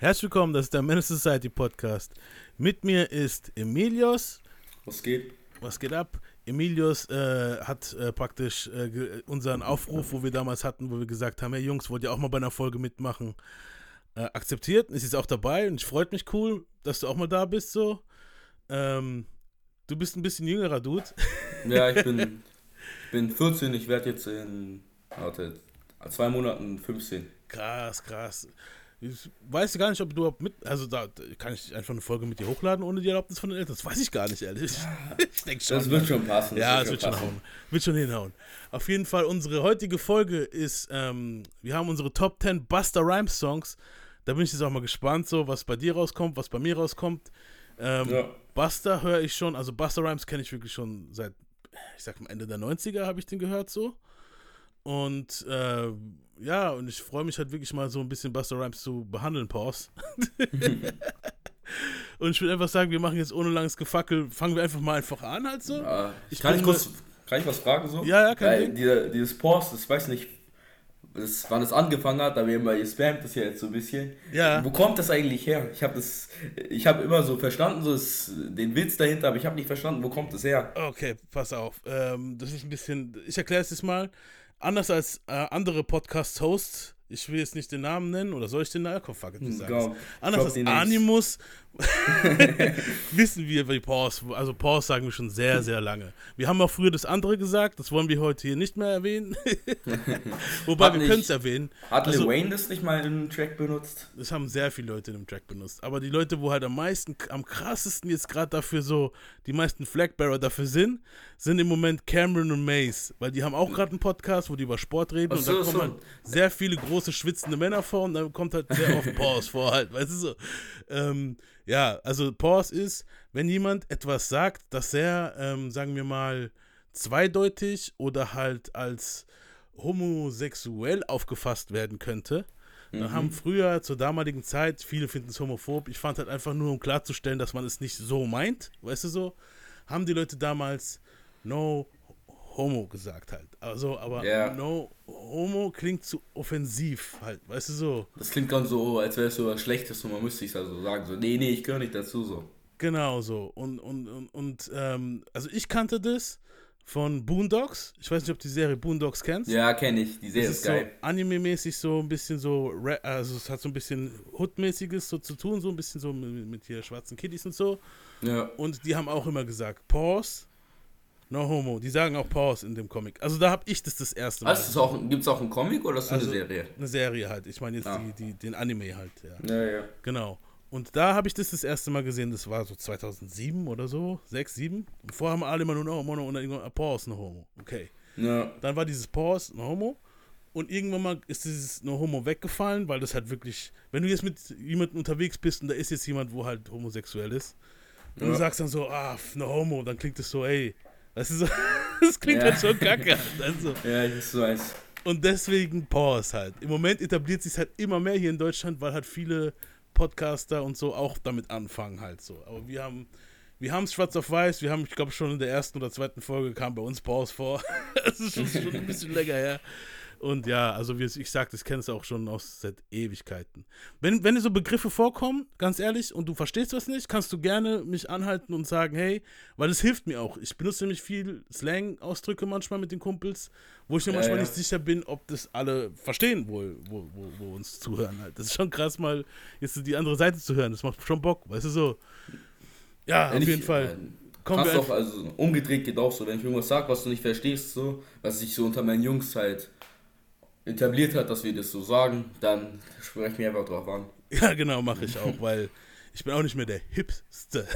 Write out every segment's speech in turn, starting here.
Herzlich willkommen, das ist der Menace Society Podcast. Mit mir ist Emilios. Was geht? Was geht ab? Emilios äh, hat äh, praktisch äh, unseren Aufruf, wo wir damals hatten, wo wir gesagt haben, hey Jungs, wollt ihr auch mal bei einer Folge mitmachen, äh, akzeptiert. Ist jetzt auch dabei und ich freut mich cool, dass du auch mal da bist so. Ähm, du bist ein bisschen jüngerer Dude. Ja, ich bin, ich bin 14, ich werde jetzt in warte, zwei Monaten 15. Krass, krass. Ich weiß gar nicht, ob du überhaupt mit. Also, da kann ich einfach eine Folge mit dir hochladen ohne die Erlaubnis von den Eltern. Das weiß ich gar nicht, ehrlich. Ich denke schon. Das wird schon passen. Ja, es wird, wird schon hauen. Wird schon hinhauen. Auf jeden Fall, unsere heutige Folge ist: ähm, Wir haben unsere Top 10 Buster Rhymes Songs. Da bin ich jetzt auch mal gespannt, so was bei dir rauskommt, was bei mir rauskommt. Ähm, ja. Buster höre ich schon, also Buster Rhymes kenne ich wirklich schon seit, ich sag mal, Ende der 90er habe ich den gehört so. Und äh, ja, und ich freue mich halt wirklich mal so ein bisschen Buster Rhymes zu behandeln, Pause. und ich würde einfach sagen, wir machen jetzt ohne langes Gefackel, fangen wir einfach mal einfach an halt so. Ja, ich kann, ich kurz, kann ich was fragen so? Ja, ja, kann Weil dieser, dieses Pause, das weiß nicht, das, wann es angefangen hat, aber ihr spammt das ja jetzt so ein bisschen. Ja. Wo kommt das eigentlich her? Ich habe das, ich habe immer so verstanden, so ist, den Witz dahinter, aber ich habe nicht verstanden, wo kommt das her? Okay, pass auf. Ähm, das ist ein bisschen, ich erkläre es jetzt mal anders als äh, andere Podcast-Hosts, ich will jetzt nicht den Namen nennen, oder soll ich den Namen? Komm, fuck it, sagen. Anders als Animus wissen wir wie Pause. Also Pause sagen wir schon sehr, sehr lange. Wir haben auch früher das andere gesagt, das wollen wir heute hier nicht mehr erwähnen. Wobei hat wir können es erwähnen. Hat also, Lil Wayne das nicht mal in einem Track benutzt? Das haben sehr viele Leute in einem Track benutzt. Aber die Leute, wo halt am meisten, am krassesten jetzt gerade dafür so, die meisten Flagbearer dafür sind, sind im Moment Cameron und Mace. Weil die haben auch gerade einen Podcast, wo die über Sport reden. Ach und so, da kommen so. halt sehr viele große schwitzende Männer vor und dann kommt halt sehr oft Pause vor halt. Weißt du so. Ähm, ja, also Pause ist, wenn jemand etwas sagt, das sehr, ähm, sagen wir mal, zweideutig oder halt als homosexuell aufgefasst werden könnte. Mhm. Dann haben früher zur damaligen Zeit, viele finden es homophob, ich fand halt einfach nur, um klarzustellen, dass man es nicht so meint, weißt du so, haben die Leute damals no Homo gesagt halt. Also, aber yeah. no Homo klingt zu offensiv halt, weißt du so. Das klingt dann so, als wäre es so was Schlechtes und man müsste sich also sagen, so, nee, nee, ich gehöre nicht dazu so. Genau so. Und, und, und, und ähm, also ich kannte das von Boondocks. Ich weiß nicht, ob du die Serie Boondocks kennst. Ja, kenne ich. Die Serie das ist, geil. So Anime-mäßig so ein bisschen so, also es hat so ein bisschen Hood-mäßiges so zu tun, so ein bisschen so mit, mit hier schwarzen Kiddies und so. Ja. Und die haben auch immer gesagt, Pause, No Homo. Die sagen auch Pause in dem Comic. Also da habe ich das das erste Mal. Also Gibt es auch einen Comic oder ist das also, eine Serie? Eine Serie halt. Ich meine jetzt ah. die, die, den Anime halt. Ja, ja. ja. Genau. Und da habe ich das das erste Mal gesehen. Das war so 2007 oder so. 6, 7. Und vorher haben alle immer nur No Homo und dann irgendwann Pause, No Homo. Okay. Ja. Dann war dieses Pause, No Homo. Und irgendwann mal ist dieses No Homo weggefallen, weil das halt wirklich, wenn du jetzt mit jemandem unterwegs bist und da ist jetzt jemand, wo halt homosexuell ist, und ja. du sagst dann so, ah, No Homo, dann klingt es so, ey, das, ist das klingt ja. halt schon kacke. Also. Ja, ich weiß. Und deswegen Pause halt. Im Moment etabliert sich halt immer mehr hier in Deutschland, weil halt viele Podcaster und so auch damit anfangen halt so. Aber wir haben wir haben es schwarz auf weiß. Wir haben, ich glaube, schon in der ersten oder zweiten Folge kam bei uns Pause vor. das ist schon, schon ein bisschen länger her. Und ja, also wie ich sagte, ich kenne es auch schon aus seit Ewigkeiten. Wenn, wenn dir so Begriffe vorkommen, ganz ehrlich, und du verstehst was nicht, kannst du gerne mich anhalten und sagen, hey, weil es hilft mir auch. Ich benutze nämlich viel Slang-Ausdrücke manchmal mit den Kumpels, wo ich mir ja, manchmal ja. nicht sicher bin, ob das alle verstehen, wo, wo, wo, wo uns zuhören halt. Das ist schon krass, mal jetzt die andere Seite zu hören. Das macht schon Bock, weißt du so. Ja, wenn auf jeden Fall. Äh, Kommen krass auch, also umgedreht geht auch so, wenn ich irgendwas sage, was du nicht verstehst, so, was ich so unter meinen Jungs halt etabliert hat, dass wir das so sagen, dann spreche ich einfach drauf an. Ja, genau, mache ich auch, weil ich bin auch nicht mehr der Hipste.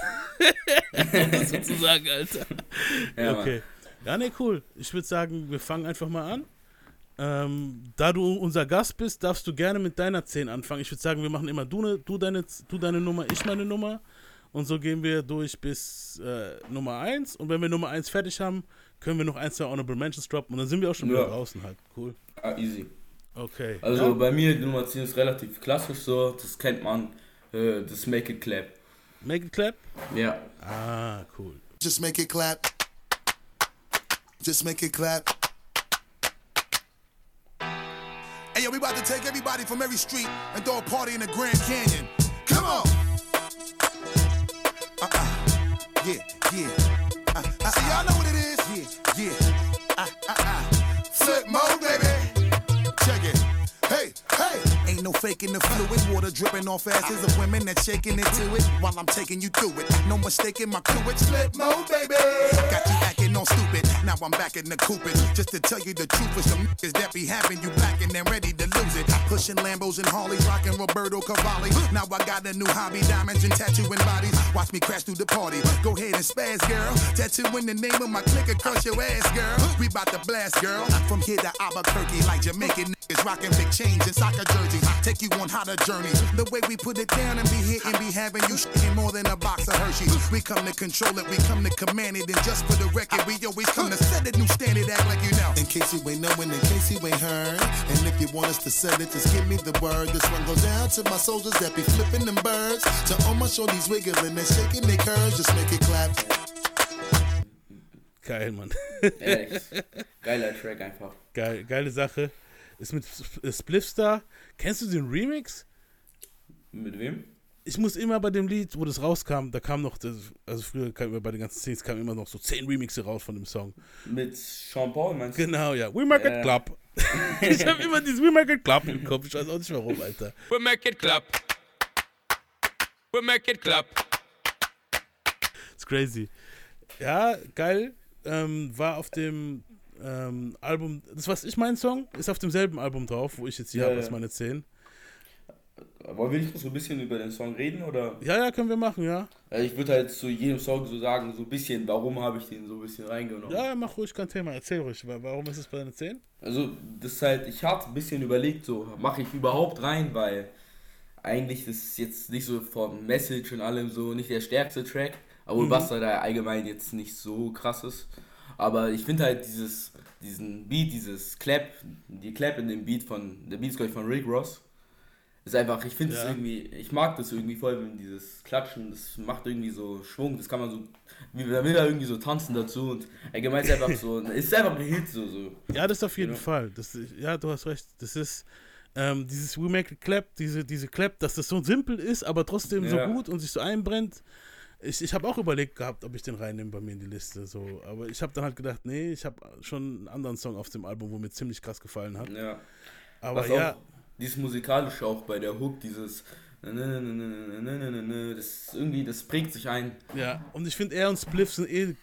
sozusagen, Alter. Ja, okay. Mann. Ja, ne, cool. Ich würde sagen, wir fangen einfach mal an. Ähm, da du unser Gast bist, darfst du gerne mit deiner 10 anfangen. Ich würde sagen, wir machen immer du, ne, du, deine, du deine Nummer, ich meine Nummer. Und so gehen wir durch bis äh, Nummer 1. Und wenn wir Nummer 1 fertig haben, können wir noch ein, zwei Honorable Mentions droppen. Und dann sind wir auch schon ja. wieder draußen halt. Cool. Ah, easy. Okay. Also ja. bei mir, die Nummer 10 ist relativ klassisch so. Das kennt man. Äh, das Make It Clap. Make It Clap? Ja. Ah, cool. Just make it clap. Just make it clap. Hey, yo, we about to take everybody from every street and throw a party in the Grand Canyon. Come on. Uh-uh. Yeah, yeah. Uh, uh, See, y'all know what it is? Yeah, yeah. Uh, uh, uh. Flip mode, baby. No faking the fluid. Water dripping off asses of women that's shaking into it while I'm taking you through it. No mistaking my crew. It's flip mode, baby. Got you acting all stupid. Now I'm back in the coopin'. Just to tell you the truth, it's some niggas that be having you black and ready to lose it. Pushing Lambos and Harleys, rocking Roberto Cavalli. Now I got a new hobby, diamonds and tattooing bodies. Watch me crash through the party. Go ahead and spaz, girl. Tattoo in the name of my clique across your ass, girl. We bout to blast, girl. From here to Albuquerque, like Jamaican niggas rocking big chains and soccer jerseys. Take you on hotter journeys. The way we put it down and be hitting, be having you shitting more than a box of Hershey's. We come to control it, we come to command it, and just for the record, we always come to set a new standard. Act like you know. In case you ain't knowing, in case you ain't heard, and if you want us to set it, just give me the word. This one goes down to my soldiers that be flipping them birds. To all my shorties wiggling and shaking their curves, just make it clap. Geil, Mann. Echt. Geiler Track einfach. Geil, geile Sache. Ist mit Spliffstar. Kennst du den Remix? Mit wem? Ich muss immer bei dem Lied, wo das rauskam, da kam noch, das, also früher kam immer bei den ganzen Scenes, kamen immer noch so zehn Remixe raus von dem Song. Mit Sean Paul, meinst du? Genau, ja. We make Ja. it clap. ich habe immer dieses We make it clap im Kopf. Ich weiß auch nicht warum, Alter. We make it clap. We make it clap. It's crazy. Ja, geil. Ähm, war auf dem ähm, Album, das was ich mein Song, ist auf demselben Album drauf, wo ich jetzt hier Ja, habe, ja. meine 10. Wollen wir nicht so ein bisschen über den Song reden, oder? Ja, ja, können wir machen, ja. Also ich würde halt zu jedem Song so sagen, so ein bisschen, warum habe ich den so ein bisschen reingenommen. Ja, mach ruhig kein Thema, erzähl ruhig. Wa- Warum ist es bei deiner 10? Also, das ist halt, ich hatte ein bisschen überlegt, so, mache ich überhaupt rein, weil eigentlich das ist jetzt nicht so vom Message und allem so nicht der stärkste Track, obwohl Buster da allgemein jetzt nicht so krass ist. Aber ich finde halt dieses, diesen Beat, dieses Clap, die Clap in dem Beat von, der Beat ist glaub ich von Rick Ross, ist einfach, ich finde es Ja. irgendwie, ich mag das irgendwie voll, wenn dieses Klatschen, das macht irgendwie so Schwung, das kann man so, wie, da will er irgendwie so tanzen dazu und allgemein ist einfach so, es ist einfach ein Hit so, so. Ja, das auf jeden Ja. Fall. Das, ja, du hast recht. Das ist ähm, dieses We Make It Clap, diese, diese Clap, dass das so simpel ist, aber trotzdem Ja. so gut und sich so einbrennt. Ich, ich habe auch überlegt gehabt, ob ich den reinnehme bei mir in die Liste. So. Aber ich habe dann halt gedacht, nee, ich habe schon einen anderen Song auf dem Album, wo mir ziemlich krass gefallen hat. Ja. Aber Was ja, auch, dieses musikalische auch bei der Hook, dieses das irgendwie, das prägt sich ein. ja. Und ich finde, er und Spliff sind eh äh,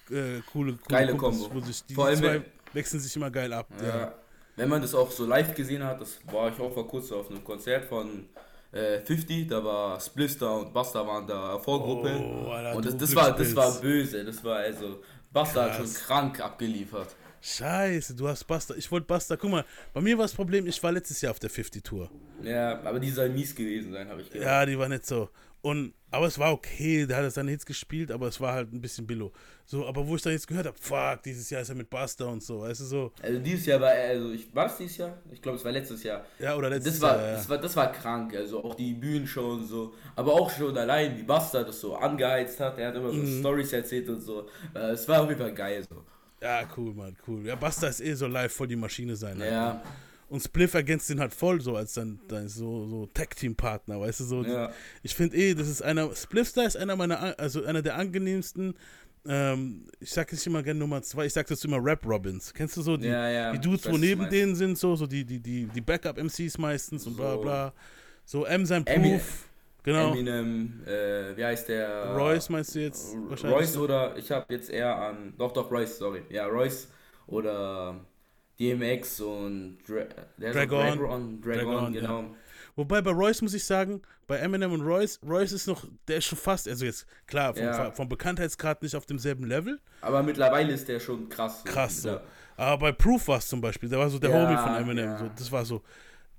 coole, coole Geile Kumpels, Kombo. Die Vor allem, zwei wechseln sich immer geil ab. Ja. Ja. Wenn man das auch so live gesehen hat, das war ich auch vor kurzem auf einem Konzert von äh, 50, da war Splister und Basta waren da Vorgruppe. Oh, Alter, und das, das war das war böse, das war also Basta hat schon Krass. krank abgeliefert. Scheiße, du hast Basta. Ich wollte Basta. Guck mal, bei mir war das Problem, ich war letztes Jahr auf der 50-Tour. Ja, aber die soll mies gewesen sein, habe ich gehört. Ja, die war nicht so. Und, aber es war okay, der hat seine Hits gespielt, aber es war halt ein bisschen billo. So, aber wo ich dann jetzt gehört habe, fuck, dieses Jahr ist er mit Basta und so, weißt du so. Also dieses Jahr war er, also ich war es dieses Jahr? Ich glaube es war letztes Jahr. Ja, oder letztes Das war, Jahr. Ja. das, war, das war krank, also auch die Bühnenshow und so. Aber auch schon allein, wie Basta das so angeheizt hat. Er hat immer so Mhm. Stories erzählt und so. Äh, Es war auf jeden Fall geil so. ja, cool, Mann, cool. Ja, Basta ist eh so live voll die Maschine sein. halt. Ja, Und Spliff ergänzt den halt voll so als dann, so, so Tag-Team-Partner, weißt du so. Ja. Ich finde eh, das ist einer, Spliffstar ist einer meiner, also einer der angenehmsten, ähm, ich sag nicht immer gerne Nummer zwei, ich sag dazu immer Rap-Robins. Kennst du so die, Ja, ja, die Dudes, das wo neben meist- denen sind, so, so die, die, die, die Backup-MCs meistens und bla So. bla. So M sein Proof. Genau. Eminem, äh, wie heißt der? Royce meinst du jetzt? Royce oder ich habe jetzt eher an, doch doch Royce, sorry. Ja, Royce oder DMX und Dra Dragon. Dragon, Dragon, Dragon, ja. genau. Wobei bei Royce muss ich sagen, bei Eminem und Royce, Royce ist noch, der ist schon fast, also jetzt klar, vom, Ja. vom Bekanntheitsgrad nicht auf demselben Level, Aber mittlerweile ist der schon krass. so. krass so. Aber bei Proof war es zum Beispiel, der war so der Ja, Homie von Eminem, so, das war so.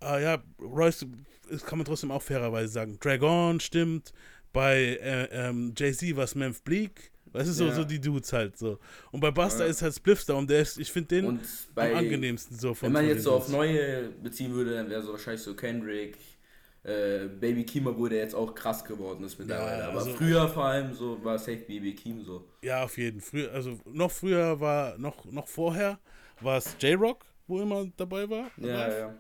Ah ja, Royce, das kann man trotzdem auch fairerweise sagen. Dragon stimmt, bei äh, ähm, Jay-Z war es Memphis Bleak, weißt du, so, Ja. so die Dudes halt so. Und bei Buster Ja. ist halt Spliffstar und der ist, ich finde den Und am bei, angenehmsten so von wenn man jetzt so auf neue beziehen würde, dann wäre so wahrscheinlich so Kendrick, äh, Baby wo der jetzt auch krass geworden ist mittlerweile. Ja, Aber also- früher vor allem so war safe Baby Keem so. Ja, auf jeden Fall. Also noch früher war, noch, noch vorher war es J-Rock, wo immer dabei war. Ja, live. ja.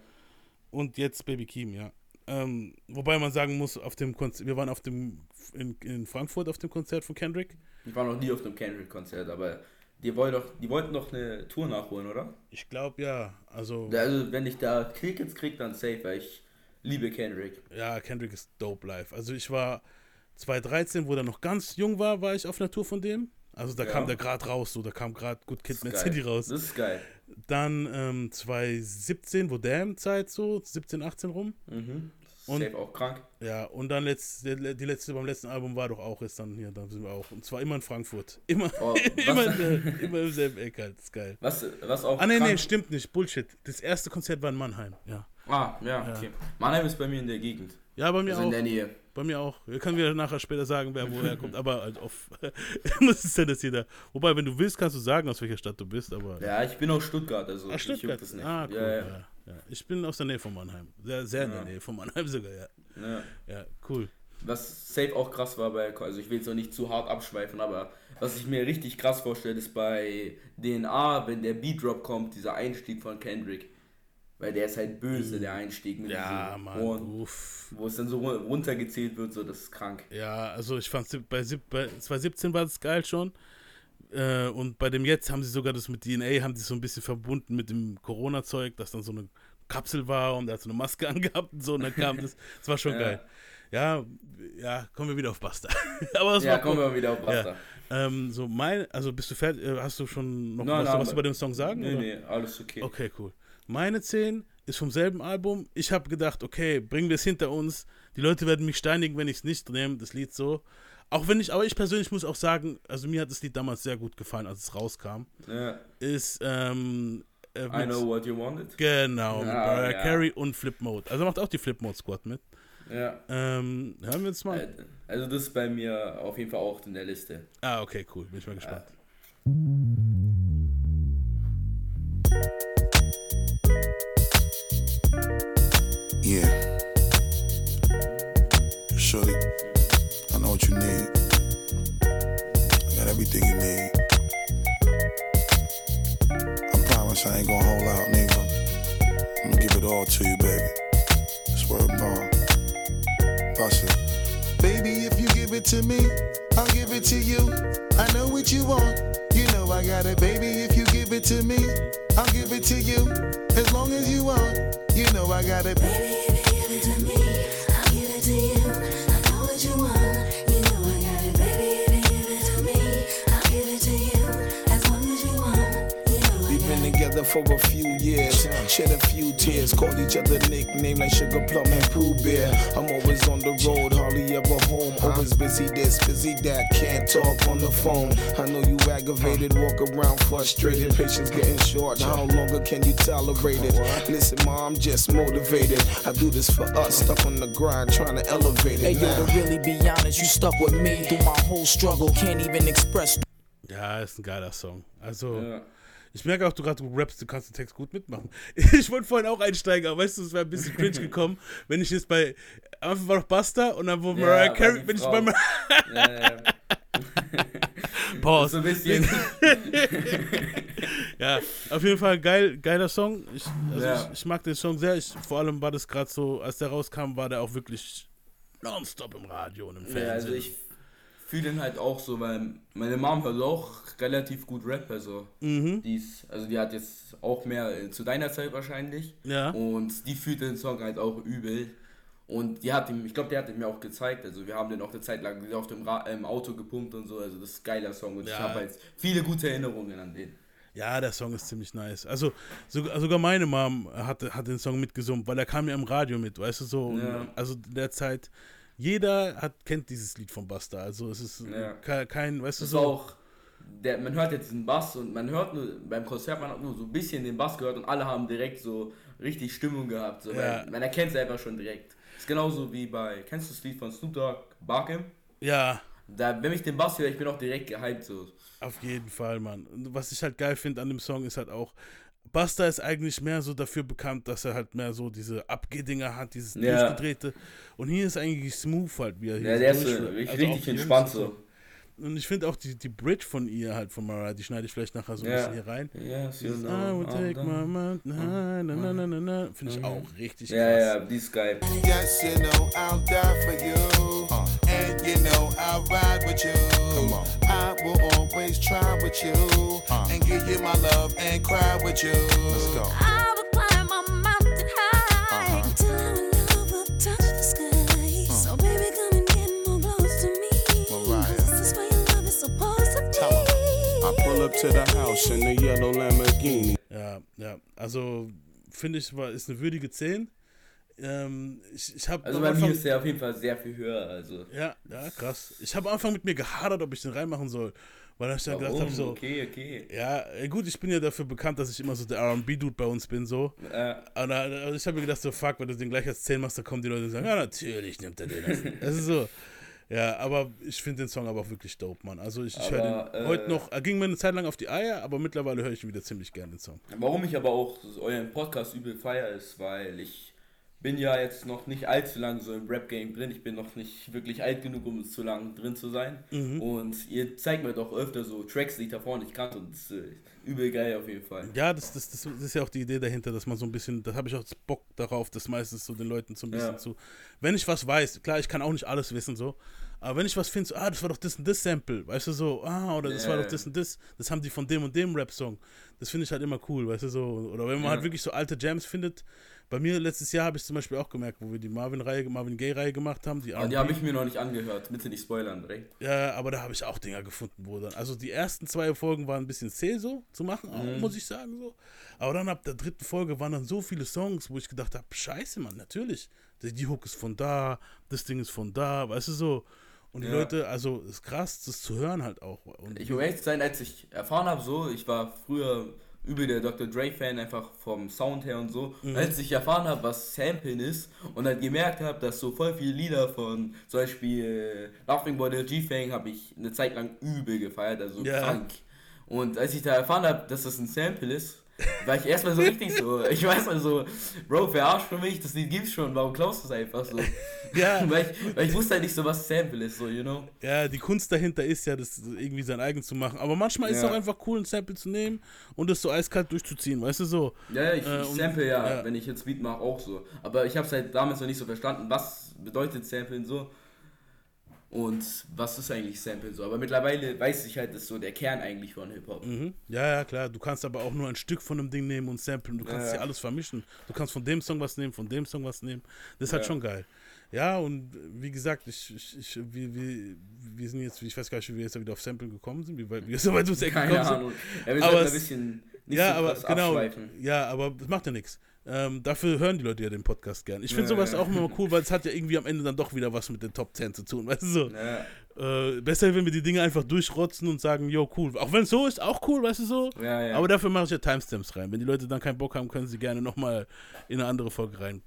Und jetzt Baby Keem, ja. Ähm, wobei man sagen muss, auf dem Konzert, wir waren auf dem in, in Frankfurt auf dem Konzert von Kendrick. Ich war noch nie auf einem Kendrick-Konzert, aber die, wollen doch, die wollten doch eine Tour nachholen, oder? Ich glaube ja. Also Also, wenn ich da Tickets krieg, dann safe, weil ich liebe Kendrick. ja, Kendrick ist dope live. Also ich war 2013, wo er noch ganz jung war, war ich auf einer Tour von dem. Also da Ja. kam der gerade raus, so da kam gerade Good Kid, Mad City raus. Das ist geil. Dann ähm, 2017, wo Damn-Zeit so, 17, 18 rum. Mhm. Und- safe auch krank. Ja, und dann letzt, die letzte beim letzten Album war doch auch jetzt dann hier, da sind wir auch. Und zwar immer in Frankfurt. Immer, Oh, immer, in der, immer im selben Eck halt, ist geil. Was, was auch Ah, nee, krank nee, stimmt nicht, Bullshit. Das erste Konzert war in Mannheim, ja. Ah, ja, okay. Mannheim ist bei mir in der Gegend. Ja, bei mir Also in auch. der Nähe. Bei mir auch. Wir können wir nachher später sagen, wer woher kommt, aber halt auf. muss es ja das jeder. Wobei, wenn du willst, kannst du sagen, aus welcher Stadt du bist, aber. Ja, ich bin aus Stuttgart, also ich Stuttgart. nicht. Ah, cool. Ja, Ja, ja. Ich bin aus der Nähe von Mannheim. Sehr, sehr in der. Nähe von Mannheim sogar, ja. Ja. Cool. Was safe auch krass war bei, also ich will jetzt auch nicht zu hart abschweifen, aber was ich mir richtig krass vorstelle, ist bei DNA, wenn der Beat-Drop kommt, dieser Einstieg von Kendrick. Weil der ist halt böse, der Einstieg mit Ja, diesen Mann. Ohren, wo es dann so run- runtergezählt wird, so das ist krank. Ja, also ich fand bei, bei 2017 war das geil schon. Äh, und bei dem jetzt haben sie sogar das mit DNA, haben sie so ein bisschen verbunden mit dem Corona-Zeug, dass dann so eine Kapsel war und er hat so eine Maske angehabt und so und dann kam das. Das war schon Ja. geil. Ja, ja, kommen wir wieder auf Basta. Aber das Ja, kommen cool. wir wieder auf Basta. Ähm, so mein, also bist du fertig, äh, hast du schon noch Nein, was, nein, was über den Song sagen? Nee, oder? nee, alles okay. Okay, cool. Meine 10 ist vom selben Album. Ich habe gedacht, okay, bringen wir es hinter uns. Die Leute werden mich steinigen, wenn ich es nicht nehme, das Lied so. Auch wenn ich, aber ich persönlich muss auch sagen, also mir hat das Lied damals sehr gut gefallen, als es rauskam. Ja, Ist, ähm, äh, I know what you wanted. genau, Ja, Mariah ja. Carey und Flip Mode. Also macht auch die Flip Mode Squad mit. Ja. Ähm, hören wir uns mal. Äh, Also das ist bei mir auf jeden Fall auch in der Liste. Ah, okay, cool. Bin ich mal gespannt. Yeah. Shorty, I know what you need. I got everything you need. I promise I ain't gonna hold out, nigga. I'm gonna give it all to you, baby. Swear. Bust it. Baby, if you give it to me, I'll give it to you. I know what you want. You know I got it, baby. If you give it to me, I'll give it to you. As long as you want, you know I got it. Baby, together for a few years, shed a few tears, called each other nicknames like Sugar Plum and Pooh Bear. I'm always on the road, hardly ever home. Always busy this, busy that, can't talk on the phone. I know you aggravated, walk around frustrated, patience getting short. How longer can you tolerate it? Listen, mom, I'm just motivated. I do this for us, stuck on the grind, trying to elevate it. Hey it. yo, Now. to really be honest, you stuck with me through my whole struggle. Can't even express Ja, ist ein geiler Song. Also, Ja. Ich merke auch, du gerade du rappst, du kannst den Text gut mitmachen. Ich wollte vorhin auch einsteigen, aber weißt du, es wäre ein bisschen cringe gekommen, wenn ich jetzt bei, Anfang war noch Basta und dann wo Ja, Mariah Carey, wenn ich bei Mar Ja, ja. Pause. So ein bisschen. Ja, auf jeden Fall geil, geiler Song. Ich, also Ja. ich, ich mag den Song sehr. Ich, vor allem war das gerade so, als der rauskam, war der auch wirklich nonstop im Radio und im Fernsehen. Ja, also ich fühle den halt auch so, weil meine Mom hört auch relativ gut Rap, also Mhm. die ist, also die hat jetzt auch mehr äh, zu deiner Zeit wahrscheinlich Ja. und die fühlt den Song halt auch übel und die hat ihm, ich glaube, der hat ihn mir auch gezeigt, also wir haben den auch eine Zeit lang auf dem Ra im Auto gepumpt und so, also das ist ein geiler Song und ich Ja. habe halt viele gute Erinnerungen an den. Ja, der Song ist ziemlich nice. Also sogar, sogar meine Mom hat, hat den Song mitgesummt, weil er kam ja im Radio mit, weißt du so. Ja. Also in der Zeit, jeder hat, kennt dieses Lied von Basta. Also es ist Ja. kein, kein, weißt du so. auch, der, man hört jetzt diesen Bass und man hört nur, beim Konzert, man hat nur so ein bisschen den Bass gehört und alle haben direkt so richtig Stimmung gehabt. So, Ja. man erkennt es einfach schon direkt. ist genauso wie bei, kennst du das Lied von Snoop Dogg, Barkem? Ja, Da, wenn ich den Bass höre, ich bin auch direkt gehypt so. auf jeden Fall, Mann. Und was ich halt geil finde an dem Song ist halt auch, Basta ist eigentlich mehr so dafür bekannt, dass er halt mehr so diese Abgehdinger hat, dieses Ja. durchgedrehte. Und hier ist eigentlich smooth halt, wie er hier Ja, so der ist so durchrappt. richtig, Also richtig entspannt so. Und ich finde auch die, die Bridge von ihr halt, von Mariah, die schneide ich vielleicht nachher so ein Ja. bisschen hier rein. Yes, you Dieses, know, I will take my mind, na, na, na, na, na, na. Finde ich auch richtig Ja, krass. ja, die ist geil. Yes, you know I'll die for you. And you know I'll ride with you. Come on. I will always try with you. And give you my love and cry with you. Let's go. I up to the house in the yellow Lamborghini. Ja, ja. Also finde ich, war, ist eine würdige 10. Ähm, ich ich habe Also bei mir ist der auf jeden Fall sehr viel höher. Also. Ja, ja, krass. Ich habe am Anfang mit mir gehadert, ob ich den reinmachen soll. Weil ich dann gedacht habe, so, Okay, okay. ja, äh, gut, ich bin ja dafür bekannt, dass ich immer so der RB-Dude bei uns bin, so. Äh, Und da- also ich habe mir gedacht, so, fuck, wenn du den gleich als 10 machst, dann kommen die Leute und sagen, ja, natürlich nimmt er den. Das ist so. Ja, aber ich finde den Song aber auch wirklich dope, Mann. Also ich, ich höre den äh, heute noch, er ging mir eine Zeit lang auf die Eier, aber mittlerweile höre ich ihn wieder ziemlich gerne, den Song. warum ich aber auch euren Podcast übel feier ist, weil ich bin ja jetzt noch nicht allzu lange so im Rap-Game drin. Ich bin noch nicht wirklich alt genug, um zu lang drin zu sein. Mhm. Und ihr zeigt mir doch öfter so Tracks, die ich davor nicht kannte. Und äh, übel geil auf jeden Fall. Ja, das, das, das, das ist ja auch die Idee dahinter, dass man so ein bisschen, da habe ich auch Bock darauf, das meistens so den Leuten so ein bisschen Ja. zu. Wenn ich was weiß, klar, ich kann auch nicht alles wissen, so, aber wenn ich was finde, so, ah, das war doch das und das Sample, weißt du, so, ah, oder das war Ja. doch das und das, das haben die von dem und dem Rap-Song. Das finde ich halt immer cool, weißt du, so. Oder wenn man Ja. halt wirklich so alte Jams findet. Bei mir letztes Jahr habe ich zum Beispiel auch gemerkt, wo wir die Marvin-Reihe, Marvin-Gaye-Reihe gemacht haben, die die habe ich mir noch nicht angehört. Bitte nicht spoilern, direkt. Ja, aber da habe ich auch Dinger gefunden, wo dann. Also die ersten zwei Folgen waren ein bisschen zäh so zu machen, auch, muss ich sagen so. Aber dann ab der dritten Folge waren dann so viele Songs, wo ich gedacht habe, scheiße, Mann, natürlich. Die, die Hook ist von da, das Ding ist von da, weißt du so. Und die Ja. Leute, also ist krass, das zu hören halt auch. Und Ich um ehrlich zu sein, als ich erfahren habe, so, ich war früher übel der Dr. Dre-Fan, einfach vom Sound her und so. Mhm. Als ich erfahren habe, was Samplen ist und dann gemerkt habe, dass so voll viele Lieder von zum Beispiel äh, Nothing But a G-Fang habe ich eine Zeit lang übel gefeiert, also Ja. krank. Und als ich da erfahren habe, dass das ein Sample ist, war ich erstmal so richtig so, ich weiß also, Bro, verarscht für mich, das Lied gibt's schon, warum klaust du es einfach so? Ja. weil, ich, weil ich wusste halt nicht so, was Sample ist, so, you know? ja, die Kunst dahinter ist ja, das irgendwie sein eigen zu machen. Aber manchmal ist es Ja. auch einfach cool, ein Sample zu nehmen und das so eiskalt durchzuziehen, weißt du so. Ja, ja, ich, Äh, ich sample ja, ja. wenn ich jetzt Beat mache, auch so. Aber ich habe es halt damals noch nicht so verstanden, was bedeutet Samplen so und was ist eigentlich Samplen so. Aber mittlerweile weiß ich halt, das ist so der Kern eigentlich von Hip-Hop. Mhm. Ja, ja, klar. Du kannst aber auch nur ein Stück von einem Ding nehmen und samplen. Du kannst Ja. ja alles vermischen. Du kannst von dem Song was nehmen, von dem Song was nehmen. Das ist halt Ja. schon geil. Ja, und wie gesagt, ich, ich, ich, wir, wir, wir sind jetzt, ich weiß gar nicht, wie wir jetzt wieder auf Samplen gekommen sind, wie, weit- wir so weit ums Eck gekommen sind. Ahnung. Ja, wir Aber ein bisschen nicht ja, so aber genau. abschweifen. Ja, aber das macht ja nichts. Ähm, dafür hören die Leute ja den Podcast gern. Ich finde sowas auch immer cool, weil es hat ja irgendwie am Ende dann doch wieder was mit den Top 10 zu tun, weißt du so. Äh, besser, wenn wir die Dinge einfach durchrotzen und sagen, yo, cool. Auch wenn es so ist, auch cool, weißt du so. ja, ja. Aber dafür mache ich ja Timestamps rein. Wenn die Leute dann keinen Bock haben, können sie gerne nochmal in eine andere Folge rein.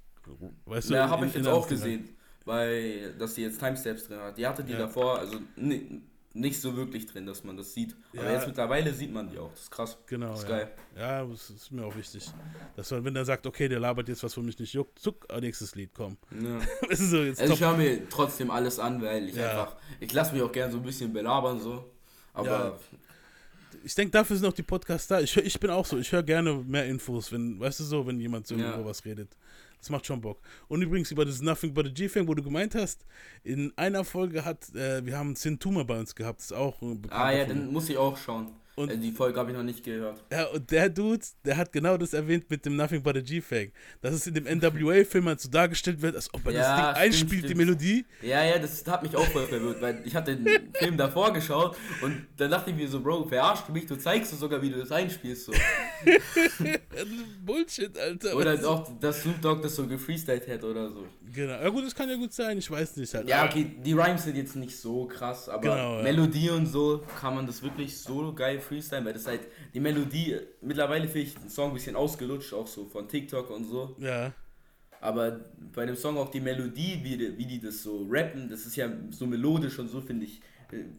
Weißt du? ja, habe ich in jetzt auch Ding rein. gesehen, weil, dass die jetzt Timestamps drin hat. Die hatte die Ja. davor, also ni- nicht so wirklich drin, dass man das sieht. Aber Ja. jetzt mittlerweile sieht man die auch. Das ist krass. Genau, Das ist ja. geil. Ja, das ist mir auch wichtig. Dass man, wenn der sagt, okay, der labert jetzt was, wo mich nicht juckt, zuck, ah, nächstes Lied, komm. Ja. So, Also ich höre mir trotzdem alles an, weil ich einfach, ich lasse mich auch gern so ein bisschen belabern so. Aber. Ich denke, dafür sind auch die Podcasts da. Ich, ich bin auch so, ich höre gerne mehr Infos, wenn, weißt du so, wenn jemand so Ja. über was redet. Das macht schon Bock. Und übrigens über das Nothing But a G-Fang, wo du gemeint hast, in einer Folge hat, äh, wir haben Sin Tuma bei uns gehabt, das ist auch ein ah ja, dann muss ich auch schauen. Und- äh, die Folge habe ich noch nicht gehört. Ja, und der Dude, der hat genau das erwähnt mit dem Nothing But a G-Fang. Dass es in dem NWA-Film halt so dargestellt wird, als ob er Ja, das Ding stimmt, einspielt, die stimmt. Melodie. Ja, ja, das hat mich auch voll verwirrt, weil ich hatte den Film davor geschaut und dann dachte ich mir so, Bro, verarschst du mich, du zeigst du sogar, wie du das einspielst so. Bullshit, Alter. Oder auch, dass Snoop Dogg das so gefreestylt hätte oder so. Genau. Ja gut, das kann ja gut sein, ich weiß nicht halt. Ja, okay, die Rhymes sind jetzt nicht so krass, aber Genau, ja. Melodie und so kann man das wirklich so geil freestylen, weil das halt die Melodie, mittlerweile finde ich den Song ein bisschen ausgelutscht, auch so von TikTok und so, Ja, aber bei dem Song auch die Melodie, wie die, wie die das so rappen, das ist ja so melodisch und so, finde ich,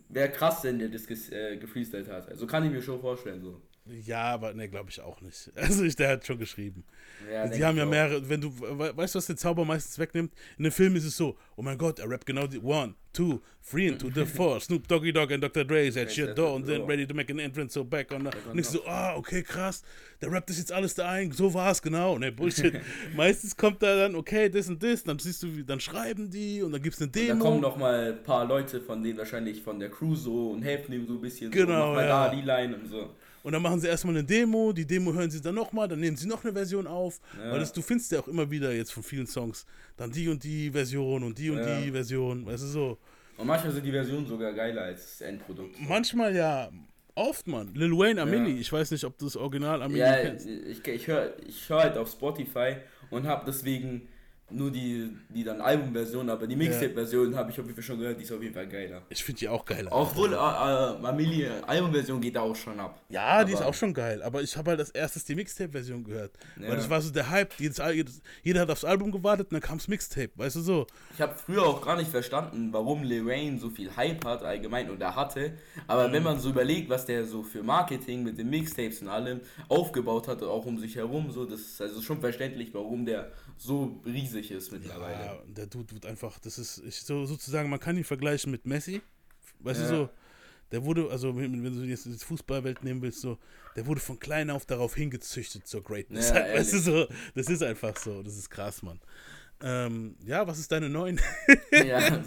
wäre krass, wenn der das äh, gefreestylt hat. Also kann ich mir schon vorstellen, so. Ja, aber ne, glaube ich auch nicht. Also ich, der hat schon geschrieben. Ja, denk die haben ja auch. mehrere, wenn du, we- weißt du, was den Zauber meistens wegnimmt? In dem Film ist es so, oh mein Gott, er rappt genau die One, Two, Three into the Four, Snoop Doggy Dogg and Dr. Dre is at your door and then ready to make an entrance, so back on the, und ich so, ah, okay, krass, der rappt das jetzt alles da ein, so war's, genau, ne, Bullshit. meistens kommt da dann, okay, das und das, dann siehst du, wie, dann schreiben die und dann gibt's eine Demo. kommen noch mal ein paar Leute von denen wahrscheinlich von der Crew so und helfen ihm so ein bisschen. Genau, so, mach mal ja. da die Line und so. Und dann machen sie erstmal eine Demo, die Demo hören sie dann nochmal, dann nehmen sie noch eine Version auf. Ja. Weil das, du findest ja auch immer wieder jetzt von vielen Songs dann die und die Version und die und Ja. die Version. Weißt du so. Und manchmal sind die Versionen sogar geiler als das Endprodukt. Manchmal ja, oft man. Lil Wayne Amelie, Ja. ich weiß nicht, ob du das Original Amelie Ja, kennst. ich, ich höre ich hör halt auf Spotify und habe deswegen nur die, die dann Albumversion, aber die Mixtape-Version habe ich auf jeden Fall schon gehört, die ist auf jeden Fall geiler. Ich finde die auch geil. Obwohl, äh, äh, Amelie Albumversion geht da auch schon ab. Ja, die ist Aber- auch schon geil, aber ich habe halt als erstes die Mixtape-Version gehört. Ja. Weil das war so der Hype. Jedes, jedes, jeder hat aufs Album gewartet und dann kam's Mixtape, weißt du so. Ich habe früher auch gar nicht verstanden, warum Lil Wayne so viel Hype hat allgemein oder hatte. Mhm. Aber wenn man so überlegt, was der so für Marketing mit den Mixtapes und allem aufgebaut hat, auch um sich herum, so, das ist also schon verständlich, warum der so riesig ist mittlerweile. Ja, der Dude wird einfach, das ist ich, so sozusagen, man kann ihn vergleichen mit Messi. Weißt Ja. du so, der wurde, also wenn du jetzt die Fußballwelt nehmen willst, so, der wurde von klein auf darauf hingezüchtet zur Greatness. Ja, weißt du so, das ist einfach so, das ist krass, Mann. Ähm, ja, was ist deine neuen? Ja,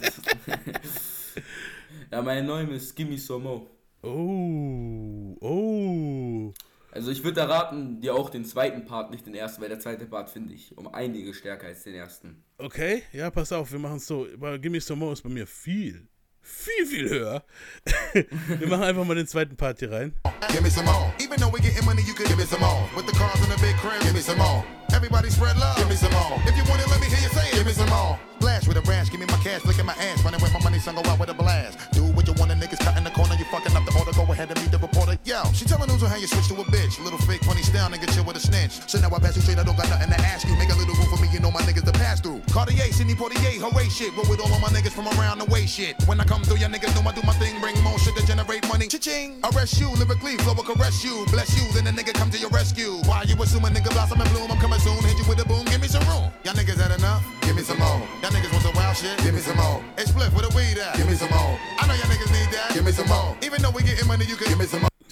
ja mein Name ist Gimme Some More. oh, oh. Also ich würde da raten, dir auch den zweiten Part, nicht den ersten, weil der zweite Part finde ich um einige stärker als den ersten. Okay, ja, pass auf, wir machen es so. Gimme Some More ist bei mir viel, viel, viel höher. wir machen einfach mal den zweiten Part hier rein. Give me some more. Even though we getting money, you could give me some more. With the cars and the big crib, give me some more. Everybody spread love, give me some more. If you want it, let me hear you say it. Give me some more. Splash with a rash, give me my cash, look at my ass. Running with my money, son, go out with a blast. Do want, the niggas cut in the corner, you fucking up the order. Go ahead and meet the reporter. Yo, she telling news on how you switch to a bitch. Little fake funny style, nigga, chill with a snitch. So now I pass you straight, I don't got nothing to ask you. Make a little room for me, you know my niggas to pass through. Cartier, Sidney Portier, hooray shit. Roll with all of my niggas from around the way shit. When I come through, your niggas know I do my thing, bring more shit to generate money. Cha-ching. Arrest you, lyrically, flow will caress you. Bless you, then the nigga come to your rescue. Why you assuming nigga blossom and bloom? I'm coming soon, hit you with a boom, give me some room. Y'all niggas had enough? Give me some more. Y'all niggas want some wild shit? Give me some more. Hey, split with a weed at? Give me some more. I know y'all niggas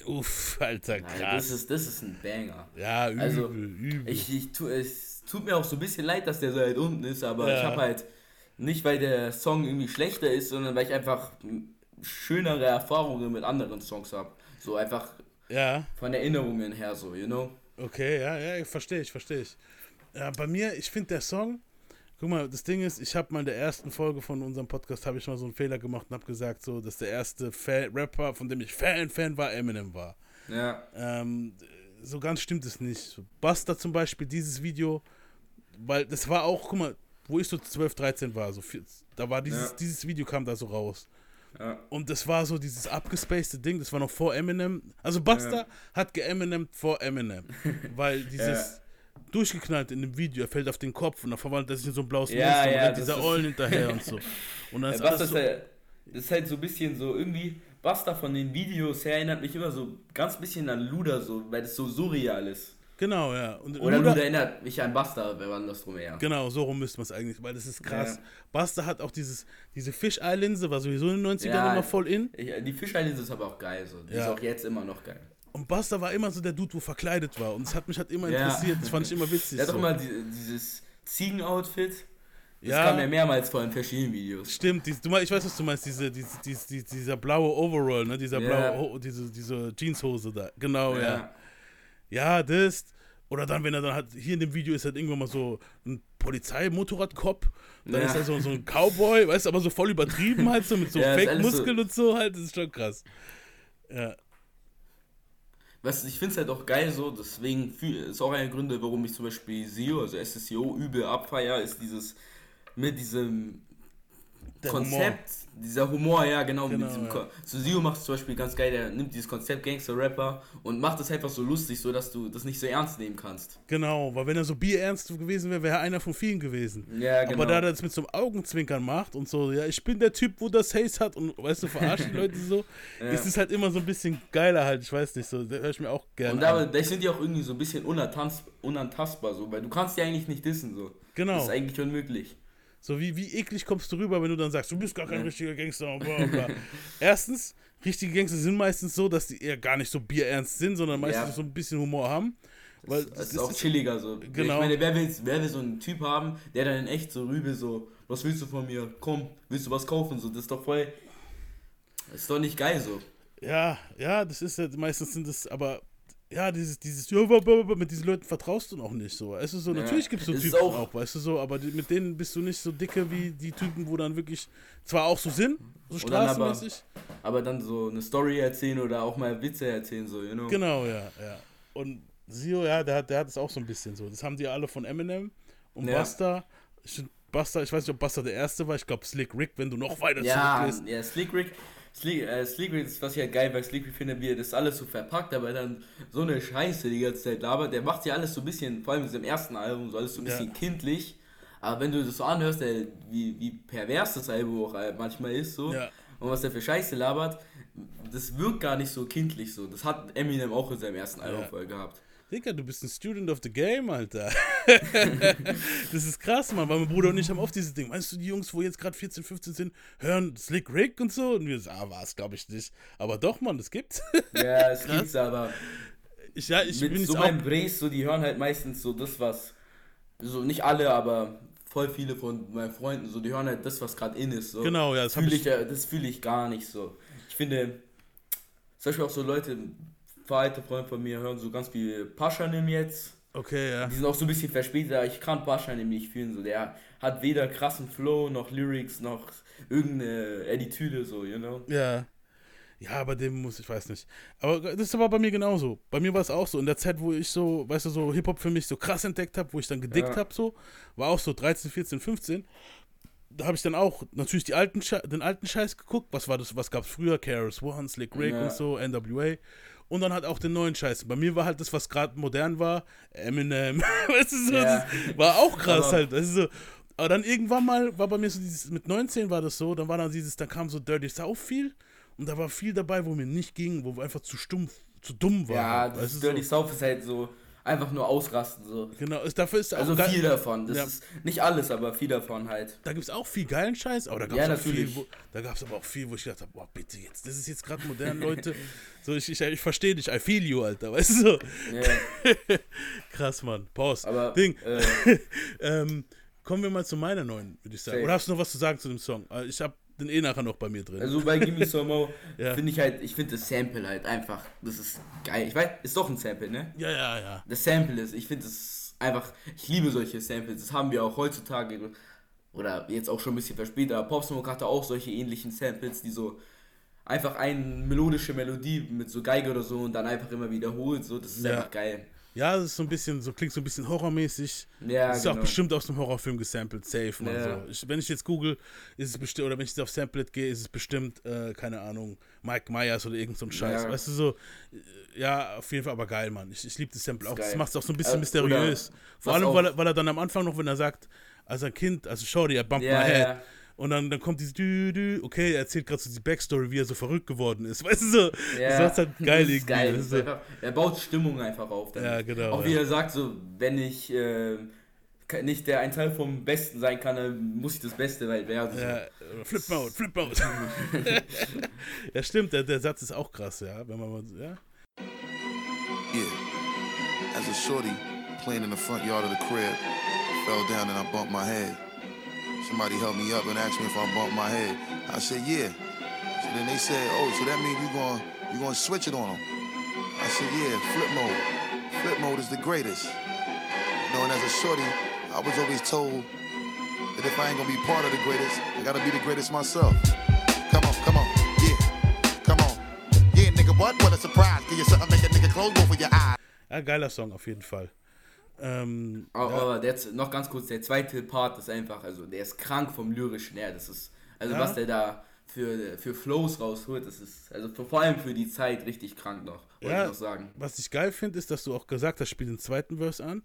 Uff, Alter, Nein, das krass. ist, das ist ein Banger. Ja, übel, Also, übel. Ich, ich tu, es tut mir auch so ein bisschen leid, dass der so halt unten ist, aber Ja. ich habe halt nicht, weil der Song irgendwie schlechter ist, sondern weil ich einfach schönere Erfahrungen mit anderen Songs habe. So einfach ja, von Erinnerungen her, so, you know? okay, ja, ja, verstehe ich, verstehe ich. Ja, bei mir, ich finde der Song, guck mal, das Ding ist, ich habe mal in der ersten Folge von unserem Podcast, habe ich mal so einen Fehler gemacht und habe gesagt, so, dass der erste Fan, Rapper, von dem ich Fan, Fan war, Eminem war. Ja. Ähm, so ganz stimmt es nicht. Buster zum Beispiel, dieses Video, weil das war auch, guck mal, wo ich so 12, 13 war, so vier, da war dieses, Ja. dieses Video kam da so raus. Ja. Und das war so dieses abgespacede Ding, das war noch vor Eminem. Also Buster hat geeminem vor Eminem, weil dieses durchgeknallt in dem Video, er fällt auf den Kopf und dann verwandelt er sich in so ein blaues Ja, Monster und ja, rennt das dieser Eulen hinterher und so. Und dann ist Was alles das, so, halt, das ist halt so ein bisschen so irgendwie, Basta von den Videos her erinnert mich immer so ganz bisschen an Luda, so, weil das so surreal ist. genau, ja. Und Oder Luda- Luda erinnert mich an Basta, wenn man das drum eher. Genau, so rum müsste man es eigentlich, weil das ist krass. Ja. Buster hat auch dieses, diese Fischei-Linse, war sowieso in den 90ern Ja. immer voll in. Ich, die Fischeilinse ist aber auch geil, so. Die Ja. ist auch jetzt immer noch geil. Und Buster war immer so der Dude, wo verkleidet war. Und das hat mich halt immer Ja. interessiert. Das fand ich immer witzig. Der hat so. doch mal die, dieses Ziegen-Outfit. Das Ja. kam ja mehrmals vor in verschiedenen Videos. Stimmt, dies, du, ich weiß, was du meinst, diese, diese, diese, diese, dieser blaue Overall, ne? dieser Ja. blaue, diese, diese Jeanshose da. Genau, ja. ja. das. Oder dann, wenn er dann hat, hier in dem Video ist halt irgendwann mal so ein Polizeimotorradkopf, dann Ja. ist er so, so ein Cowboy, weißt du, aber so voll übertrieben halt, so mit so Ja, Fake-Muskeln und so halt, das ist schon krass. Ja. Was, ich finde es halt auch geil so, deswegen ist auch einer der Gründe, warum ich zum Beispiel SEO, also SSEO, übel abfeier, ist dieses mit diesem Der Konzept, dieser Humor, ja genau, Genau, mit diesem ja. Sio macht es zum Beispiel ganz geil, der nimmt dieses Konzept Gangster-Rapper und macht es einfach so lustig, so dass du das nicht so ernst nehmen kannst. Genau, weil wenn er so bierernst gewesen wäre, wäre er einer von vielen gewesen. Ja, genau. Aber da er das mit so einem Augenzwinkern macht und so, ja, ich bin der Typ, wo das Haze hat und weißt du, verarschen Leute so, Ja. ist es halt immer so ein bisschen geiler halt, ich weiß nicht, so, da höre ich mir auch gerne Und da, sind die auch irgendwie so ein bisschen unantast, unantastbar, so, weil du kannst die eigentlich nicht dissen, so. Genau. Das ist eigentlich unmöglich. So, wie, wie eklig kommst du rüber, wenn du dann sagst, du bist gar kein richtiger Gangster bla bla. Erstens, richtige Gangster sind meistens so, dass die eher gar nicht so bierernst sind, sondern meistens Ja. so ein bisschen Humor haben. Weil Das ist auch chilliger, so. Genau. Ich meine, wer will, wer will so einen Typ haben, der dann in echt so rübe, so, was willst du von mir? Komm, willst du was kaufen? So, das ist doch voll. Das ist doch nicht geil, so. Ja, ja, das ist ja, meistens sind das, aber ja, dieses, dieses, mit diesen Leuten vertraust du noch nicht so. Weißt du so, natürlich gibt es so es ist Typen auch, auch- weißt du so, aber mit denen bist du nicht so dicke wie die Typen, wo dann wirklich zwar auch so sind, so dann aber- straßenmäßig. Aber dann so eine Story erzählen oder auch mal Witze erzählen, so, you know? Genau, ja, ja. Und Sio, ja, der hat, der hat es auch so ein bisschen so. Das haben die alle von Eminem und Ja. Buster. Ich, Buster, ich weiß nicht, ob Buster der erste war, ich glaube Slick Rick, wenn du noch weiter Ja, zurückgehst. ja, Slick Rick. Slick, äh, was ich halt geil bei Rick finde, wie er das alles so verpackt, aber dann so eine Scheiße die ganze Zeit labert. Der macht ja alles so ein bisschen, vor allem in seinem ersten Album, so alles so ein Ja. bisschen kindlich. Aber wenn du das so anhörst, der, wie, wie pervers das Album auch äh, manchmal ist, so, Ja. und was der für Scheiße labert, das wirkt gar nicht so kindlich so. Das hat Eminem auch in seinem ersten Album Ja. voll gehabt. Digga, du bist ein Student of the Game, Alter. das ist krass, Mann, weil mein Bruder und ich haben oft dieses Ding. Meinst du, die Jungs, wo jetzt gerade 14, 15 sind, hören Slick Rick und so? Und wir so, ah, was, glaube ich nicht. Aber doch, Mann, das gibt's. Ja, es gibt's aber. ich, ja, ich mit bin so meinen Bres, so, die hören halt meistens so das, was, so nicht alle, aber voll viele von meinen Freunden, so, die hören halt das, was gerade in ist. So. Genau, ja, das fühle ich- ich, ja- das fühle ich gar nicht so. Ich finde, zum Beispiel auch so Leute, verhalte Freunde von mir hören so ganz viel Paschanim jetzt. Okay, ja. Die sind auch so ein bisschen verspätet, aber ich kann Paschanim nicht fühlen. So. Der hat weder krassen Flow, noch Lyrics, noch irgendeine Attitüde, so, you know. Ja. Ja, aber dem muss ich weiß nicht. Aber das aber bei mir genauso. Bei mir war es auch so. In der Zeit, wo ich so, weißt du, so Hip-Hop für mich so krass entdeckt habe, wo ich dann gedickt Ja. habe, so, war auch so 13, 14, 15. Da habe ich dann auch natürlich die alten Sche den alten Scheiß geguckt. Was war das, was gab's früher? Keras One, Slick Rick Ja. und so, NWA. Und dann halt auch den neuen Scheiß. Bei mir war halt das, was gerade modern war, Eminem. weißt du, so, das war auch krass halt. Weißt du, so. Aber dann irgendwann mal war bei mir so dieses, mit 19 war das so, dann war dann dieses, dann kam so Dirty South viel und da war viel dabei, wo mir nicht ging, wo einfach zu stumpf, zu dumm war. Ja, halt, das weißt Dirty so. South ist halt so einfach nur ausrasten, so. Genau, ist, dafür ist Also viel davon. Das Ja. ist nicht alles, aber viel davon halt. Da gibt es auch viel geilen Scheiß, aber da gab Ja, es viel, natürlich. wo, da gab es aber auch viel, wo ich gedacht habe, boah, bitte jetzt, das ist jetzt gerade modern, Leute. so, ich, ich, ich verstehe dich, I feel you, Alter, weißt du so. Ja, Krass, Mann. Pause. aber Ding. Äh, Ähm, kommen wir mal zu meiner neuen, würde ich sagen. Safe. Oder hast du noch was zu sagen zu dem Song? Äh, Ich habe den eh nachher noch bei mir drin. also bei Gimme Some More Ja. finde ich halt, ich finde das Sample halt einfach, das ist geil. Ich weiß, ist doch ein Sample, ne? ja, ja, ja. Das Sample ist, ich finde das einfach, ich liebe solche Samples. Das haben wir auch heutzutage oder jetzt auch schon ein bisschen verspätet, aber Pop Smoke hatte auch solche ähnlichen Samples, die so einfach eine melodische Melodie mit so Geige oder so und dann einfach immer wiederholt, so, das ist Ja. einfach geil. Ja, das ist so ein bisschen, so klingt so ein bisschen horrormäßig. Ja, das ist genau. auch bestimmt aus dem Horrorfilm gesampelt, safe, man. Ja. So. Ich, wenn ich jetzt google, ist es bestimmt, oder wenn ich jetzt auf Samplet gehe, ist es bestimmt, äh, keine Ahnung, Mike Myers oder irgend so ein Scheiß. Ja. Weißt du so, äh, ja, auf jeden Fall aber geil, Mann. Ich, ich liebe das Sample auch. Ist Das geil. macht es auch so ein bisschen Äh, mysteriös. Vor allem, weil er, weil er dann am Anfang noch, wenn er sagt, als ein Kind, also Shorty, er bumpt Ja, my head. ja. Und dann, dann kommt dieses Dü, Dü, okay, er erzählt gerade so die Backstory, wie er so verrückt geworden ist. Weißt du so? Ja, das macht's halt geil das ist geil. Das ist ist einfach, er baut Stimmung einfach auf. damit. Ja, genau, Auch wie ja. er sagt, so, wenn ich äh, nicht der ein Teil vom Besten sein kann, dann muss ich das Beste halt werden. So. Ja, Flip Mode, Flip Mode. ja, stimmt, der, der Satz ist auch krass, ja. Wenn man mal, ja. Yeah. As a shorty playing in the front yard of the crib, fell down and I bumped my head. Somebody helped me up and asked me if I bumped my head. I said, yeah. So then they said, oh, so that means you going you gonna switch it on them. I said, yeah, flip mode. Flip mode is the greatest. You know, and as a shorty, I was always told that if I ain't gonna be part of the greatest, I gotta be the greatest myself. Come on, come on, yeah. Come on. Yeah, nigga, what? What a surprise. Give you something, make a nigga close both of your eyes. ja, geiler Song auf jeden Fall. Ähm, Aber, ja, der, noch ganz kurz, der zweite Part ist einfach, also der ist krank vom Lyrischen her. Das ist Also Ja. was der da für, für Flows rausholt, das ist, also vor vor allem für die Zeit richtig krank noch, wollte Ja. ich noch sagen. Was ich geil finde, ist, dass du auch gesagt hast, spiel den zweiten Verse an,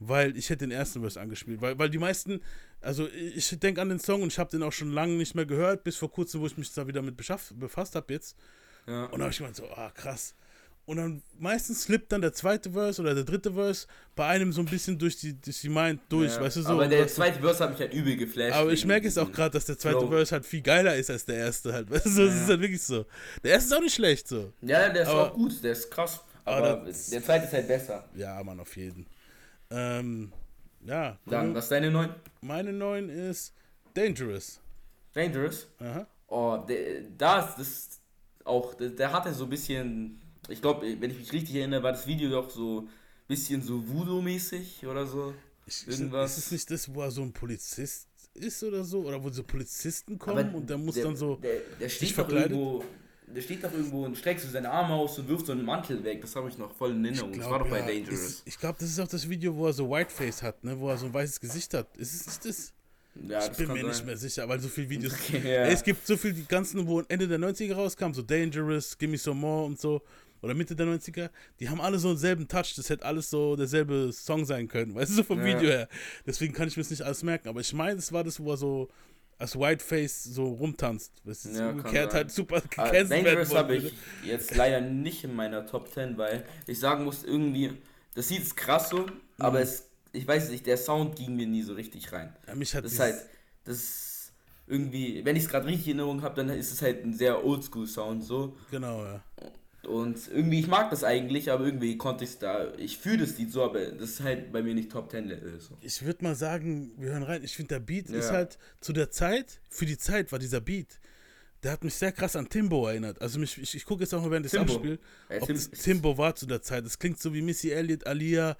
weil ich hätte den ersten Verse angespielt. Weil, weil die meisten, also ich denke an den Song und ich habe den auch schon lange nicht mehr gehört, bis vor kurzem, wo ich mich da wieder mit befasst habe jetzt. Ja. Und da habe ich gemeint so, ah, krass. Und dann meistens slippt dann der zweite Verse oder der dritte Verse bei einem so ein bisschen durch die, durch die Mind durch, Ja. weißt du so. Aber der zweite Verse hat mich halt übel geflasht. aber ich merke es auch gerade, dass der zweite Flow. Verse halt viel geiler ist als der erste halt. Weißt du, so, das ist halt wirklich so. Der erste ist auch nicht schlecht so. Ja, der ist Aber- auch gut, der ist krass. Aber Aber das- der zweite ist halt besser. Ja, Mann, auf jeden. Ähm, ja, Dann, was ist deine neun? meine neuen ist Dangerous. Dangerous. Aha. Oh, der, da ist das auch, der, der hatte so ein bisschen, ich glaube, wenn ich mich richtig erinnere, war das Video doch so ein bisschen so Voodoo-mäßig oder so. Ich, Irgendwas. Ist es nicht das, wo er so ein Polizist ist oder so? Oder wo so Polizisten kommen Aber und der muss der, dann so. Der, der sich steht doch verkleidet? irgendwo. Der steht doch irgendwo und streckt so seine Arme aus und wirft so einen Mantel weg. Das habe ich noch voll in Erinnerung. das war doch bei ja, Dangerous. Ist, ich glaube, das ist auch das Video, wo er so Whiteface hat, ne? Wo er so ein weißes Gesicht hat. Ist es nicht das? ja, ich bin mir sein. nicht mehr sicher, weil so viele Videos. Okay, ja. Es gibt so viele, die ganzen, wo Ende der 90er rauskamen, so Dangerous, Gimme Some More und so. Oder Mitte der 90er, die haben alle so denselben Touch. Das hätte alles so derselbe Song sein können, weißt du, so vom Ja. Video her. Deswegen kann ich mir das nicht alles merken. Aber ich meine, das war das, wo er so als Whiteface so rumtanzt. Das ist Ja, umgekehrt halt super Aber gecancelt werden habe ich jetzt leider nicht in meiner Top 10, weil ich sagen muss, irgendwie, das sieht krass so, aber Mhm. es, ich weiß nicht, der Sound ging mir nie so richtig rein. Ja, mich hat Das ist halt, das ist irgendwie, wenn ich es gerade richtig in Erinnerung habe, dann ist es halt ein sehr Oldschool-Sound so. Genau, ja. Und irgendwie, ich mag das eigentlich, aber irgendwie konnte ich es da, ich fühle das Lied so, aber das ist halt bei mir nicht Top 10 Level. So. Ich würde mal sagen, wir hören rein. Ich finde, der Beat Ja. ist halt zu der Zeit, für die Zeit war dieser Beat, der hat mich sehr krass an Timbo erinnert. Also mich, ich, ich gucke jetzt auch mal, während ich das Timbo. abspiele, ob Tim- Timbo war zu der Zeit. Das klingt so wie Missy Elliott, Alia,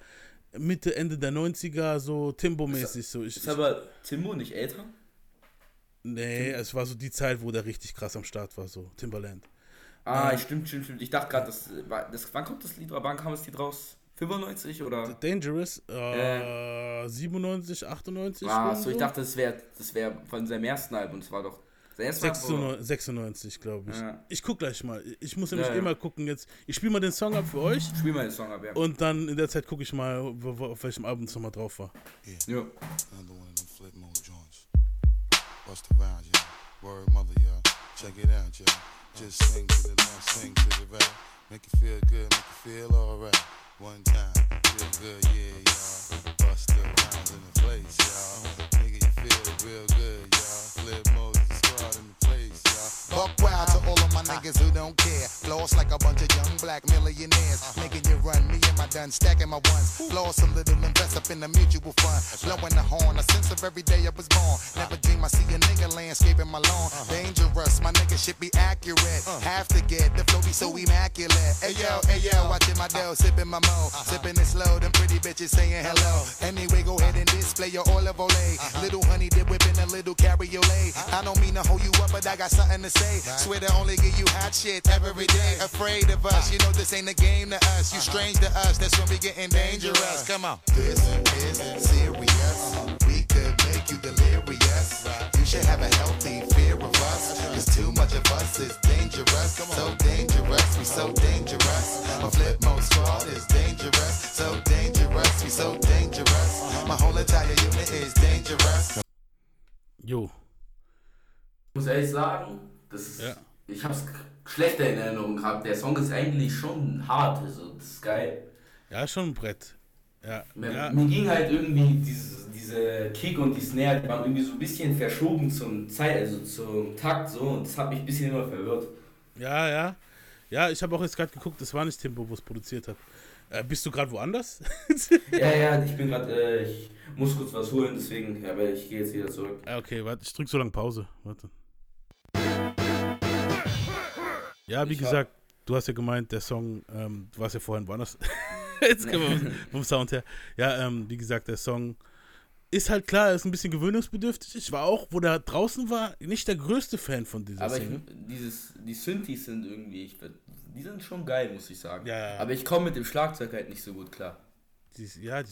Mitte, Ende der 90er, so Timbo-mäßig. So. Ich, Ist aber Timbo nicht älter? nee, es war so die Zeit, wo der richtig krass am Start war, so Timberland. Ah, stimmt, stimmt, stimmt. Ich dachte gerade, das, war- das, wann kommt das Lied, wann kam das Lied raus? 95 oder? Dangerous, äh, 97, 98. Ah, so, ich dachte, das wäre das wär von seinem ersten Album. Das war doch sein erstes Album. 96, 96 glaube ich. Ja. Ich guck gleich mal. Ich muss nämlich Ja, ja. immer gucken jetzt. Ich spiele mal den Song ab für euch. Spiel mal den Song ab, ja. Und dann in der Zeit gucke ich mal, wo, wo, auf welchem Album es nochmal drauf war. ja. Mode joints. Bust around, yeah. Word mother, yeah. Check it out, yeah. Just swing to the left, swing to the right. Make you feel good, make you feel alright. One time, feel good, yeah, y'all. Bust the around in the place, y'all. Nigga, you feel real good, y'all. Flip mode, squad in the place, y'all. Buck wild to all my niggas who don't care. Floss like a bunch of young black millionaires. Making you run, me and my done stacking my ones. Floss a little, invest up in the mutual fund. Blowing the horn, a sense of every day I was born. Never dream I see a nigga landscaping my lawn. Dangerous, my nigga should be accurate. Have to get the flow be so immaculate. Hey yo, hey yo, watching my dough, sipping my mo. Sipping it slow, them pretty bitches saying hello. Anyway, go ahead and display your olive olay. Little honey dip whipping a little cabriolet. I don't mean to hold you up, but I got something to say. Swear to only give you hot shit every day. Afraid of us, you know this ain't a game to us. You strange to us, that's when we getting dangerous. Come on. This is serious. We could make you delirious. You should have a healthy fear of us. Cause too much of us is dangerous. So dangerous, we so dangerous. My flip mode squad is dangerous. So dangerous, we so dangerous. Uh-huh. My whole entire unit is dangerous. Jo. Ich muss ehrlich sagen, das ist, Ja. Ich hab's schlechter in Erinnerung gehabt. Der Song ist eigentlich schon hart, also das ist geil. Ja, schon ein Brett. Ja. Mir, ja. mir ging halt irgendwie diese, diese Kick und die Snare, die waren irgendwie so ein bisschen verschoben zum Zeit, also zum Takt so und das hat mich ein bisschen immer verwirrt. Ja, ja. Ja, ich habe auch jetzt gerade geguckt, das war nicht Timbo, wo es produziert hat. Äh, bist du gerade woanders? Ja, ja, ich bin gerade, äh, ich muss kurz was holen, deswegen, aber ich gehe jetzt wieder zurück. Ja, okay, warte, ich drück so lange Pause. Warte. Ja, wie Ich gesagt, du hast ja gemeint, der Song, ähm, du warst ja vorhin woanders. Jetzt können wir vom Sound her. Ja, ähm, wie gesagt, der Song ist halt klar, ist ein bisschen gewöhnungsbedürftig. Ich war auch, wo der draußen war, nicht der größte Fan von dieser Aber ich, dieses, die Synthes sind irgendwie, ich, die sind schon geil, muss ich sagen. Ja, ja. Aber ich komme mit dem Schlagzeug halt nicht so gut klar. Die, ja, die,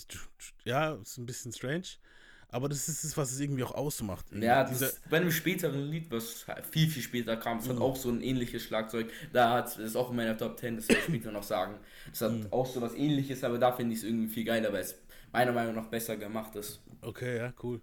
ja, ist ein bisschen strange. Aber das ist es, was es irgendwie auch ausmacht. Ja, das, bei einem späteren Lied, was viel, viel später kam, es hat Mhm. auch so ein ähnliches Schlagzeug. Da hat ist auch in meiner Top 10, das werde ich später noch sagen. Es hat Mhm. auch so was ähnliches, aber da finde ich es irgendwie viel geiler, weil es meiner Meinung nach besser gemacht ist. Okay, ja, cool.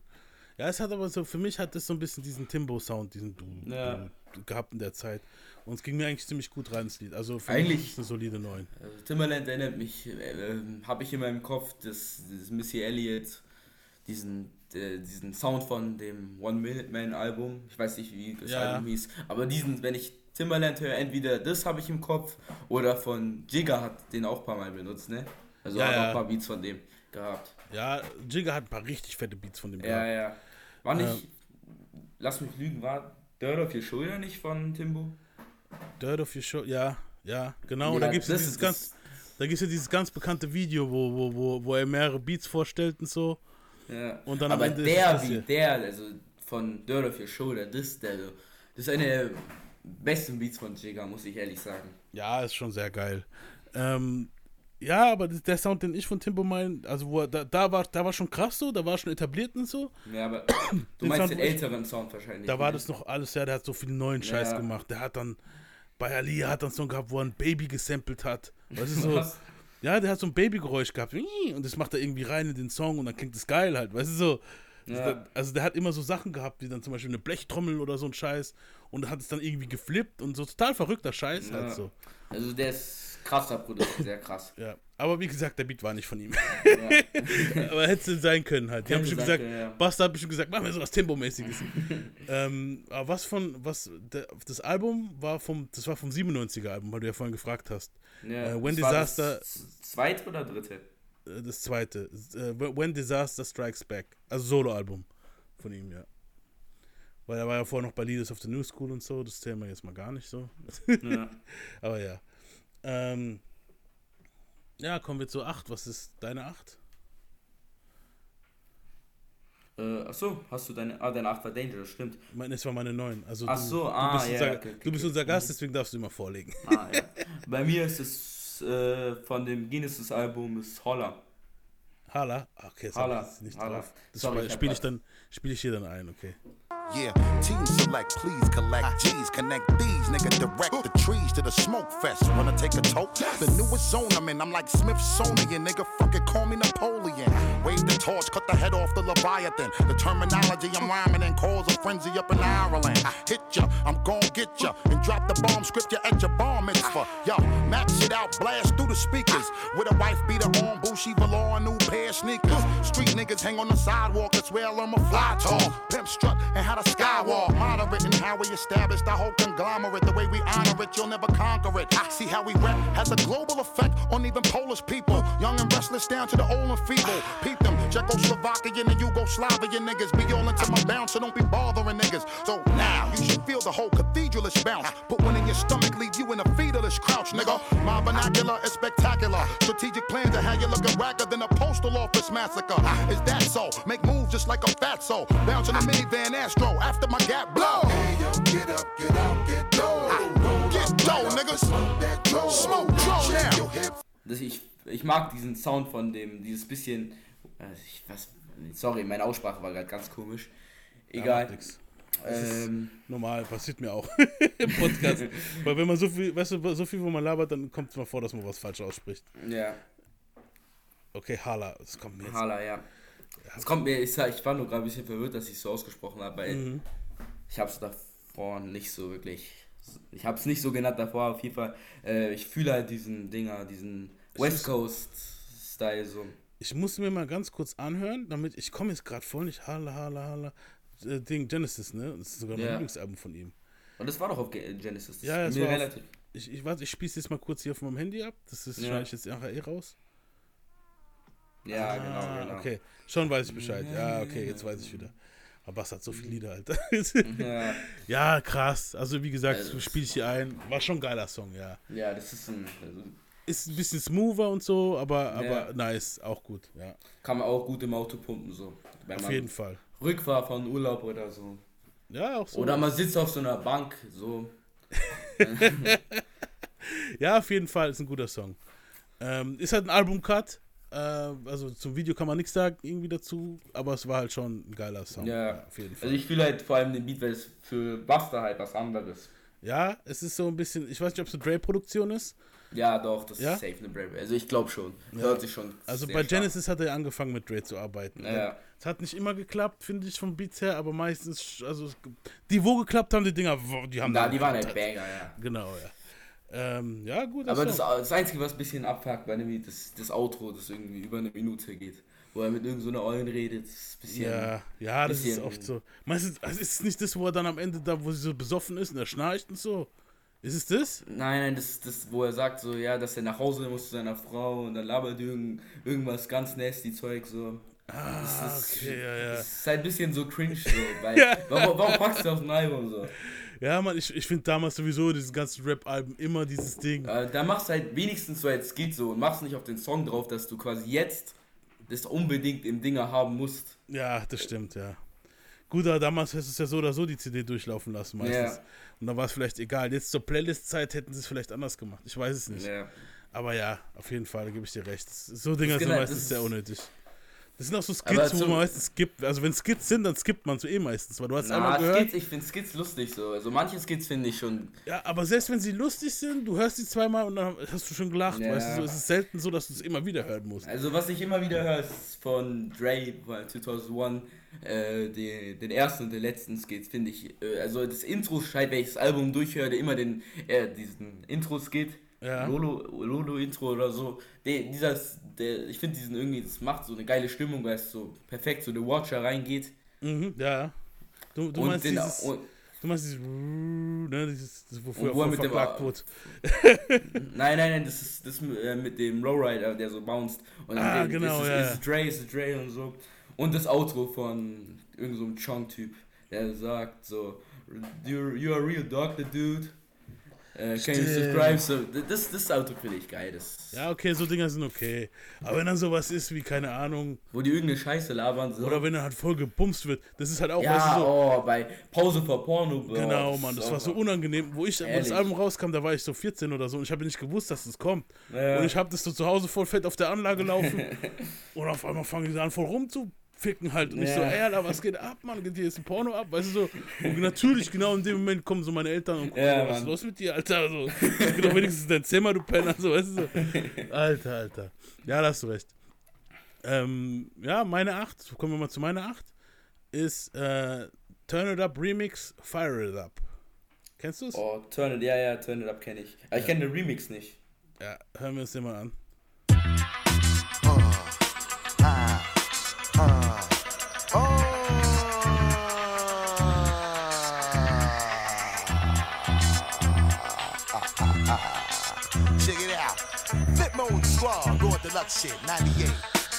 Ja, es hat aber so, für mich hat es so ein bisschen diesen Timbo-Sound, diesen du, Ja. du gehabt in der Zeit. Und es ging mir eigentlich ziemlich gut rein, das Lied. Also für Eigentlich- mich ist es eine solide 9. Also Timberland erinnert mich, äh, habe ich in meinem Kopf, das, das Missy Elliott, diesen, äh, diesen Sound von dem One Minute Man Album. Ich weiß nicht, wie das Ja. Album hieß, aber diesen, wenn ich Timberland höre, entweder das habe ich im Kopf oder von Jigga hat den auch ein paar Mal benutzt, ne? Also Ja, hat ja. auch ein paar Beats von dem gehabt. Ja, Jigga hat ein paar richtig fette Beats von dem Ja, gehabt. ja. War nicht, Ähm. lass mich lügen, war Dirt of Your Shoulder nicht von Timbo? Dirt of Your Show, ja, ja, genau. Ja, da gibt es ja dieses ganz, da gibt's ja dieses ganz bekannte Video, wo, wo, wo, wo er mehrere Beats vorstellt und so. Ja. Und dann am Aber Ende ist der. Beat, der, also von Dirt of Your Shoulder, das, der, das ist eine der besten Beats von Jigga, muss ich ehrlich sagen. Ja, ist schon sehr geil. Ähm, ja, aber der Sound, den ich von Timbo meine, also wo er, da, da, war, da war schon krass so, da war schon etabliert und so. Ja, aber Den du meinst Sound, den älteren Sound wahrscheinlich. Da war ne? das noch alles, ja, der hat so viel neuen Scheiß Ja. gemacht. Der hat dann, bei Ali hat dann einen Song gehabt, wo er ein Baby gesampelt hat. Weißt du, so, Was? Ja, der hat so ein Babygeräusch gehabt. Und das macht er irgendwie rein in den Song und dann klingt es geil halt, weißt du, so. Ja. Also der hat immer so Sachen gehabt, wie dann zum Beispiel eine Blechtrommel oder so ein Scheiß und hat es dann irgendwie geflippt und so total verrückter Scheiß halt Ja. so. Also der ist krasser Produkt, sehr krass. Ja, aber wie gesagt, der Beat war nicht von ihm. Ja. aber hätte es sein können halt. Die haben schon gesagt, können, ja. Basta hat bestimmt gesagt, machen wir sowas Tempomäßiges. ähm, aber was von, was, das Album war vom, das war vom 97er Album, weil du ja vorhin gefragt hast. Ja, Äh, When Disaster- Das zweite oder dritte? Äh, Das zweite, äh, When Disaster Strikes Back. Also Soloalbum von ihm, ja. Weil er war ja vorher noch bei Leaders of the New School und so, das zählen wir jetzt mal gar nicht so. Ja. Aber ja. Ähm, ja, kommen wir zu 8. Was ist deine 8? Äh, achso, hast du deine. Ah, deine 8 war Dangerous, stimmt. Meine, es war meine 9. Also Ach du, so, du ah, bist, ja, unser, okay, du bist okay. unser Gast, deswegen darfst du immer vorlegen. Ah, ja. Bei mir ist es äh, von dem Genesis-Album ist Holler. Hala? Okay, jetzt Hala, nicht Hala. drauf. Das Sorry, ich hab spiele ich, dann- spiel ich hier dann ein, okay. Yeah, team select, please collect ah. G's, connect these, nigga, direct the trees to the smoke fest. Wanna take a toke? The newest zone I'm in, I'm like Smithsonian, nigga, fucking call me Napoleon. Torch, cut the head off the Leviathan. The terminology I'm rhyming in cause a frenzy up in Ireland. I hit ya, I'm gon' get ya, and drop the bomb script ya at your bar mitzvah. Yo, max it out, blast through the speakers. With a wife beater on, Bushy velour, new pair of sneakers. Street niggas hang on the sidewalk, that's where I'm a fly talk. Pimp strut and how the skywalk. Moderate in how we established our whole conglomerate. The way we honor it, you'll never conquer it. I see how we rap has a global effect on even Polish people. Young and restless down to the old and feeble. Peep them, Czechoslovakian and Yugoslavian niggas. Be all into my bounce, so don't be bothering niggas. So now you should feel the whole cathedral is bounce. Put one in your stomach, leave you in a fetalish crouch, nigga. My vernacular is spectacular. Strategic plans are how you look looking racker than a postal office massacre. Is that so? Make moves just like a fat soul. Bounce in a minivan Astro after my gap blow. Hey, yo, get up, get out, get low. Get low, niggas. Smoke Joe now. Ich, mag diesen Sound von dem, dieses bisschen. Äh, ich, was, sorry, meine Aussprache war gerade ganz komisch. Ja, Egal. nix. ähm, Normal, passiert mir auch im Podcast. Weil wenn man so viel, weißt du, so viel, wo man labert, dann kommt es mal vor, dass man was falsch ausspricht. ja, Okay, Hala, das kommt mir jetzt. Hala, ja. Es kommt mir, ich, ich war nur gerade ein bisschen verwirrt, dass ich es so ausgesprochen habe, weil Mhm. ich habe es davor nicht so wirklich. Ich habe es nicht so genannt davor, auf jeden Fall. Äh, ich fühle halt diesen Dinger, diesen West Coast-Style so. Ich muss mir mal ganz kurz anhören, damit ich komme jetzt gerade voll nicht. Hala, Hala, Hala. Äh, Ding, Genesis, ne? Das ist sogar mein Ja. Lieblingsalbum von ihm. Und das war doch auf Ge- Genesis. Das Ja, ist es mir war auf- relativ. Ich, ich warte, ich spiele es jetzt mal kurz hier auf meinem Handy ab. Das ist Ja. schneide ich jetzt nachher eh raus. Ja, Ah, genau, genau. Okay, schon weiß ich Bescheid. Ja, okay, jetzt weiß ich wieder. Aber Bass hat so viele Lieder, Alter. Ja, ja, krass. Also wie gesagt, Also, spiele ich hier ein. War schon ein geiler Song, ja. ja, das ist ein. Also, Ist ein bisschen smoother und so, aber, aber Ja. nice, auch gut, ja. kann man auch gut im Auto pumpen, so. Auf jeden Fall. Rückfahrt von Urlaub oder so. Ja, auch so. Oder man sitzt auf so einer Bank, so. Ja, auf jeden Fall ist ein guter Song. Ähm, ist halt ein Album-Cut. Äh, also zum Video kann man nichts sagen irgendwie dazu, aber es war halt schon ein geiler Song. Ja, auf jeden Fall. Also ich fühle halt vor allem den Beat, weil es für Buster halt was anderes. ja, es ist so ein bisschen, ich weiß nicht, ob es eine Dre-Produktion ist. Ja, doch, das Ja? ist safe eine Brave. Also ich glaube schon. Hört sich schon. Also bei stark. Genesis hat er angefangen mit Dre zu arbeiten. Ja. Es hat nicht immer geklappt, finde ich, vom Beats her, aber meistens, also die, wo geklappt haben, die Dinger, die haben Da, dann die waren halt. Banger, ja. Genau, ja. Ähm, ja, gut. Aber das, das Einzige, was ein bisschen abfuckt bei dem Lied, ist das Outro, das irgendwie über eine Minute geht. Wo er mit irgendeiner so einer Eulen redet. Das ist ein bisschen. Ja, ja, das ist bisschen- oft so. Meinst du, also ist es nicht das, wo er dann am Ende da, wo sie so besoffen ist und er schnarcht und so? Ist es das? Nein, nein, das ist das, wo er sagt so, ja, dass er nach Hause muss zu seiner Frau und dann labert irgend, irgendwas ganz nasty Zeug so. Ah, Das ist- okay, ja, ja. Das ist halt ein bisschen so cringe so, weil, Ja. warum, warum packst du auf ein Album so? Ja, Mann, ich, ich finde damals sowieso diesen ganzen Rap-Alben immer dieses Ding. Äh, da machst du halt wenigstens so als geht so und machst nicht auf den Song drauf, dass du quasi jetzt das unbedingt im Dinger haben musst. Ja, das stimmt, ja. Gut, aber damals hättest du es ja so oder so die CD durchlaufen lassen meistens. Ja. Und dann war es vielleicht egal. Jetzt zur Playlist-Zeit hätten sie es vielleicht anders gemacht. Ich weiß es nicht. Ja. Aber ja, auf jeden Fall, da gebe ich dir recht. So Dinger sind genau- meistens sehr unnötig. Das sind auch so Skits, wo man meistens skippt. Also wenn Skits sind, dann skippt man so eh meistens, weil du hast Na, einmal gehört. Skits, ich finde Skits lustig so. Also manche Skits finde ich schon. Ja, aber selbst wenn sie lustig sind, du hörst sie zweimal und dann hast du schon gelacht. Ja. Weißt du, so, es ist selten so, dass du es immer wieder hören musst. Also was ich immer wieder höre, ist von Dre von 2001, äh, den, den ersten und den letzten Skits, finde ich. Äh, also das Intro scheint, wenn ich das Album durchhöre, immer den, äh, diesen Intro-Skit. Ja. Lolo, Lolo Intro oder so. Der, dieser, der, ich finde diesen irgendwie, das macht so eine geile Stimmung, weil es so perfekt so The Watcher reingeht. Mhm, ja. Du, du und meinst den, dieses, und, du meinst dieses, ne, dieses, das, wo Und früher wo er mit dem- wurde. Nein, nein, nein, das ist das äh, mit dem Lowrider, der so bounced. Und dann Ah, den- genau, ist, ja, Ist Dre, ist Dre und so. Und das Outro von irgendeinem so Chong-Typ, der sagt so, you're, you're a real doctor, dude. Äh, can you subscribe? So, das, das Outro finde ich geil. Das, Ja, okay, so Dinger sind okay. Aber wenn dann sowas ist wie, keine Ahnung, Wo die irgendeine Scheiße labern. So. oder wenn dann halt voll gebumst wird, das ist halt auch, ja, weißt du, so, oh, bei Pause vor Porno. Bro. Genau, Mann, das ist war so unangenehm. Wo ich, wo das. Album rauskam, da war ich so 14 oder so und ich habe nicht gewusst, dass das kommt. Ja. Und ich habe das so zu Hause voll fett auf der Anlage laufen und auf einmal fangen die an voll rumzuficken halt. Und ich so, Ja. ey, Alter, was geht ab, Mann? Geht hier jetzt ein Porno ab? Weißt du so? Und natürlich, genau in dem Moment kommen so meine Eltern und gucken, Ja, so, was ist los mit dir, Alter? So, ich bin doch wenigstens in dein Zimmer, du Penner, so, weißt du so. Alter, Alter. Ja, da hast du recht. Ähm, ja, meine 8, kommen wir mal zu meiner 8, ist äh, Turn It Up Remix Fire It Up. Kennst du es? Oh, Turn It, ja, ja, Turn It Up kenne ich. Aber ich kenne den Remix nicht. Ja, hören wir uns den mal an. Squad, Lord Deluxe shit, 98.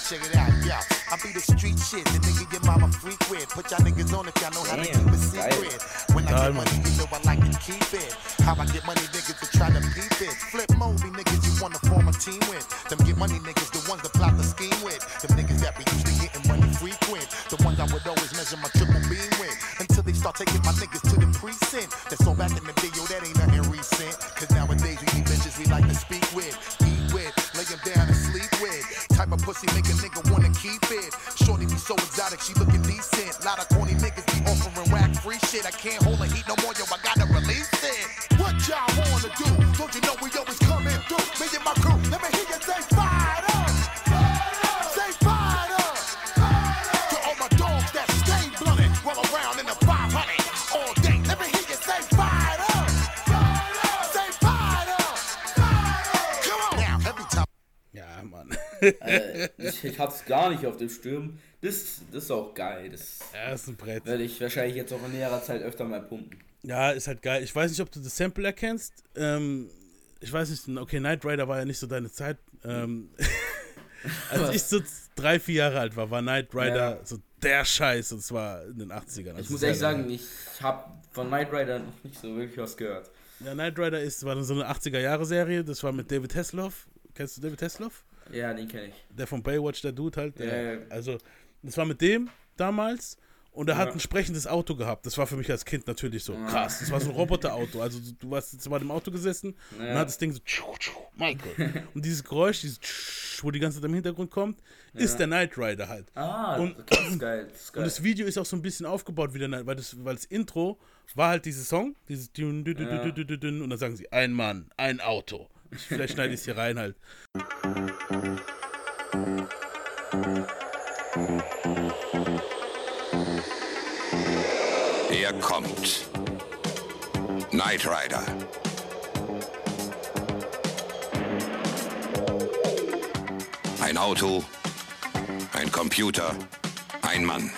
Check it out, yeah. I be the street shit, the nigga your mama freak with. Put y'all niggas on if y'all know how to Damn, keep a secret. When I get money, you know I like to keep it. How I get money, niggas to try to peep it. Flip mode, be niggas you wanna form a team with. Them get money niggas, the ones that plot the scheme with. Them niggas that be used to getting money frequent. The ones I would always measure my triple beam with. Until they start taking my niggas to the precinct. That's all back in the day, yo, that ain't nothing recent. Cause nowadays we need bitches we like to speak with, Type of pussy make a nigga wanna keep it. Shorty be so exotic, she looking decent. Lot of corny niggas be offering whack free shit. I can't hold a heat no more, yo, I gotta release it. Äh, ich, ich hab's gar nicht auf dem Sturm. Das, das ist auch geil. Das er ist ein Brett. werde ich wahrscheinlich jetzt auch in näherer Zeit öfter mal pumpen. Ja, ist halt geil. Ich weiß nicht, ob du das Sample erkennst. Ähm, ich weiß nicht, okay, Knight Rider war ja nicht so deine Zeit. Ähm, als ich so drei, vier Jahre alt war, war Knight Rider Ja. so der Scheiß und zwar in den 80ern. Ich Also muss ehrlich sagen, ich habe von Knight Rider noch nicht so wirklich was gehört. Ja, Knight Rider ist, war so eine 80er-Jahre-Serie. Das war mit David Hasselhoff. Kennst du David Hasselhoff? Ja, den kenne ich. Der von Baywatch, der Dude halt. Der, Ja, ja. Also, das war mit dem damals. Und er hat ein sprechendes Auto gehabt. Das war für mich als Kind natürlich so krass. Das war so ein Roboterauto. Also du- warst jetzt mal im Auto gesessen und hat das Ding so tschu, tschu, Michael. Und dieses Geräusch, dieses tsch, wo die ganze Zeit im Hintergrund kommt, ist der Knight Rider halt. Ah, Und- das ist geil. Das ist Und geil. das Video ist auch so ein bisschen aufgebaut wie der Knight, weil das, weil das Intro war halt dieses Song, dieses dün, und dann sagen sie, ein Mann, ein Auto. Ich, vielleicht schneide ich es hier rein halt. Er kommt. Knight Rider. Ein Auto, ein Computer, ein Mann.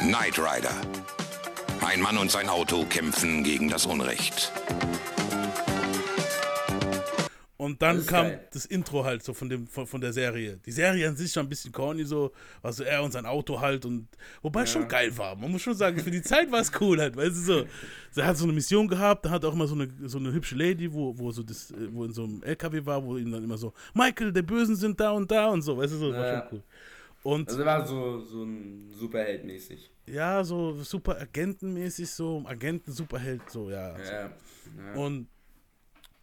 Knight Rider. Ein Mann und sein Auto kämpfen gegen das Unrecht. Und dann Das kam geil. das Intro halt so von, dem, von, von der Serie. Die Serie an sich schon ein bisschen corny, so, war so er und sein Auto halt und wobei es schon geil war. Man muss schon sagen, für die Zeit war es cool halt, weißt du so. Er hat so eine Mission gehabt, da hat auch immer so eine, so eine hübsche Lady, wo, wo so das, wo in so einem LKW war, wo ihm dann immer so, Michael, der Bösen sind da und da und so, weißt du so, war Ja. schon cool. Und Also war so, so ein Superheld-mäßig. ja, so super agentenmäßig, so Agenten, Superheld, so, ja. Ja. ja. Und,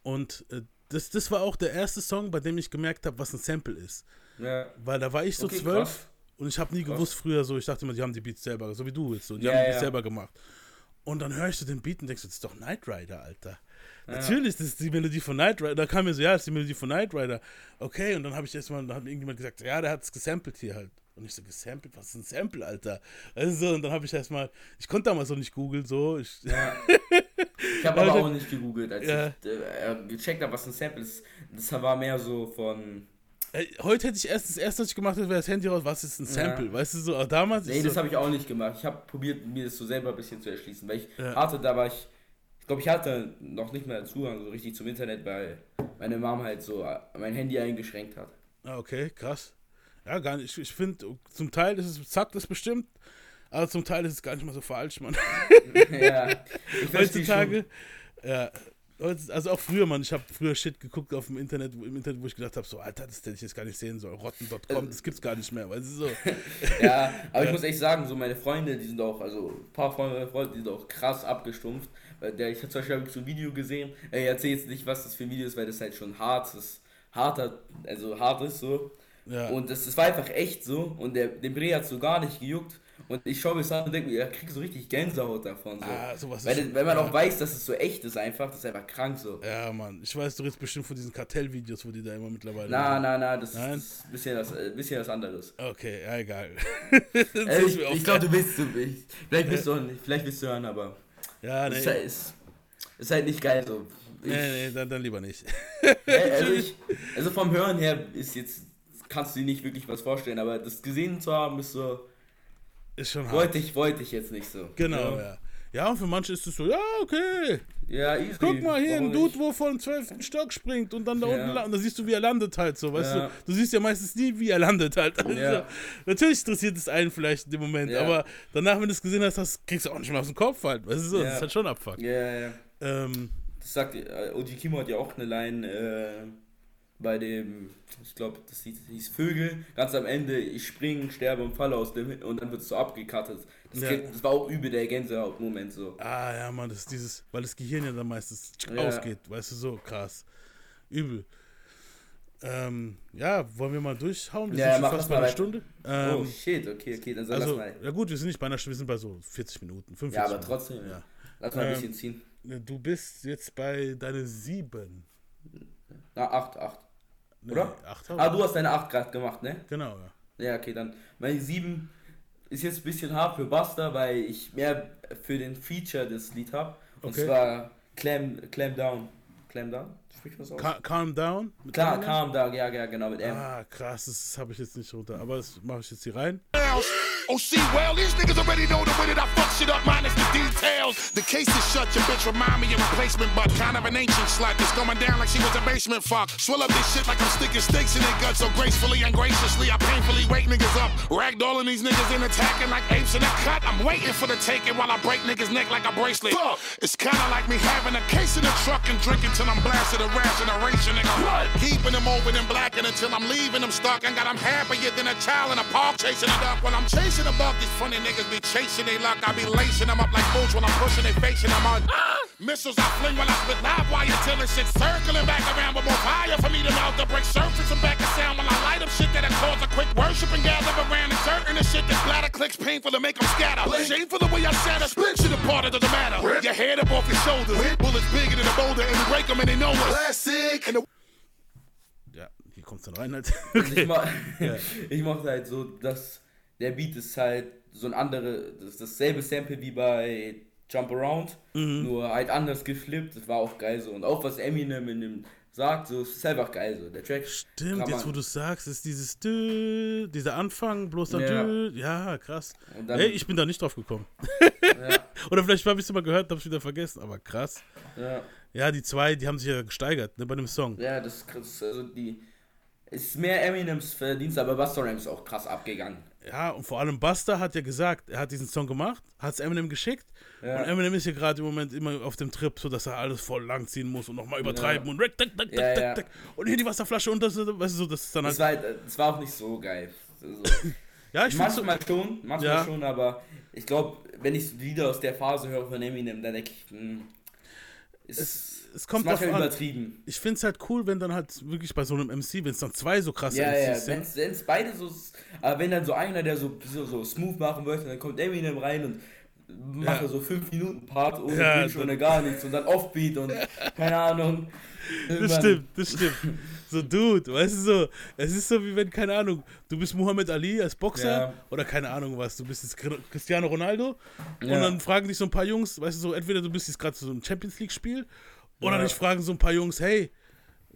und äh, das, das war auch der erste Song, bei dem ich gemerkt habe, was ein Sample ist. ja. Weil da war ich so Okay, zwölf krass. und ich habe nie gewusst früher so, ich dachte immer, die haben die Beats selber, so wie du jetzt so, die Ja, haben die. Beats selber gemacht. Und dann höre ich so den Beat und denkst, so, das ist doch Knight Rider, Alter. Natürlich, das ist die Melodie von Knight Rider. Da kam mir so, ja, das ist die Melodie von Knight Rider. Okay, und dann habe ich erstmal, da hat irgendjemand gesagt, ja, der hat es gesampelt hier halt. Und ich so, gesampelt? Was ist ein Sample, Alter? Also so, und dann habe ich erstmal, ich konnte damals noch nicht googeln, so. Ich, Ich habe aber auch nicht gegoogelt, als Ja. ich äh, gecheckt habe, was ein Sample ist. Das war mehr so von. Heute hätte ich erst, das erste, was ich gemacht hätte, wäre das Handy raus, was ist ein Sample? Weißt du so, aber damals. Nee, das so, habe ich auch nicht gemacht. Ich habe probiert, mir das so selber ein bisschen zu erschließen, weil ich Ja. hatte, da war ich. Ich glaube, ich hatte noch nicht mal Zugang so richtig zum Internet, weil meine Mom halt so äh, mein Handy eingeschränkt hat. Ah, okay, krass. Ja, gar nicht. Ich, ich finde, zum Teil ist es, sagt es bestimmt, aber zum Teil ist es gar nicht mal so falsch, Mann. ja. Heutzutage, ja, heutz- also auch früher, Mann, ich habe früher Shit geguckt auf dem Internet, wo, im Internet, wo ich gedacht habe, so, Alter, das hätte ich jetzt gar nicht sehen sollen. Rotten.com, das gibt's gar nicht mehr, weißt du so. Ja, aber ich muss echt sagen, so meine Freunde, die sind auch, also ein paar von meinen Freunden, die sind auch krass abgestumpft. Weil der, ich habe zum Beispiel hab so ein Video gesehen, äh, ich erzähle jetzt nicht, was das für ein Video ist, weil das halt schon hart ist, harter, also hart ist so. Ja. Und das, das war einfach echt so und der, dem Bre hat so gar nicht gejuckt. Und ich schaue mir das an und denke mir, er kriegt so richtig Gänsehaut davon. So. Ah, sowas ist weil, schon- wenn man ja. auch weiß, dass es so echt ist einfach, das ist einfach krank so. Ja, Mann, ich weiß, du redest bestimmt von diesen Kartellvideos, wo die da immer mittlerweile. Na, na, na, das, Nein? das ist ein bisschen was, äh, bisschen was anderes. Okay, ja, egal. Äh, ist ich ich glaube, du willst, du, ich, vielleicht willst du vielleicht willst du hören, aber Ja, nee. ist, halt- ist, ist halt nicht geil so. Ich, Nee, nee, dann, dann lieber nicht. also, ich, also vom Hören her ist jetzt, kannst du dir nicht wirklich was vorstellen, aber das gesehen zu haben ist so, Ist schon hart. wollte ich, wollte ich jetzt nicht so. Genau, ja. ja. Ja, und für manche ist es so, ja, okay. Ja, easy. Guck mal hier, ein Dude, wo von 12. Stock springt und dann da Ja. unten landet. Und da siehst du, wie er landet halt so, weißt Ja. du. Du siehst ja meistens nie, wie er landet halt. Also, Ja. Natürlich interessiert es einen vielleicht in dem Moment, aber danach, wenn du es gesehen hast, hast, kriegst du auch nicht mehr aus dem Kopf halt. Weißt du so, Ja. das ist halt schon Abfuck. Ja, ja, ja. Ähm, Das sagt, äh, Oji Kimo hat ja auch eine Line äh, bei dem, ich glaube, das hieß, hieß Vögel, ganz am Ende, ich springe, sterbe und falle aus dem und dann wird es so abgekattet. Das, Ja. kriegt- das war auch übel der Gänsehaut-Moment so. ah ja, Mann, das ist dieses, weil das Gehirn ja dann meistens Ja. ausgeht, weißt du so, krass. Übel. Ähm, ja, wollen wir mal durchhauen? Wir Ja, sind schon fast mal bei einer. Stunde. Ähm, oh shit, okay, okay, dann soll Also, mal. ja gut, wir sind nicht bei einer Stunde, wir sind bei so 40 Minuten, 45 Ja, aber Minuten. trotzdem, Ja. lass mal ein Ähm, bisschen ziehen. Du bist jetzt bei deine 7. Na, 8, 8. Nee, Oder? acht Ah, du hast deine 8 gerade gemacht, ne? Genau, ja. Ja, okay, dann. Meine 7 ist jetzt ein bisschen hart für Buster, weil ich mehr für den Feature das Lied habe. Und Okay. zwar Clam, Clam Down. Clam Down? Spricht man das aus? Ca calm down. Klar? Calm Down, ja, ja, genau, mit M. Ah, krass, das habe ich jetzt nicht runter. Aber das mache ich jetzt hier rein. Oh, see, well, these niggas already know the way that I fuck shit up, minus the details. The case is shut, your bitch remind me of replacement, but kind of an ancient slut. It's going down like she was a basement fuck. Swell up this shit like I'm sticking stakes in their guts so gracefully and graciously. I painfully wake niggas up. Ragdolling these niggas in attacking like apes in a cut. I'm waiting for the taking while I break niggas' neck like a bracelet. Fuck. It's kinda like me having a case in the truck and drinking till I'm blasted a ration of ration, nigga. What? Keeping them open and blacking until I'm leaving them stuck and got them happier than a child in a park chasing it up. When I'm chasing a buck, these funny niggas be chasing they luck. I be lacing them up like boots when I'm pushing they facing them on. Missiles I fling when I spit live wire till this shit circling back around with more fire for me to melt the break surface and back and sound when I light up shit that'll cause a quick worship and gather around and certain the shit that splatter clicks painful to make them scatter. Shameful the way I shatter, split shit apart, it doesn't matter. Your head up off your shoulders, bullets bigger than a boulder and we break them and they know us. Classic. And the Ja, hier kommt's dann rein halt. Und ich, ma Ja. ich mochte halt so, dass der Beat ist halt so ein andere, das ist dasselbe Sample wie bei Jump Around, Mhm. nur halt anders geflippt. Das war auch geil so. Und auch was Eminem in dem sagt, so, es ist einfach geil so. Der Track. Stimmt, jetzt wo du sagst, ist dieses Dö, dieser Anfang, bloß dann Ja. Dö. Ja, krass. Dann- Ey, ich bin da nicht drauf gekommen. Oder vielleicht habe ich es mal gehört, habe ich wieder vergessen, aber krass. Ja, Ja, die zwei, die haben sich ja gesteigert, ne, bei dem Song. ja, das ist krass. Also die. Es ist mehr Eminems Verdienst, aber Busta Rhymes ist auch krass abgegangen. Ja, und vor allem Buster hat ja gesagt, er hat diesen Song gemacht, hat es Eminem geschickt. Ja. Und Eminem ist ja gerade im Moment immer auf dem Trip, so dass er alles voll lang ziehen muss und nochmal übertreiben Ja. und tak, tak, tak, Ja, ja. tak. und hier die Wasserflasche und das, weißt du, so, das ist dann Das halt. war, halt, das war auch nicht so geil. Also, Ja, ich so, manchmal schon, manchmal schon, aber ich glaube, wenn ich Lieder aus der Phase höre von Eminem, dann denke ich, hm, ist, es, es kommt drauf manchmal an. übertrieben. Ich finde es halt cool, wenn dann halt wirklich bei so einem MC, wenn es dann zwei so krasse Ja, ja, MCs sind. wenn es beide so, aber wenn dann so einer, der so, so, so smooth machen möchte, dann kommt Eminem rein und macht Ja. so 5 Minuten Part ohne Ja, Bridge, ohne gar nichts und dann Offbeat und keine Ahnung. Das stimmt, das stimmt. So, Dude, weißt du so, es ist so wie wenn, keine Ahnung, du bist Muhammad Ali als Boxer Ja. oder keine Ahnung was, du bist jetzt Cri- Cristiano Ronaldo und Ja. dann fragen dich so ein paar Jungs, weißt du so, entweder du bist jetzt gerade zu so einem Champions League Spiel oder Ja. dich fragen so ein paar Jungs, hey,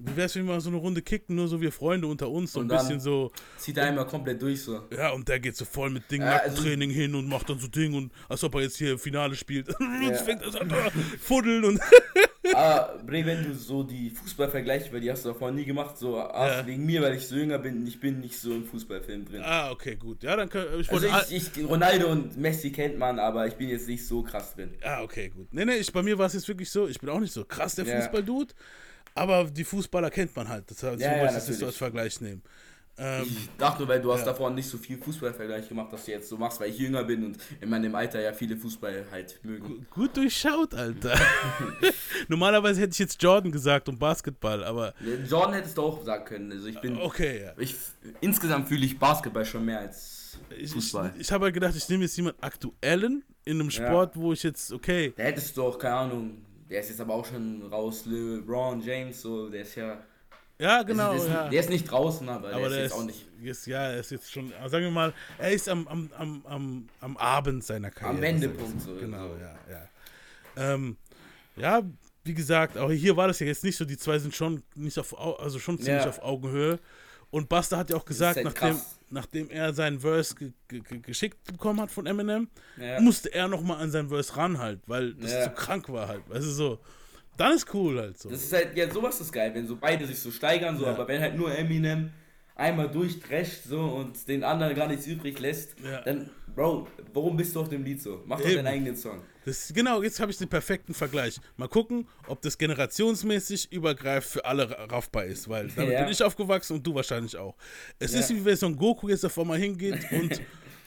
wie wär's, wenn wir mal so eine Runde kicken, nur so wir Freunde unter uns, so Und ein bisschen so, Zieht er einmal komplett durch so. ja, und der geht so voll mit Ding, Ja, also- Nackentraining hin und macht dann so Ding und als ob er jetzt hier Finale spielt. Ja. Fängt so an, fuddeln und Aber Bre, wenn du so die Fußballvergleiche, weil die hast du davor nie gemacht, so ach, Ja. wegen mir, weil ich so jünger bin, ich bin nicht so im Fußballfilm drin. Ah, okay, gut. Ja, dann können ich Also wollte ich, ich, Ronaldo und Messi kennt man, aber ich bin jetzt nicht so krass drin. Ah, okay, gut. Nee, nee, ich, bei mir war es jetzt wirklich so, ich bin auch nicht so krass der Ja. Fußball-Dude, aber die Fußballer kennt man halt. Das heißt, Ja, so ja, ich das jetzt so als Vergleich nehmen. Ähm, Ich dachte nur, weil du hast Ja. davor nicht so viel Fußballvergleich gemacht, dass du jetzt so machst, weil ich jünger bin und in meinem Alter ja viele Fußball halt mögen. gut durchschaut, Alter. Normalerweise hätte ich jetzt Jordan gesagt und Basketball, aber Jordan hättest du auch sagen können. Also ich bin. okay, ja. Ich, insgesamt fühle ich Basketball schon mehr als Ich, ich, Fußball. ich habe halt gedacht, ich nehme jetzt jemanden aktuellen in einem Sport, wo ich jetzt, okay, Da hättest du auch, keine Ahnung, der ist jetzt aber auch schon raus, LeBron James, so, der ist ja. Ja, genau, also der, ist, ja. der ist nicht draußen, aber, aber der der ist jetzt auch nicht. Ist, ja, er ist jetzt schon, also sagen wir mal, er ist am, am, am, am, am Abend seiner Karriere. Wendepunkt, so. so. Genau, So. ja, ja. Ähm, ja, wie gesagt, auch hier war das ja jetzt nicht so, die zwei sind schon nicht auf, Au- also schon ziemlich Ja. auf Augenhöhe. Und Buster hat ja auch gesagt, halt nachdem, krass. nachdem er seinen Verse ge ge ge geschickt bekommen hat von Eminem, Ja. musste er nochmal an seinen Verse ran halt, weil das Ja. zu krank war halt. Weißt du, so. Dann ist cool halt so. Das ist halt, ja, sowas ist geil, wenn so beide sich so steigern, so, Ja. aber wenn halt nur Eminem einmal durchdrescht so und den anderen gar nichts übrig lässt, Ja. dann, Bro, warum bist du auf dem Lied so? Mach doch Eben. deinen eigenen Song. Das, genau, jetzt habe ich den perfekten Vergleich. Mal gucken, ob das generationsmäßig übergreifend für alle ra- raffbar ist, weil damit Ja. bin ich aufgewachsen und du wahrscheinlich auch. Es Ja. ist wie wenn Son Goku jetzt auf einmal hingeht und,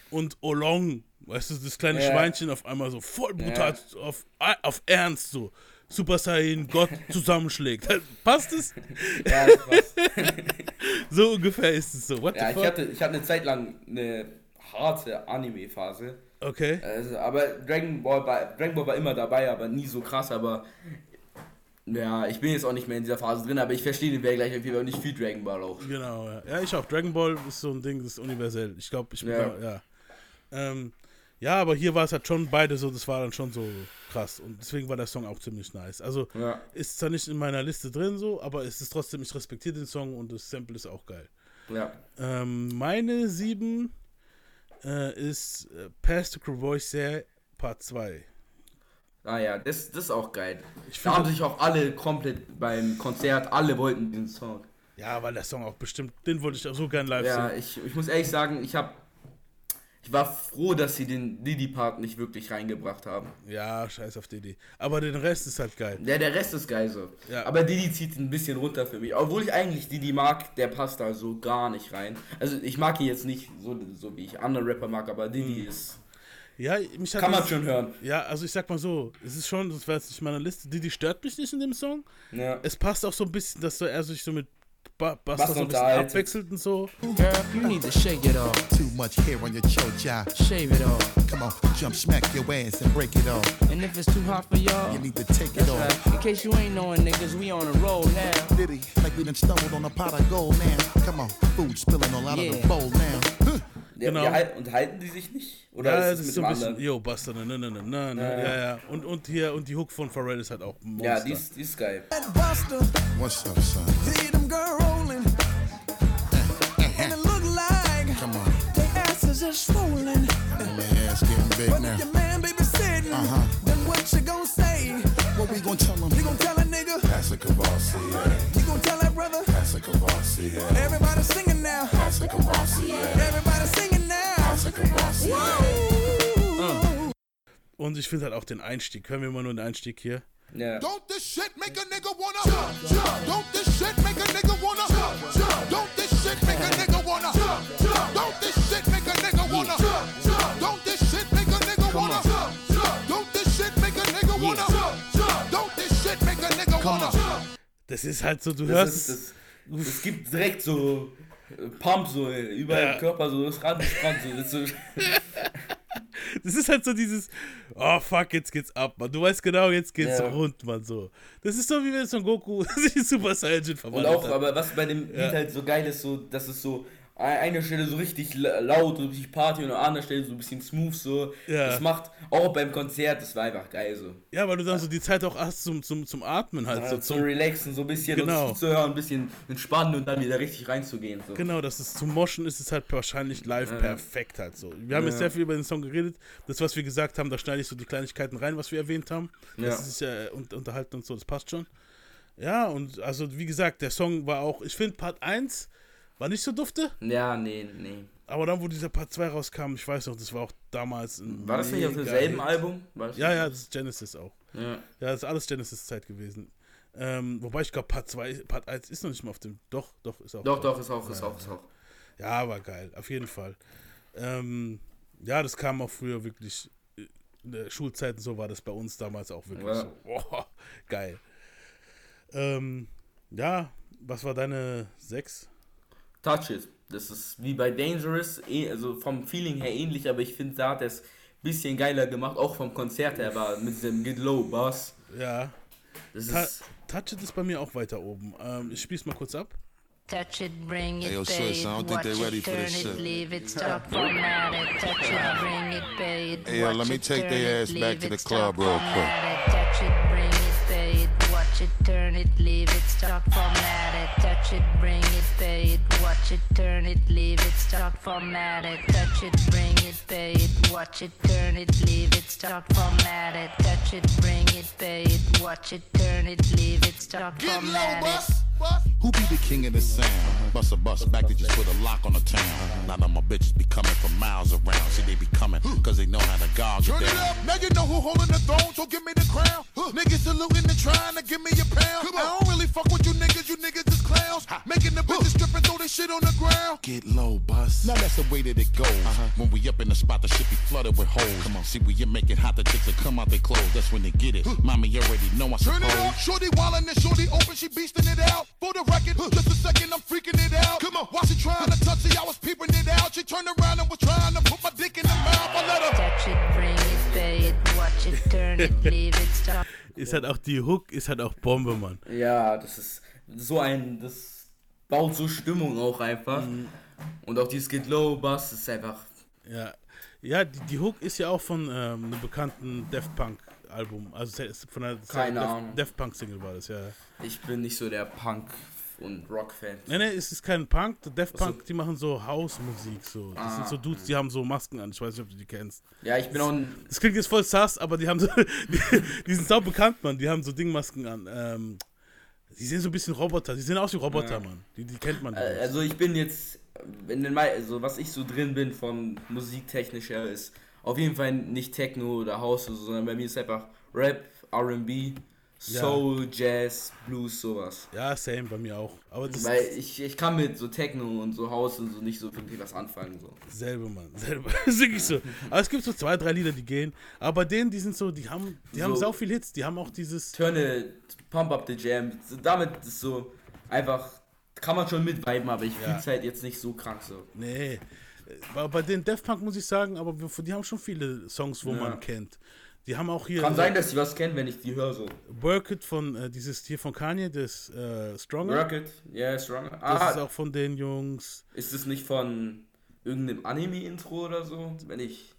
und Olong, weißt du, das kleine. Schweinchen auf einmal so voll brutal auf, auf Ernst so Super Saiyan Gott zusammenschlägt. Passt es? Ja, das war's. So ungefähr ist es so. What ja ich, hatte, ich hatte eine Zeit lang eine harte Anime-Phase. Okay. Also, aber Dragon Ball, war, Dragon Ball war immer dabei, aber nie so krass, aber ja, ich bin jetzt auch nicht mehr in dieser Phase drin, aber ich verstehe den Vergleich auf jeden Fall und ich viel Dragon Ball auch. Genau, ja. Ja, ich auch. Dragon Ball ist so ein Ding, das ist universell. Ich glaube, ich bin Ja. da, ja. Ähm, ja, aber hier war es halt schon beide so, das war dann schon so krass. Und deswegen war der Song auch ziemlich nice. Also Ja. ist zwar nicht in meiner Liste drin so, aber es ist trotzdem, ich respektiere den Song und das Sample ist auch geil. Ja. Ähm, meine sieben äh, ist äh, Pass to Crovoisier Part 2. Ah ja, das, das ist auch geil. Ich da haben sich auch alle komplett beim Konzert, alle wollten den Song. Ja, weil der Song auch bestimmt, den wollte ich auch so gern live Ja, sehen. ich, ich muss ehrlich sagen, ich habe ich war froh, dass sie den Diddy-Part nicht wirklich reingebracht haben. Ja, scheiß auf Didi. Aber den Rest ist halt geil. Ja, der Rest ist geil so. Ja. Aber Didi zieht ein bisschen runter für mich. Obwohl ich eigentlich Didi mag, der passt da so gar nicht rein. Also ich mag ihn jetzt nicht so, so wie ich andere Rapper mag, aber Didi ist. Ja, mich hat Kann man schon hören. Ja, also ich sag mal so, es ist schon, das war jetzt nicht meine Liste, Didi stört mich nicht in dem Song. Ja. Es passt auch so ein bisschen, dass er sich so mit ba Buster Buster so ein bisschen abwechselt und so. Girl, you need to shake it off, Too much hair on your chocha. shave it off. Come on, jump, smack your ass and break it off. And if it's too hot for y'all, You need to take it off. right. In case you ain't knowing, niggas, we on a roll now. Diddy, like we done stumbled on a pot of gold now. Come on, food spilling all out of Yeah. the bowl now. Genau. ja, und halten die sich nicht? Oder ja, ist es ist mit so ein bisschen, anderen? yo, Buster, ne, ne, ne, ne, ne, ne, ja, ja. Und, und hier, und die Hook von Pharrell ist halt auch Monster. Ja, die ist, die ist geil. What's up, son? see them girl big But now. if your man babysitting, Uh-huh. then what you gonna say? What we gonna tell him? You gonna tell a nigga? That's a Kavasi, yeah. You gonna tell that brother? That's a Kavasi, yeah. Everybody singing now. That's a Kavasi, yeah. Everybody singing now. That's a Kavasi, yeah. Und ich finde halt auch den Einstieg. Hören wir mal nur den Einstieg hier. Ja. Don't this shit make a nigga wanna jump, jump. Don't this shit make a nigga wanna jump, jump. Don't this shit make a nigga wanna jump, jump. Don't this shit make a nigga wanna jump, jump. Das ist halt so, du Das, hörst ist, das, das gibt direkt so äh, Pump so äh, über Ja. den Körper, so das Rad gespannt. So, das ist so, Das ist halt so dieses, oh fuck, jetzt geht's ab, man. Du weißt genau, jetzt geht's Ja. rund, man. So. Das ist so, wie wenn Son Goku sich Super Saiyan und verwandelt auch, hat. aber was bei dem Lied halt so geil ist, so, dass es so an einer Stelle so richtig la- laut und richtig Party und an der anderen Stelle so ein bisschen smooth so. Ja. Das macht auch beim Konzert, das war einfach geil so. Ja, weil du dann so die Zeit auch hast zum, zum, zum Atmen halt. so, Also zum zum, Relaxen, so ein bisschen Genau. uns zuzuhören, ein bisschen entspannen und dann wieder richtig reinzugehen. So. genau, das ist zum Moschen ist es halt wahrscheinlich live perfekt halt so. Wir haben jetzt Ja. sehr viel über den Song geredet. Das, was wir gesagt haben, da schneide ich so die Kleinigkeiten rein, was wir erwähnt haben. Ja. Das ist ja und, unterhalten und so, das passt schon. Ja, und also wie gesagt, der Song war auch, ich finde Part 1 war nicht so dufte, Ja, nee, nee. aber dann, wo dieser Part 2 rauskam, ich weiß noch, das war auch damals ein War das nicht auf demselben. Album? Das Ja, ja, das ist Genesis auch. ja. Ja, das ist alles Genesis-Zeit gewesen. Ähm, wobei ich glaube, Part 2, Part 1 ist noch nicht mal auf dem. Doch, doch, ist auch. Doch, drauf. doch, ist auch, ist auch, ist auch. Ja, war geil, auf jeden Fall. Ähm, ja, das kam auch früher wirklich. äh, In der Schulzeit und so war das bei uns damals auch wirklich Ja. so. Boah, geil. Ähm, ja, was war deine 6? Touch It. Das ist wie bei Dangerous, eh, also vom Feeling her ähnlich, aber ich finde, da hat er es ein bisschen geiler gemacht, auch vom Konzert her, war mit diesem Get Low Bass. Ja. Das Ta ist, Touch It ist bei mir auch weiter oben. Ähm, ich spiel's mal kurz ab. Touch it, bring it, Hey, yo, it, I don't think watch they ready it, for turn this it, shit. leave it, stop, format it, touch it, bring it, pay it, Hey, yo, let me take their ass back to the club real quick. touch it, turn it, leave it, stop, format it, touch it, bring it, pay it, watch it, turn it, leave it, stop, format it, touch it, bring it, pay it, watch it, turn it, leave it, stop, format it, touch it, bring it, pay it, watch it, turn it, leave it, low, format it. Who be the king of the sound? Bust a bus back to just put a lock on the town. Now my bitches be coming from miles around. See, they be coming cause they know how to it Turn it up, now you know who holding the throne, so give me the crown. Niggas saluting and trying to give me a pound. I don't really fuck with you niggas, you niggas is clowns. Making the bitches strip and throw this shit on the ground. Get low, bus. Now that's the way that it goes. Uh-huh. When we up in the spot, the shit be flooded with holes. Come on. See, when you make it hot, the chicks will come out they clothes. That's when they get it. Mommy you already know I Turn it suppose. up, shorty wildin' and shorty open, she beastin' it out. For the record, just a second, I'm freaking it out. Come on, while she trying to touch it, I was peeping it out. She turned around and was trying to put my dick in the mouth. I let her. Touch it, bring it, pay it, watch it, turn it, leave it, stop. Ist halt auch die Hook, ist halt auch Bombe, Mann. ja, das ist so ein, das baut so Stimmung auch einfach. Mhm. Und auch dieses Get Low Bass ist einfach, Ja, ja die, die Hook ist ja auch von ähm, einem bekannten Daft Punk Album. Also von einer Keine Daft, Ahnung. Daft Punk Single war das, ja. ich bin nicht so der Punk und Rock-Fan. Nee, nee, es ist kein Punk. Def Ach so. Punk, die machen so House-Musik. So. Das Ah, sind so Dudes, die haben so Masken an. Ich weiß nicht, ob du die kennst. Ja, ich bin auch ein. Das klingt jetzt voll sass, aber die haben so. Die, die sind sau bekannt, Mann. Die haben so Dingmasken an. Ähm, die sehen so ein bisschen Roboter. Die sehen aus wie Roboter, Ja. Mann. Die, die kennt man. Also ich bin jetzt, in den, also was ich so drin bin von musiktechnisch her ist auf jeden Fall nicht Techno oder House, oder so, sondern bei mir ist einfach Rap, R&B, Soul, Jazz, Blues, sowas. Ja, same bei mir auch. Aber das Weil ich, ich kann mit so Techno und so House und so nicht so wirklich was anfangen. So. Selbe, Mann. Selbe. Das ist wirklich so. Aber es gibt so zwei, drei Lieder, die gehen. Aber bei denen, die sind so, die haben, die haben So. viel Hits. Die haben auch dieses. Turn it, Pump Up the Jam. So, Damit ist so einfach, kann man schon mitviben, aber ich Ja. fühl's halt jetzt nicht so krank so. Nee. Bei den Def Punk muss ich sagen, aber die haben schon viele Songs, wo Ja. man kennt. Die haben auch hier. Kann äh, sein, dass ich was kenne, wenn ich die höre so. Work It von äh, dieses hier von Kanye, das äh, Stronger. Work It, yeah, Stronger. Das Ah, ist auch von den Jungs. Ist es nicht von irgendeinem Anime-Intro oder so? Wenn ich.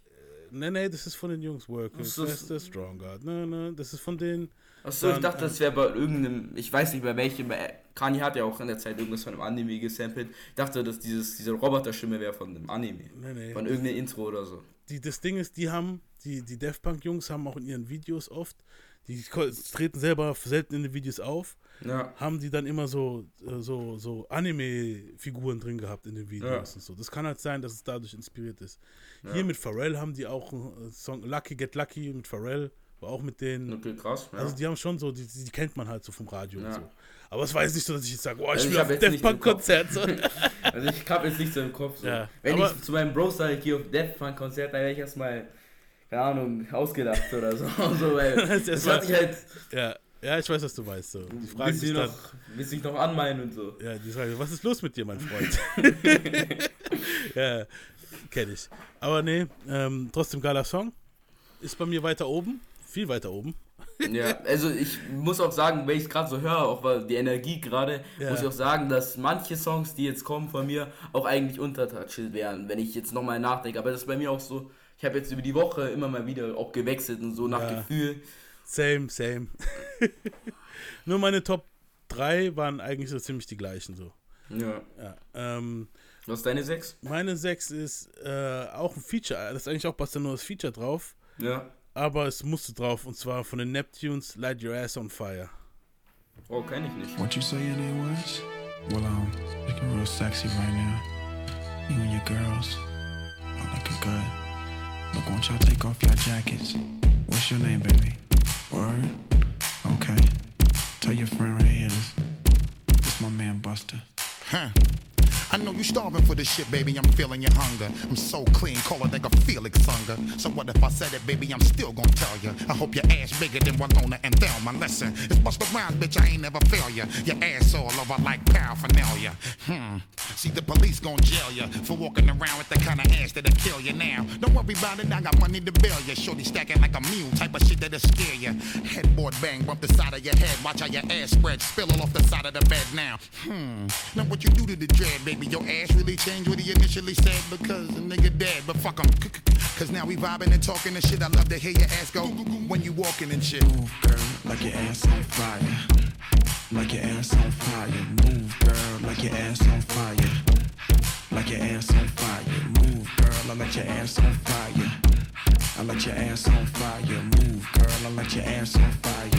Nee, nee, das ist von den Jungs Work It. So, Das ist der Stronger. Nee, nee, das ist von den. Achso, ich Dann, dachte, äh, das wäre bei irgendeinem. Ich weiß nicht bei welchem. bei- Kanye hat ja auch in der Zeit irgendwas von einem Anime gesampelt. Ich dachte, dass dieses, diese Roboterstimme wäre von einem Anime. Nee, nee. Von irgendeinem Intro oder so. die, das Ding ist, die haben, die, die Def Punk Jungs haben auch in ihren Videos oft, die treten selber selten in den Videos auf, Ja. haben die dann immer so, äh, so, so Anime-Figuren drin gehabt in den Videos Ja. und so. Das kann halt sein, dass es dadurch inspiriert ist. Ja. Hier mit Pharrell haben die auch einen Song Lucky Get Lucky mit Pharrell, auch mit denen. Okay, krass. Ja. Also die haben schon so, die, die kennt man halt so vom Radio und Ja. so. Aber es war jetzt nicht so, dass ich jetzt sage, oh, ich Also auf im Punk. Konzert. So. Also ich hab jetzt nicht so im Kopf. So. Ja, Wenn aber- ich zu meinem Bro sage, ich gehe auf Death Punk Konzert, dann wäre ich erstmal, keine Ahnung, ausgedacht oder so. so weil Das das ist hat sich halt. ja, ja, ich weiß, was du weißt. So. Die fragen Willst sich dann, noch, willst du dich noch anmeinen und so. Ja, die sagen, was ist los mit dir, mein Freund? ja, kenne ich. Aber nee, ähm, trotzdem geiler Song. Ist bei mir weiter oben, viel weiter oben. Ja, also ich muss auch sagen, wenn ich es gerade so höre, auch weil die Energie gerade, Ja. muss ich auch sagen, dass manche Songs, die jetzt kommen von mir, auch eigentlich untertouched wären, wenn ich jetzt nochmal nachdenke. Aber das ist bei mir auch so, ich habe jetzt über die Woche immer mal wieder auch gewechselt und so nach Ja. Gefühl. Same, same. Nur meine Top 3 waren eigentlich so ziemlich die gleichen so. Ja. Ja, ähm, Was ist deine 6? meine 6 ist äh, auch ein Feature. Das ist eigentlich auch passt nur das Feature drauf. Ja. Aber es musste drauf und zwar von den Neptunes Light Your Ass on Fire. Oh, kenn ich nicht. What you say your name was? Well, um, looking real sexy right now. You and your girls are looking good. Look, won't y'all take off your jackets? What's your name, baby? Word? Okay. Tell your friend right here, this, this my man Buster. Huh. I know you starving for this shit, baby. I'm feeling your hunger. I'm so clean, call a Felix hunger. So what if I said it, baby? I'm still gonna tell you. I hope your ass bigger than Winona and Thelma. Listen, it's bust around, bitch. I ain't never fail ya. Your ass all over like paraphernalia. Hmm. See, the police gon' jail ya for walking around with the kind of ass that'll kill you now. Don't worry about it, I got money to bail ya. Shorty stacking like a mule, type of shit that'll scare ya. Headboard bang, bump the side of your head. Watch how your ass spread, spill all off the side of the bed now. Hmm. Now what you do to the dread, baby? Your ass really changed what he initially said because the nigga dead. But fuck him. Cause now we vibing and talking and shit. I love to hear your ass go when you walking and shit. Move, girl, like your ass on fire. Like your ass on fire. Move, girl, like your ass on fire. Like your ass on fire. Move, girl, I like your ass on fire. I like your ass on fire. Move, girl, I like your ass on fire.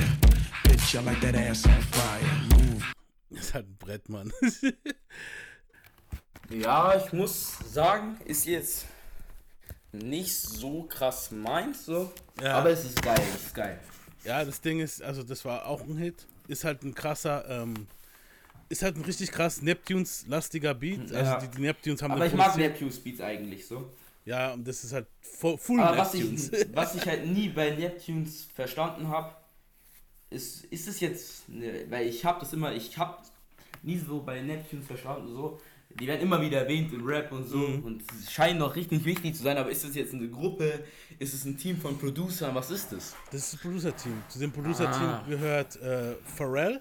Bitch, I like that ass on fire. Move. Das ist halt ein Brett, Mann. Ja, ich muss sagen, ist jetzt nicht so krass meins, so. Ja. Aber es ist geil, es ist geil. Ja, das Ding ist, also das war auch ein Hit. Ist halt ein krasser, ähm, ist halt ein richtig krass Neptunes-lastiger Beat. Also Ja. die, die Neptunes haben Aber ich mag produziert. Neptunes Beats eigentlich so. Ja, und das ist halt fu- full Aber was ich, was ich halt nie bei Neptunes verstanden habe, ist, ist es jetzt, ne, weil ich habe das immer, ich habe nie so bei Neptunes verstanden, so, die werden immer wieder erwähnt in Rap und so Mhm. und scheinen noch richtig wichtig zu sein, aber ist es jetzt eine Gruppe, ist es ein Team von Producern, was ist das? Das ist das Producer-Team. Zu dem Producer-Team Ah. gehört äh, Pharrell.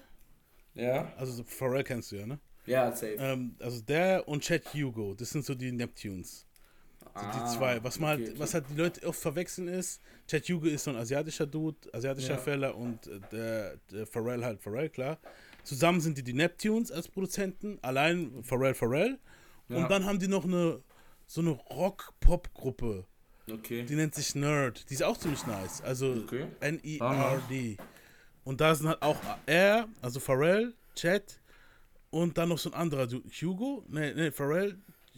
Ja. Also Pharrell kennst du ja, ne? Ja, safe. Ähm, also der und Chad Hugo, das sind so die Neptunes. So Ah, die zwei. Was, man okay, halt, okay. was halt die Leute oft verwechseln ist, Chad Hugo ist so ein asiatischer Dude, asiatischer Ja. Fella und äh, der, der Pharrell halt Pharrell, klar. Zusammen sind die die Neptunes als Produzenten, allein Pharrell Pharrell. Ja. Und dann haben die noch eine so eine Rock-Pop-Gruppe. Okay. Die nennt sich Nerd. Die ist auch ziemlich nice. Also Okay. N-E-R-D. Und da sind halt auch er, also Pharrell, Chad und dann noch so ein anderer, Hugo? Nee, nee, Pharrell,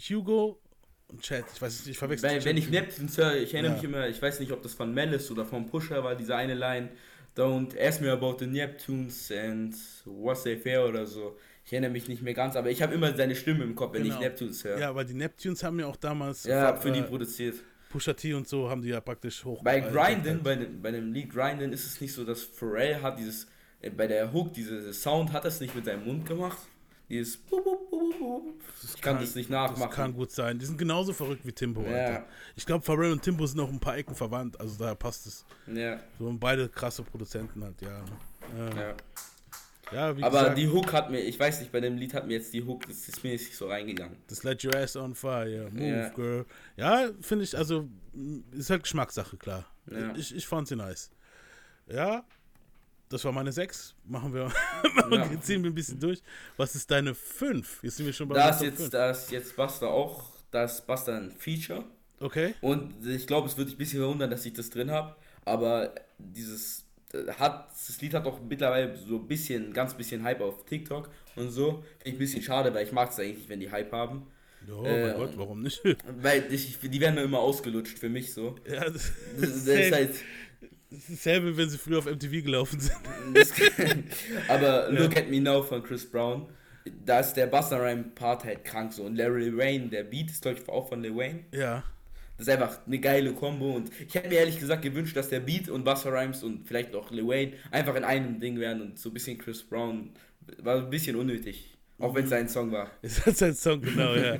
Hugo und Chad. Ich weiß nicht, ich verwechsel Wenn, wenn ich Neptunes höre, ich erinnere Ja. mich immer, ich weiß nicht, ob das von Malice oder von Pusher war, diese eine Line, Don't ask me about the Neptunes and what's they fair oder so. Ich erinnere mich nicht mehr ganz, aber ich habe immer seine Stimme im Kopf, wenn Genau. ich Neptunes höre. Ja, weil die Neptunes haben ja auch damals Ja, äh, für die produziert. Pusha T und so haben die ja praktisch hoch. Bei äh, Grindin, bei dem, bei dem Lied Grindin ist es nicht so, dass Pharrell hat dieses, äh, bei der Hook, diese Sound hat es nicht mit seinem Mund gemacht. Dieses Bup, bup, bup. Ich kann das nicht nachmachen. Das kann gut sein. Die sind genauso verrückt wie Timbo, Ja. Alter. Ich glaube, Pharrell und Timbo sind noch ein paar Ecken verwandt, also daher passt es. Ja. So und beide krasse Produzenten halt, ja. Äh, Ja. ja, Aber gesagt, die Hook hat mir, ich weiß nicht, bei dem Lied hat mir jetzt die Hook, das ist mir nicht so reingegangen. das Let Your Ass on Fire, Move, Ja. Girl. Ja, finde ich, also, ist halt Geschmackssache, klar. Ja. Ich, ich fand sie nice. Ja, das war meine 6. Machen wir, Ja. ziehen wir ein bisschen durch. Was ist deine 5? Jetzt sind wir schon bei Da meiner ist Top jetzt, fünf. da ist jetzt Buster auch, da ist Buster ein Feature. Okay. Und ich glaube, es würde dich ein bisschen verwundern, dass ich das drin habe. Aber dieses äh, hat, das Lied hat auch mittlerweile so ein bisschen, ganz bisschen Hype auf TikTok und so. Finde ich ein bisschen schade, weil ich mag es eigentlich, wenn die Hype haben. Ja, Äh, mein Gott, warum nicht? Weil ich, die werden mir immer ausgelutscht für mich so. Ja, das, Das, ist- das ist halt, Das ist dasselbe, wenn sie früher auf MTV gelaufen sind. Aber Look at Me Now von Chris Brown, da ist der Busta Rhyme Part halt krank so. Und Larry Wayne, der Beat ist glaube ich auch von Lil Wayne. Ja. Das ist einfach eine geile Kombo und ich hätte mir ehrlich gesagt gewünscht, dass der Beat und Busta Rhymes und vielleicht auch Lil Wayne einfach in einem Ding wären und so ein bisschen Chris Brown war ein bisschen unnötig. Auch wenn es sein Song war. Ist das sein Song, genau, ja.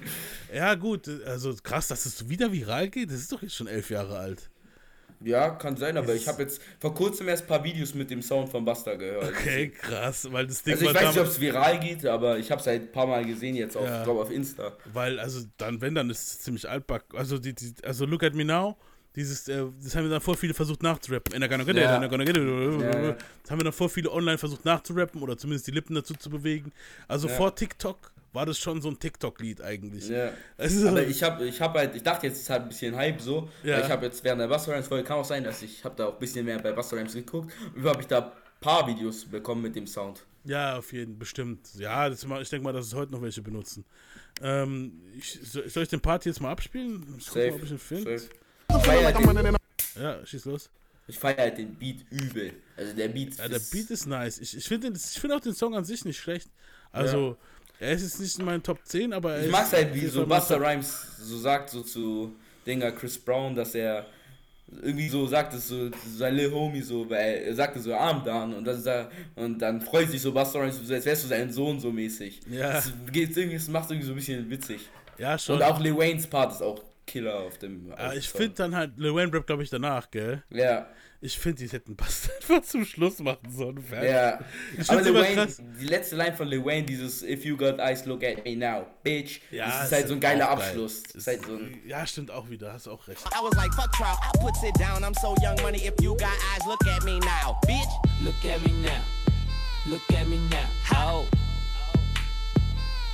ja, gut, also krass, dass es wieder viral geht. Das ist doch jetzt schon elf Jahre alt. Ja, kann sein, aber ich habe jetzt vor kurzem erst ein paar Videos mit dem Sound von Busta gehört. Okay, krass, weil das Ding Also ich weiß nicht, ob es viral geht, aber ich habe es halt ein paar Mal gesehen jetzt auf, Ja. glaub, auf Insta. weil, also dann, wenn, dann ist es ziemlich altback. Also, die, die, also Look at Me Now, dieses, äh, das haben wir dann vor viele versucht nachzurappen. Ja. Das haben wir dann vor viele online versucht nachzurappen oder zumindest die Lippen dazu zu bewegen. Also Ja. vor TikTok war das schon so ein TikTok-Lied eigentlich. Ja. Also, Aber ich habe ich hab halt, ich dachte jetzt ist halt ein bisschen Hype so. Ja. Ich habe jetzt während der Buster Rhymes Folge, kann auch sein, dass ich habe da auch ein bisschen mehr bei Buster Rhymes geguckt. Und habe ich da ein paar Videos bekommen mit dem Sound. Ja, auf jeden bestimmt. Ja, das, ich denke mal, dass es heute noch welche benutzen. Ähm, ich, soll soll ich den Part jetzt mal abspielen? Ich guck mal, ob ich ihn finde. Ja, schieß los. ich feier halt den Beat übel. Also der Beat Ja, der ist- Beat ist nice. Ich, ich finde find auch den Song an sich nicht schlecht. Also, er ist jetzt nicht in meinen Top 10, aber er Ich mag's halt, wie so Buster Rhymes so sagt, so zu Dinger Chris Brown, dass er irgendwie so sagt es so sein Lil Homie so, weil er sagte so Arm down und ist er, und dann freut sich so Buster Rhymes, als wärst du sein Sohn so mäßig. Ja. Das geht irgendwie, das macht irgendwie so ein bisschen witzig. Ja, schon. Und auch Lil Waynes Part ist auch Killer auf dem. Ja, ich finde dann halt, Lil Wayne Rap, glaube ich, danach, gell? Ja. Ich finde, die hätten Bastard einfach zum Schluss machen sollen. Fertig. Ja, Ich aber Wayne, krass. die letzte Line von Lil Wayne, dieses If you got eyes, look at me now, bitch. Ja, das ist ist halt so ein geiler geil. Abschluss. Das ist halt so ein, Ja, stimmt auch wieder, hast auch recht. I was like, fuck trial, I puts it down. I'm so young money. If you got eyes, look at me now, bitch. Look at me now. Look at me now. Oh.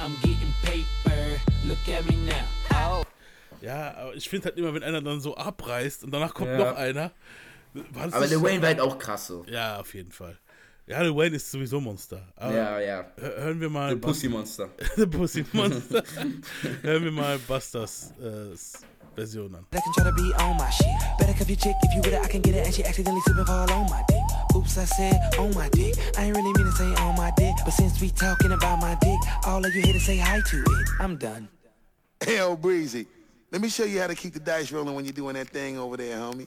I'm getting paper. Look at me now. Oh. Ja, aber ich finde halt immer, wenn einer dann so abreißt und danach kommt Ja. noch einer. War das aber Lil Wayne war halt auch krass so. Ja, auf jeden Fall. Ja, Lil Wayne ist sowieso Monster. Aber Ja, ja. hö- Hören wir mal. The Pussy Monster. The Pussy Monster. hören wir mal Busters äh, Version an. That can try to be on my shit. Better cuff your chick if you with it, I can get it and she accidentally slip and fall on my dick. Oops, I said on my dick. I ain't really mean to say on my dick, but since we talking about my dick, all of you here to say hi to it. I'm done. Hell, Breezy. Let me show you how to keep the dice rolling when you're doing that thing over there, homie.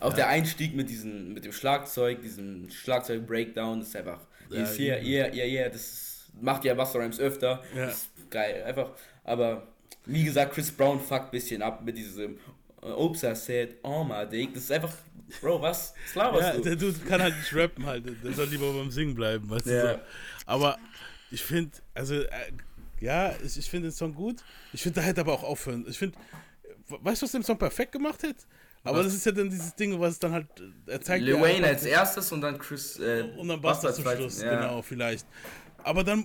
Auch der Einstieg mit diesem, mit dem Schlagzeug, diesem Schlagzeug-Breakdown, ist einfach. Ja, Ja, yeah, yeah, yeah, yeah, das macht ja Buster Rhymes öfter. Ja. Ist geil, einfach. Aber wie gesagt, Chris Brown fuckt ein bisschen ab mit diesem äh, Oops, I said, oh my dick. Das ist einfach, Bro, was? Was laberst Ja, du? der Dude kann halt nicht rappen halt. Der soll lieber beim Singen bleiben, weißt Ja. du so. Aber ich finde, also, äh, ja, ich, ich finde den Song gut. Ich finde, da hätte aber auch aufhören. Ich finde, weißt du, was den Song perfekt gemacht hat? Aber das ist ja dann dieses Ding, was dann halt, äh, er zeigt Lil Wayne als erstes und dann Chris. Äh, und dann Buster zum. Schluss, Ja. genau, vielleicht. Aber dann äh,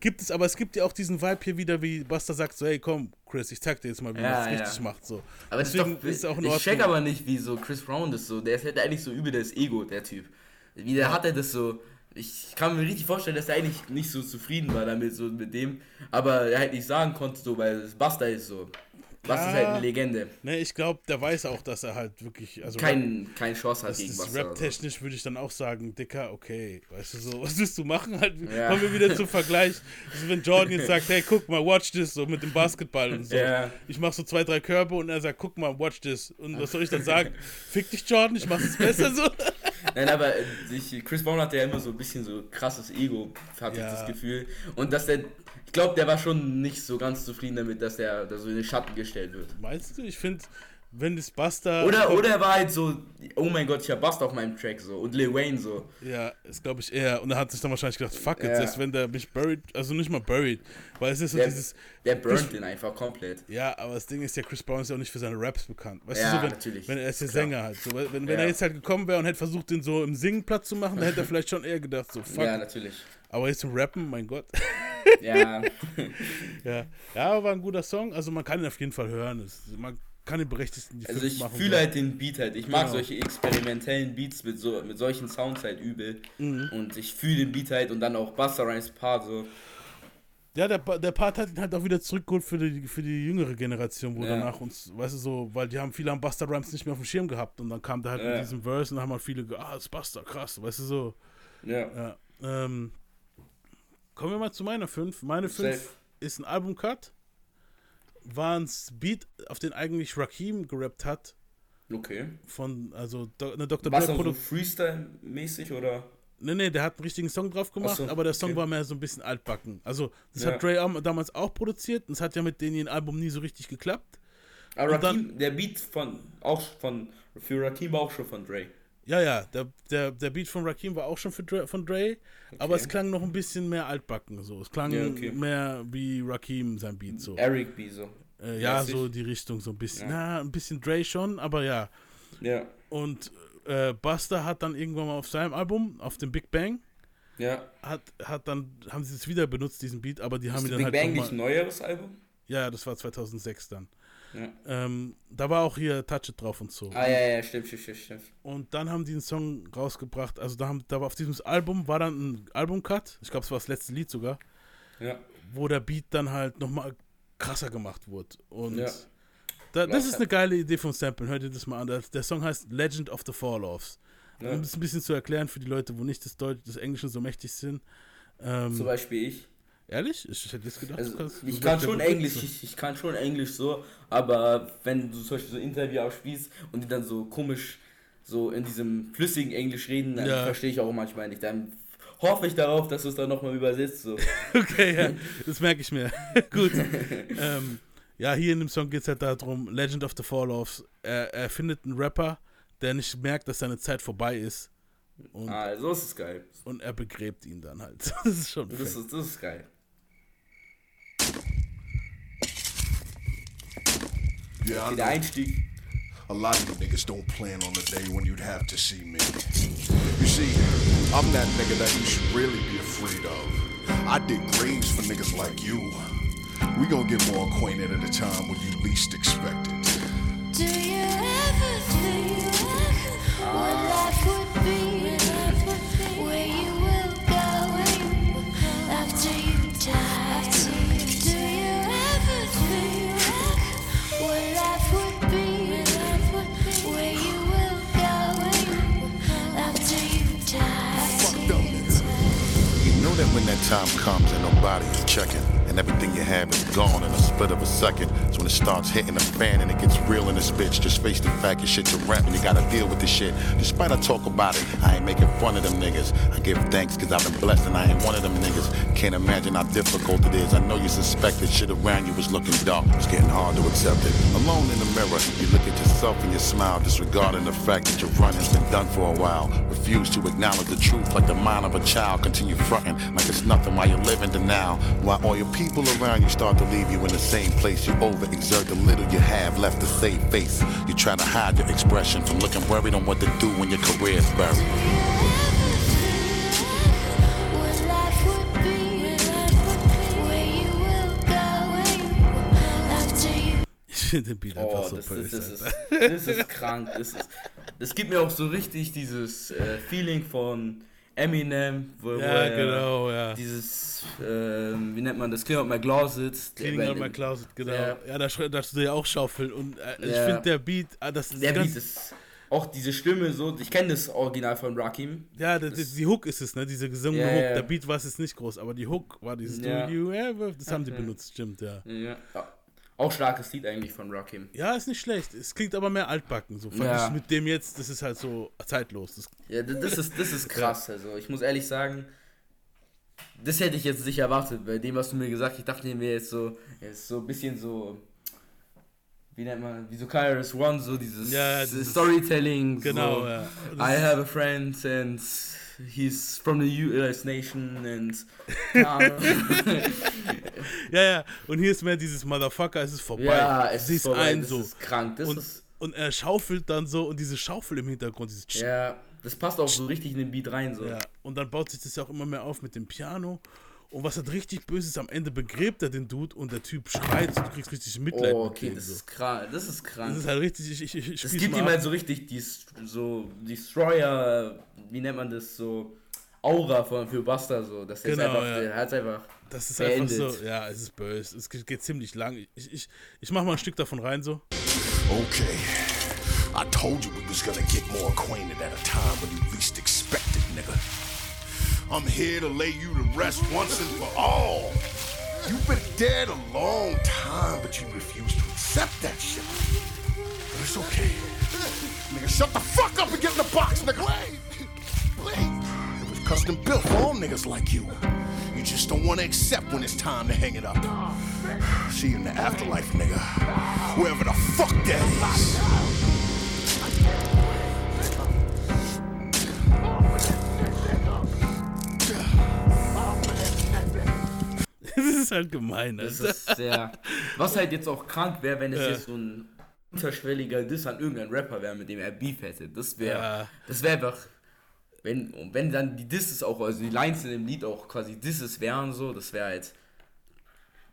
gibt es, aber es gibt ja auch diesen Vibe hier wieder, wie Buster sagt, so, hey, komm, Chris, ich zeig dir jetzt mal, wie man Ja, das ja. richtig macht, so. Aber das Deswegen ist, doch, ist es auch in ich check aber nicht, wie so Chris Brown das so. Der ist halt eigentlich so übel das Ego, der Typ. Wie der hat er das so. Ich kann mir richtig vorstellen, dass er eigentlich nicht so zufrieden war damit, so mit dem. Aber er halt nicht sagen konnte, so, weil das Buster ist so. Buster ist halt eine Legende. Ne, ich glaube, der weiß auch, dass er halt wirklich, also Kein- kein Chance hat das, gegen das also. Rap-technisch würde ich dann auch sagen, Dicker, okay, weißt du so, was willst du machen? Halt, Ja. kommen wir wieder zum Vergleich. Also wenn Jordan jetzt sagt, hey, guck mal, watch this, so mit dem Basketball und so. Ja. Ich mach so zwei, drei Körbe und er sagt, guck mal, watch this. Und was soll ich dann sagen? Fick dich, Jordan, ich mach's es besser so. Nein, aber äh, ich, Chris Brown hat ja immer so ein bisschen so krasses Ego, habe Ja. ich das Gefühl. Und dass der, ich glaube, der war schon nicht so ganz zufrieden damit, dass der da so in den Schatten gestellt wird. Meinst du? Ich finde, wenn das Buster. Oder, oder er war halt so, oh mein Gott, ich hab Buster auf meinem Track so. Und Lil Wayne so. Ja, ist glaube ich eher. Und er hat sich dann wahrscheinlich gedacht, fuck it, Ja. selbst wenn der mich buried, also nicht mal buried, weil es ist so Der, dieses. der burnt den einfach komplett. Ja, aber das Ding ist ja, Chris Brown ist ja auch nicht für seine Raps bekannt. Weißt Ja, du, so, wenn, natürlich. wenn er ist der. Sänger halt. So, wenn wenn Ja. er jetzt halt gekommen wäre und hätte versucht, den so im Singen Platz zu machen, dann hätte er vielleicht schon eher gedacht, so fuck. Ja, natürlich. Aber jetzt zum Rappen, mein Gott. Ja. ja. Ja, aber war ein guter Song. Also man kann ihn auf jeden Fall hören. Es, man kann den berechtigten die Also ich machen. fühle halt den Beat halt. Ich mag Genau. solche experimentellen Beats mit so mit solchen Sounds halt übel. Mhm. Und ich fühle den Beat halt und dann auch Buster Rhymes Part so. Ja, der, der Part hat ihn halt auch wieder zurückgeholt für die, für die jüngere Generation, wo Ja. danach uns, weißt du, so, weil die haben viele am Buster Rhymes nicht mehr auf dem Schirm gehabt und dann kam der halt Ja. mit diesem Verse und dann haben halt viele, ah, das ist Buster, krass, weißt du, so. Ja. ja ähm, kommen wir mal zu meiner 5. Meine 5 Safe. ist ein Albumcut. War ein Beat, auf den eigentlich Rakim gerappt hat. Okay. Von, also eine Dr. Dre auch so Freestyle-mäßig oder? Nee, nee, der hat einen richtigen Song drauf gemacht, Ach so, aber der Song okay. war mehr so ein bisschen altbacken. Also, das Ja. hat Dre am- damals auch produziert und es hat ja mit denen ihr Album nie so richtig geklappt. Aber dann- Rakim, der Beat von auch von für Rakim war auch schon von Dre. Ja, ja, der, der, der Beat von Rakim war auch schon für Dre, von Dre, aber es klang noch ein bisschen mehr altbacken. So. Es klang Ja, okay. mehr wie Rakim sein Beat. So. Eric B so. Äh, ja, so die Richtung, so ein bisschen. Ja. Na, ein bisschen Dre schon, aber ja. Ja. Und äh, Buster hat dann irgendwann mal auf seinem Album, auf dem Big Bang, Ja. hat, hat dann, haben sie es wieder benutzt, diesen Beat, aber die haben Ist ihn dann Big halt Bang nicht ein neueres Album? Ja, ja, das war 2006 dann. Ja. Ähm, da war auch hier Touch It drauf und so. Ah ja, ja, stimmt, stimmt, stimmt. Und dann haben die einen Song rausgebracht. Also da haben, da war auf diesem Album war dann ein Albumcut. Ich glaube, es war das letzte Lied sogar. Ja. Wo der Beat dann halt nochmal krasser gemacht wurde. Und Ja. da, das ist eine geile Idee vom Sample. Hört ihr das mal an. Der, Song heißt Legend of the Fall-Offs. Um das ein bisschen zu erklären für die Leute, wo nicht das Deutsch, das Englische so mächtig sind. Ähm, Zum Beispiel ich. Ehrlich? Ich, hätte jetzt gedacht, Also, du kannst, ich kann schon Englisch, ich, ich kann schon Englisch so, aber wenn du zum Beispiel so ein Interview abspielst und die dann so komisch so in diesem flüssigen Englisch reden, dann Ja. verstehe ich auch manchmal nicht. Dann hoffe ich darauf, dass du es dann nochmal übersetzt. So. Okay, ja, das merke ich mir. Gut. ähm, ja, hier in dem Song geht es halt darum, Legend of the Fall-Offs. Er, er findet einen Rapper, der nicht merkt, dass seine Zeit vorbei ist. Und, Ah, so ist es geil. Und er begräbt ihn dann halt. Das ist schon Das ist, das ist geil. Yeah, I Der. Einstieg. A lot of you niggas don't plan on the day when you'd have to see me. You see, I'm that nigga that you should really be afraid of. I dig graves for niggas like you. We gonna get more acquainted at a time when you least expect it. Do you ever think what life would be that when that time comes and nobody is checking, and everything you have is gone in a split of a second, it's when it starts hitting the fan and it gets real in this bitch. Just face the fact your shit to rap and you gotta deal with this shit. Despite I talk about it, I ain't making fun of them niggas. I give thanks cause I've been blessed and I ain't one of them niggas. Can't imagine how difficult it is. I know you suspected shit around you was looking dark. It's getting hard to accept it. Alone in the mirror, you look at yourself and you smile, disregarding the fact that your run has been done for a while. Refuse to acknowledge the truth like the mind of a child. Continue fronting like it's nothing while you're living denial. While all your people around you start to leave you in the same place. You overexert the little you have left to save face. You try to hide your expression from looking worried on what to do when your career's buried. Ich finde den Beat einfach Oh, so das, böse. ist, das, ist, Alter. das ist krank. Das, ist, das gibt mir auch so richtig dieses äh, Feeling von Eminem, wo, wo Ja, er genau, ja. dieses, ähm, wie nennt man das, Clean Out My Closet. Cleaning Der- out my closet, genau. Ja. Ja, da, du ja auch Schaufeln. Und äh, ich Ja. finde der Beat, ah, das ist Der Beat ist auch diese Stimme so, ich kenne das Original von Rakim. Ja, die, die, die Hook ist es, ne? Diese gesungene Ja, Hook. ja. Der Beat war es jetzt nicht groß, aber die Hook war dieses Ja. Do You Ever? Das haben die benutzt, stimmt, ja. Ja. Auch starkes Lied eigentlich von Rakim. Ja, ist nicht schlecht. Es klingt aber mehr altbacken. So Ja. mit dem jetzt, das ist halt so zeitlos. Das, Ja, das ist, das ist krass. Also ich muss ehrlich sagen, das hätte ich jetzt nicht erwartet. Bei dem, was du mir gesagt hast, ich dachte mir jetzt so, ist so ein bisschen so, wie nennt man, wie so Kairos One, so dieses, Ja, Storytelling. Genau, so, ja. I have a friend and he's from the US nation and ja, ja. Und hier ist mehr dieses Motherfucker, es ist vorbei. Ja, es ist Siehst vorbei, ein das so. ist krank, das und, ist- und er schaufelt dann so und diese Schaufel im Hintergrund, dieses ja, das passt auch so richtig in den Beat rein. So. Ja, und dann baut sich das ja auch immer mehr auf mit dem Piano. Und was halt richtig böse ist, am Ende begräbt er den Dude und der Typ schreit, du kriegst richtig Mitleid Oh, mit okay, dem. das so. ist krank. Das ist krank. Das ist halt richtig, ich, ich, ich Das gibt mal ihm halt so richtig die, so Destroyer, wie nennt man das so, Aura von, für Buster so. Das ist Genau, einfach, ja. der hat einfach Das ist beendet. einfach so, ja, es ist böse. Es geht, geht ziemlich lang. Ich, ich, ich mach mal ein Stück davon rein so. Okay. I told you we was gonna get more acquainted at a time when you least expected, nigga. I'm here to lay you to rest once and for all. You've been dead a long time, but you refuse to accept that shit. But it's okay. Nigga, shut the fuck up and get in the box, nigga. It was custom built for all niggas like you. You just don't wanna accept when it's time to hang it up. See you in the afterlife, nigga. Wherever the fuck that is. das ist halt gemein, Das Alter. ist sehr. Was halt jetzt auch krank wäre, wenn es Ja. jetzt so ein unterschwelliger Diss an irgendeinen Rapper wäre, mit dem er Beef hätte. Das wäre. Ja. Das wäre einfach. Wenn, und wenn dann die Disses auch, also die Lines in dem Lied auch quasi Disses wären, so, das wäre halt.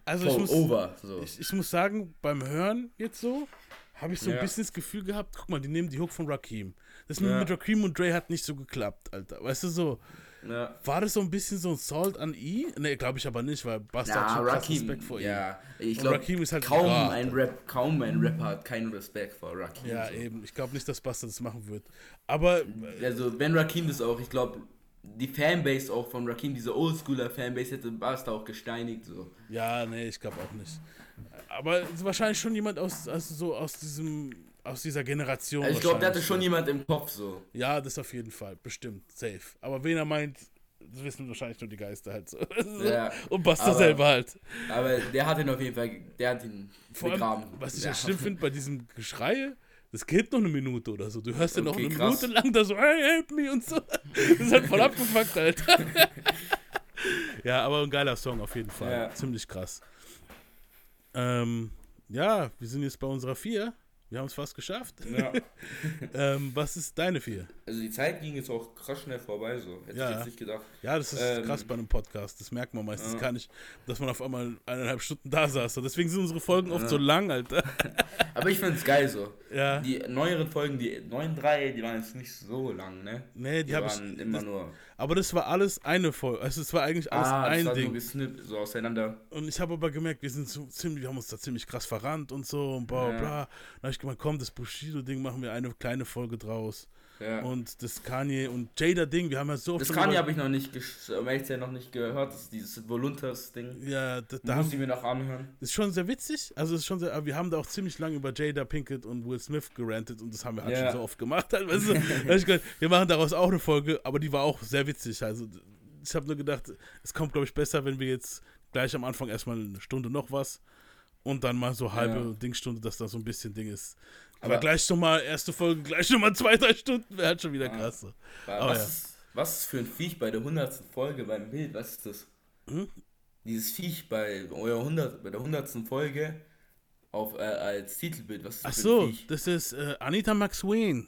Also ich muss, over. So. ich, ich muss sagen, beim Hören jetzt so, habe ich so ein Ja. bisschen das Gefühl gehabt, guck mal, die nehmen die Hook von Rakim. Das Ja. mit Rakim und Dre hat nicht so geklappt, Alter. Weißt du so, Ja. war das so ein bisschen so ein Salt an E? Ne, glaube ich aber nicht, weil Bastard Ja, hat Rakim, Respekt vor ihm. ja, ich glaube, halt kaum, ein Rap, kaum ein Rapper hat keinen Respekt vor Rakim. Ja, so. eben. Ich glaube nicht, dass Bastard das machen wird. Aber Also, wenn Rakim das auch, ich glaube, die Fanbase auch von Rakim, diese Oldschooler-Fanbase, hätte Basta auch gesteinigt. So. Ja, nee, ich glaube auch nicht. Aber wahrscheinlich schon jemand aus, also so aus diesem, aus dieser Generation. Also ich glaube, der hatte schon so. jemand im Kopf so. Ja, das auf jeden Fall, bestimmt, safe. Aber wen er meint, das wissen wahrscheinlich nur die Geister halt so. Ja, Und Basta aber- selber halt. Aber der hat ihn auf jeden Fall, der hat ihn Vor allem, begraben. was ich ja. schlimm finde bei diesem Geschrei, das geht noch eine Minute oder so. Du hörst ja noch Okay, eine krass. Minute lang da so, hey, help me und so. Das ist halt voll abgefuckt, Alter. ja, aber ein geiler Song auf jeden Fall. Ja. Ziemlich krass. Ähm, ja, wir sind jetzt bei unserer vier. Wir haben es fast geschafft. Ja. ähm, was ist deine vier? Also die Zeit ging jetzt auch krass schnell vorbei, so. Hätte Ja. ich jetzt nicht gedacht. Ja, das ist Ähm, krass bei einem Podcast. Das merkt man meistens ja. gar nicht, dass man auf einmal eineinhalb Stunden da saß. Deswegen sind unsere Folgen oft so lang, Alter. Aber ich finde es geil so. Ja. Die neueren Folgen, die neuen drei, die waren jetzt nicht so lang, ne? Nee, die, habe ich. waren immer das, nur. Aber das war alles eine Folge. Also es war eigentlich alles Ah, das ein war Ding. so gesnippt, so auseinander. Und ich habe aber gemerkt, wir sind so ziemlich, wir haben uns da ziemlich krass verrannt und so und bla Ja. bla. Dann habe ich gemeint, komm, das Bushido-Ding machen wir eine kleine Folge draus. Ja. Und das Kanye und Jada-Ding, wir haben ja so Das viel Kanye habe ich noch nicht, gesch- um ehrlich noch nicht gehört. Das ist dieses Voluntas-Ding. Ja, da, da muss ich mir noch anhören. ist schon sehr witzig. Also ist schon sehr, aber wir haben da auch ziemlich lange über Jada Pinkett und Will Smith gerantet und das haben wir halt Ja. schon so oft gemacht. Gedacht, wir machen daraus auch eine Folge, aber die war auch sehr witzig. Also ich habe nur gedacht, es kommt, glaube ich, besser, wenn wir jetzt gleich am Anfang erstmal eine Stunde noch was und dann mal so halbe Ja. Dingstunde, dass da so ein bisschen Ding ist. Aber, Aber- gleich schon mal erste Folge, gleich schon mal zwei, drei Stunden, wäre halt schon wieder krass. Aber was, ja. ist, was ist für ein Viech bei der 100. Folge beim Bild? Was ist das? Hm? Dieses Viech bei, eurer 100, bei der 100. Folge auf, äh, als Titelbild. Was ist das Ach für so, ein Viech? das ist äh, Anita Maxwin.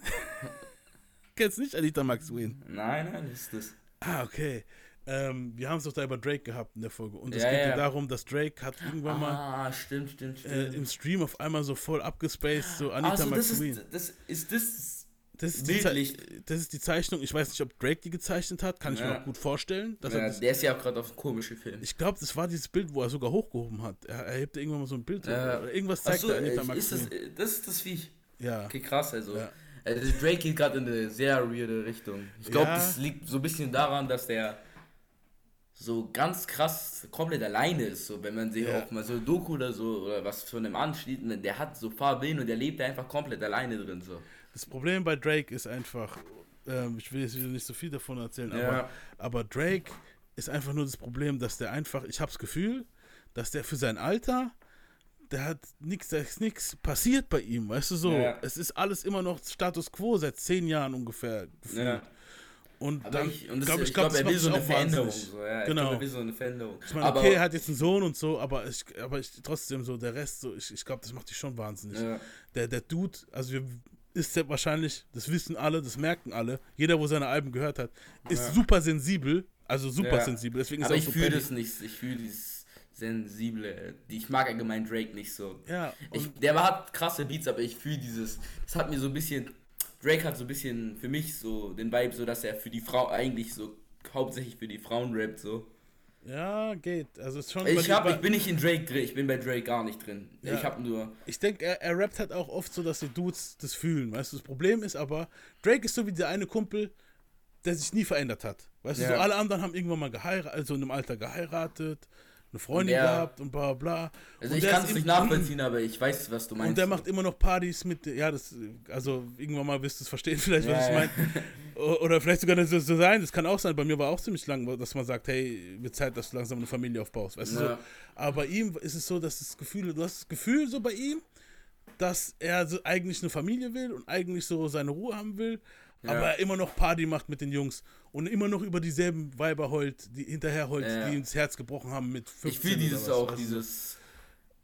Kennst nicht Anita Maxwin? Nein, nein, das ist das. Ah, okay. Ähm, wir haben es doch da über Drake gehabt in der Folge. Und es Ja, geht ja ja. darum, dass Drake hat irgendwann mal Ah, stimmt, stimmt, stimmt. äh, im Stream auf einmal so voll abgespaced, so Anita also, das Maxwin. ist, das ist das. Das ist, die das ist die Zeichnung. Ich weiß nicht, ob Drake die gezeichnet hat. Kann ich mir auch gut vorstellen. Dass Ja, er das, der ist ja auch gerade auf komische Film. ich glaube, das war dieses Bild, wo er sogar hochgehoben hat. Er, er hebt irgendwann mal so ein Bild. Ja. Oder irgendwas zeigt so, der Anita äh, ist das, äh, das ist das Viech. Ja. Okay, krass, also. Also Drake geht gerade in eine sehr weirde Richtung. Ich glaube, Ja. das liegt so ein bisschen daran, dass der so ganz krass komplett alleine ist. So, wenn man sich Ja. auch mal so Doku oder so oder was von einem ansteht, der hat so Farben und der lebt einfach komplett alleine drin. So. Das Problem bei Drake ist einfach, ähm, ich will jetzt wieder nicht so viel davon erzählen, aber, Ja. aber Drake ist einfach nur das Problem, dass der einfach, ich habe das Gefühl, dass der für sein Alter, der hat nichts, da ist nichts passiert bei ihm, weißt du so. Ja. Es ist alles immer noch Status quo seit zehn Jahren ungefähr. gefühlt. Ja. Und Aber dann, ich, und das, glaub ich ich, glaub, glaube, er das will so eine Veränderung. So, ja, genau. glaub, er will so eine Veränderung. Ich meine, okay, er hat jetzt einen Sohn und so, aber ich, aber ich trotzdem so, der Rest, so, ich, ich glaube, das macht dich schon wahnsinnig. Ja. Der, der Dude, also wir, ist ja wahrscheinlich, das wissen alle, das merken alle, jeder, wo seine Alben gehört hat, ist Ja. super sensibel, also super sensibel. Deswegen ist Aber er auch ich fühle das nicht. Ich fühle dieses sensible. Ich mag allgemein Drake nicht so. Ja, Ich, der hat krasse Beats, aber ich fühle dieses. Das hat mir so ein bisschen. Drake hat so ein bisschen für mich so den Vibe, so dass er für die Frau eigentlich so hauptsächlich für die Frauen rappt so. Ja, geht. Also ist schon. Ich, hab, ich bin nicht in Drake drin, ich bin bei Drake gar nicht drin. Ja. Ich habe nur. Ich denke, er, er rappt halt auch oft so, dass die Dudes das fühlen. Weißt du, das Problem ist aber, Drake ist so wie der eine Kumpel, der sich nie verändert hat. Weißt du, Ja. so alle anderen haben irgendwann mal geheiratet, also in einem Alter geheiratet, eine Freundin der- gehabt und bla bla. Also und ich kann es nicht nachvollziehen, aber ich weiß, was du meinst. Und der macht immer noch Partys mit, ja, das, also irgendwann mal wirst du es verstehen, vielleicht, was Ja, ich ja. meine. Oder vielleicht sogar das so sein, das kann auch sein. Bei mir war auch ziemlich lang, dass man sagt, hey, wird Zeit, dass du langsam eine Familie aufbaust. Weißt du, so. Ja. Aber bei ihm ist es so, dass das Gefühl, du hast das Gefühl so bei ihm, dass er so eigentlich eine Familie will und eigentlich so seine Ruhe haben will, Ja. aber er immer noch Party macht mit den Jungs und immer noch über dieselben Weiber heult, die hinterher heult, Ja. die ins Herz gebrochen haben mit 15 Ich oder dieses auch, du? dieses,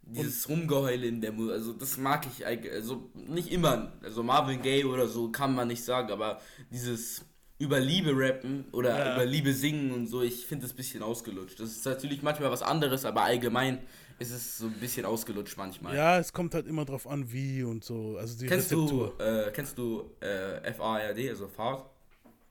dieses Rumgeheule in der Musik. Also das mag ich eigentlich, also nicht immer. Also Marvin Gaye oder so kann man nicht sagen, aber dieses über Liebe rappen oder Ja. über Liebe singen und so, ich finde das ein bisschen ausgelutscht. Das ist natürlich manchmal was anderes, aber allgemein ist es so ein bisschen ausgelutscht manchmal. Ja, es kommt halt immer drauf an, wie und so. Also die Kennst Rezeptur. du, äh, kennst du äh, FARD, also Fahrt?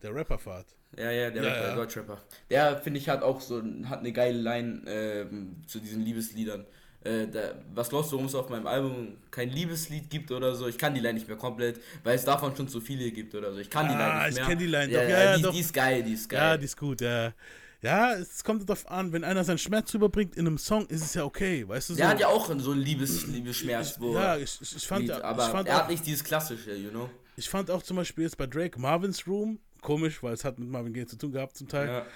Der Rapperfahrt. Ja, ja, der Ja, Rapper, ja. Deutschrapper. Der, finde ich, hat auch so, hat eine geile Line ähm, zu diesen Liebesliedern. Äh, da, was glaubst du, warum es auf meinem Album kein Liebeslied gibt oder so? Ich kann die Line nicht mehr komplett, weil es davon schon zu viele gibt oder so. Ich kann die Line Ah, nicht ich mehr. kenn die Line ja, doch. Ja, Ja, ja, die, doch. die ist geil, die ist geil. Ja, die ist gut, ja. Ja, es kommt darauf an, wenn einer seinen Schmerz rüberbringt in einem Song, ist es ja okay, weißt du so. Der hat ja auch so einen Liebes, Liebesschmerz, wo ja, ich, ich, ich fand, Lied, ich aber fand er auch, hat nicht dieses klassische, you know? ich fand auch zum Beispiel jetzt bei Drake Marvin's Room, komisch, weil es hat mit Marvin Gaye zu tun gehabt zum Teil. Ja.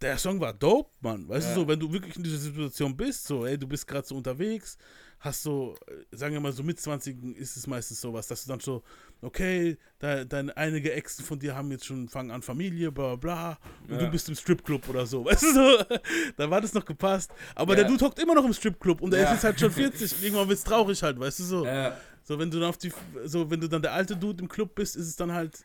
Der Song war dope, Mann. Weißt Ja. du so, wenn du wirklich in dieser Situation bist, so, ey, du bist gerade so unterwegs, hast so, äh, sagen wir mal, so mit 20 ist es meistens sowas, dass du dann so, okay, da, deine einige Exen von dir haben jetzt schon, fangen an Familie, bla bla, und Ja. du bist im Stripclub oder so, weißt du so, da war das noch gepasst. Aber Ja. der Dude hockt immer noch im Stripclub und der Ja. ist jetzt halt schon 40, irgendwann wird's traurig halt, weißt du so. So, wenn du dann auf die, so, wenn du dann der alte Dude im Club bist, ist es dann halt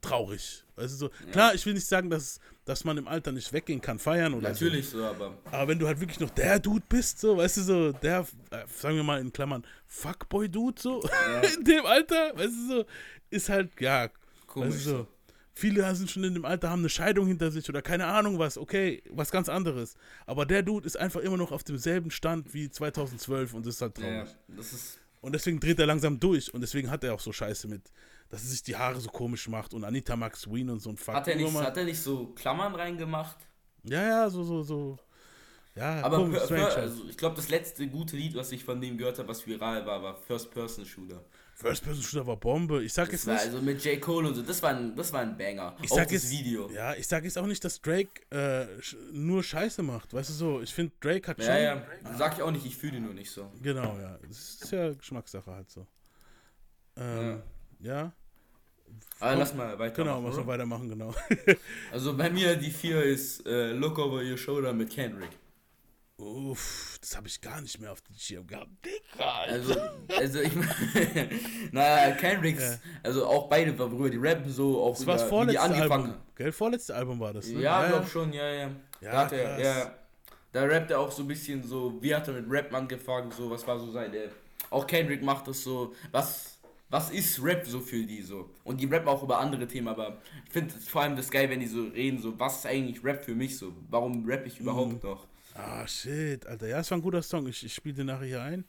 traurig. Weißt du so. Klar, ich will nicht sagen, dass, dass man im Alter nicht weggehen kann, feiern oder Natürlich so. so, aber. Aber wenn du halt wirklich noch der Dude bist, so, weißt du so, der, äh, sagen wir mal in Klammern, Fuckboy-Dude, so, in dem Alter, weißt du so, ist halt, ja, Komisch weißt du so. Viele sind schon in dem Alter, haben eine Scheidung hinter sich oder keine Ahnung was, okay, was ganz anderes. Aber der Dude ist einfach immer noch auf demselben Stand wie 2012 und das ist halt Ja, traurig. das ist. Und deswegen dreht er langsam durch und deswegen hat er auch so Scheiße mit, dass er sich die Haare so komisch macht und Anita Max Wien und so ein Fuck. Hat er, nicht, hat er nicht so Klammern reingemacht? Ja, ja, so, so, so. Ja, Aber komisch, per, halt. also ich glaube, das letzte gute Lied, was ich von dem gehört habe, was viral war, war First Person Shooter. First Person Shooter war Bombe. Ich sag Das jetzt war nicht. also mit J. Cole und so, das war ein, das war ein Banger. ich sag das jetzt, Video. Ja, ich sag jetzt auch nicht, dass Drake äh, nur Scheiße macht. Weißt du so, ich finde Drake hat schon. Ja, ja. Sag ich auch nicht, ich fühle ihn nur nicht so. Genau, ja. Das ist ja Geschmackssache halt so. Ähm, ja. Aber lass mal weitermachen, Genau, lass mal weitermachen, genau. Also bei mir die vier ist äh, Look Over Your Shoulder mit Kendrick. Uff, das habe ich gar nicht mehr auf den Schirm gehabt. Digga, Also, also ich naja, Kendricks, Ja. also auch beide darüber, die rappen so, auch Das war das über, wie die vorletzte angefangen Album. Gell, vorletzte Album war das, ne? Ja, glaub schon, ja, ja. Ja, da, hat er, ja. da rappt er auch so ein bisschen so, wie hat er mit Rap angefangen, so, was war so seine. Auch Kendrick macht das so, was, was ist Rap so für die so? Und die rappen auch über andere Themen, aber ich finde vor allem das geil, wenn die so reden, so, was ist eigentlich Rap für mich so? Warum rap ich überhaupt Mhm. noch? Ah, shit, Alter. Ja, es war ein guter Song. Ich, ich spiele den nachher hier ein.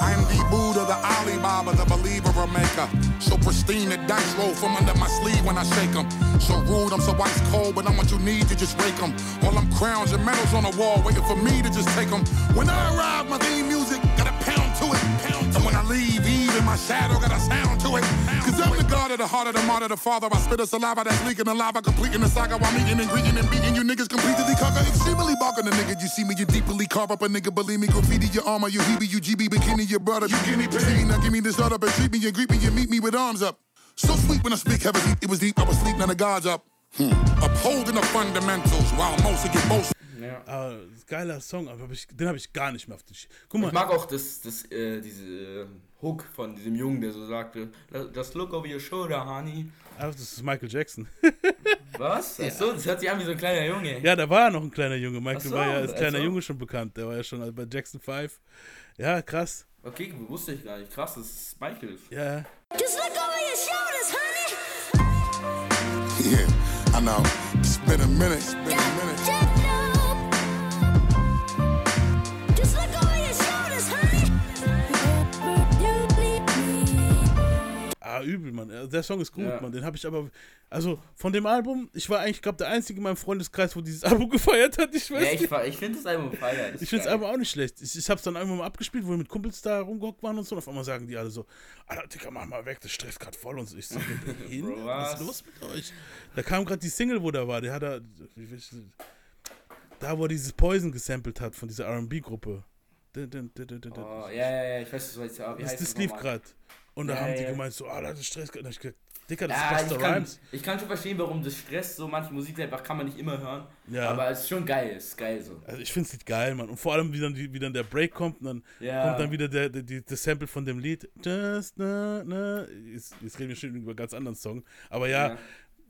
I'm the Buddha, the Alibaba, the believer or maker. So pristine, the dice roll from under my sleeve when I shake 'em. So rude, I'm so ice cold, but I'm what you need to just rake 'em. All them crowns and medals on the wall, waiting for me to just take 'em. When I arrive, my theme music got a pound to it. And when I leave, my shadow got a sound to it. Cause I'm the god of the heart of the martyr, the father. I spit a saliva that's leaking the lava, completing the saga while meeting and greeting and beating you niggas completely conquer. Extremely barking the nigga. You see me, you deeply carve up a nigga. Believe me, graffiti your armor, you heebie, you GB, bikini, your brother. You guinea pig. Now give me this up and treat me and greet me and meet me with arms up. So sweet when I speak heavy, it was deep, I was sleep, now the gods up. Hmm. Upholding the fundamentals while most of get most. Ah, geiler Song, aber hab ich, den habe ich gar nicht mehr auf den Schirm. Guck mal. Ich mag auch das, das, äh, diese äh, Hook von diesem Jungen, der so sagte, just look over your shoulder, honey. Ah, das ist Michael Jackson. Was? Ach so, das hört sich an wie so ein kleiner Junge. Ja, da war er noch ein kleiner Junge. Michael Ach so, war ja als ach kleiner so. Junge schon bekannt. Der war ja schon bei Jackson 5. Ja, krass. Okay, wusste ich gar nicht. Krass, das ist Michael. Ja. Just look over your shoulders, honey. Yeah, I know. It's been a minute, it's been a minute. Ah, übel, Mann. Der Song ist gut, Ja. Mann. Den habe ich aber. Also, von dem Album, ich war eigentlich, glaube der Einzige in meinem Freundeskreis, wo dieses Album gefeiert hat. Ich weiß Ja, ich, nicht. fa- ich finde das Album feier. das Ich finde es geil. aber auch nicht schlecht. Ich, ich habe es dann irgendwann mal abgespielt, wo wir mit Kumpels da rumgehockt waren und so. Und auf einmal sagen die alle so: Alter, Digga, mach mal weg, das stresst gerade voll. Und so. Ich so: "Geht hin? Bro, Was was? ist los mit euch? Da kam gerade die Single, wo da war. Der hat da. ich- Da, wo er dieses Poison gesampelt hat von dieser RB-Gruppe. Oh, ja, ja, ja, ich weiß, was wie Das, heißt das das lief gerade. Und da Ja, haben ja, die ja. gemeint, so, Alter, das Stress. Und ich gesagt, Dicker, das Ja, ist ich Buster Rhymes. ich kann schon verstehen, warum das stresst. So manche Musik einfach kann man nicht immer hören. Ja. Aber es ist schon geil, es ist geil so. Also ich finde es geil, Mann. Und vor allem, wie dann, die, wie dann der Break kommt und dann Ja. kommt dann wieder der, der, die, das Sample von dem Lied. Just na, na. Jetzt, jetzt reden wir schon über einen ganz anderen Song. Aber ja, Ja.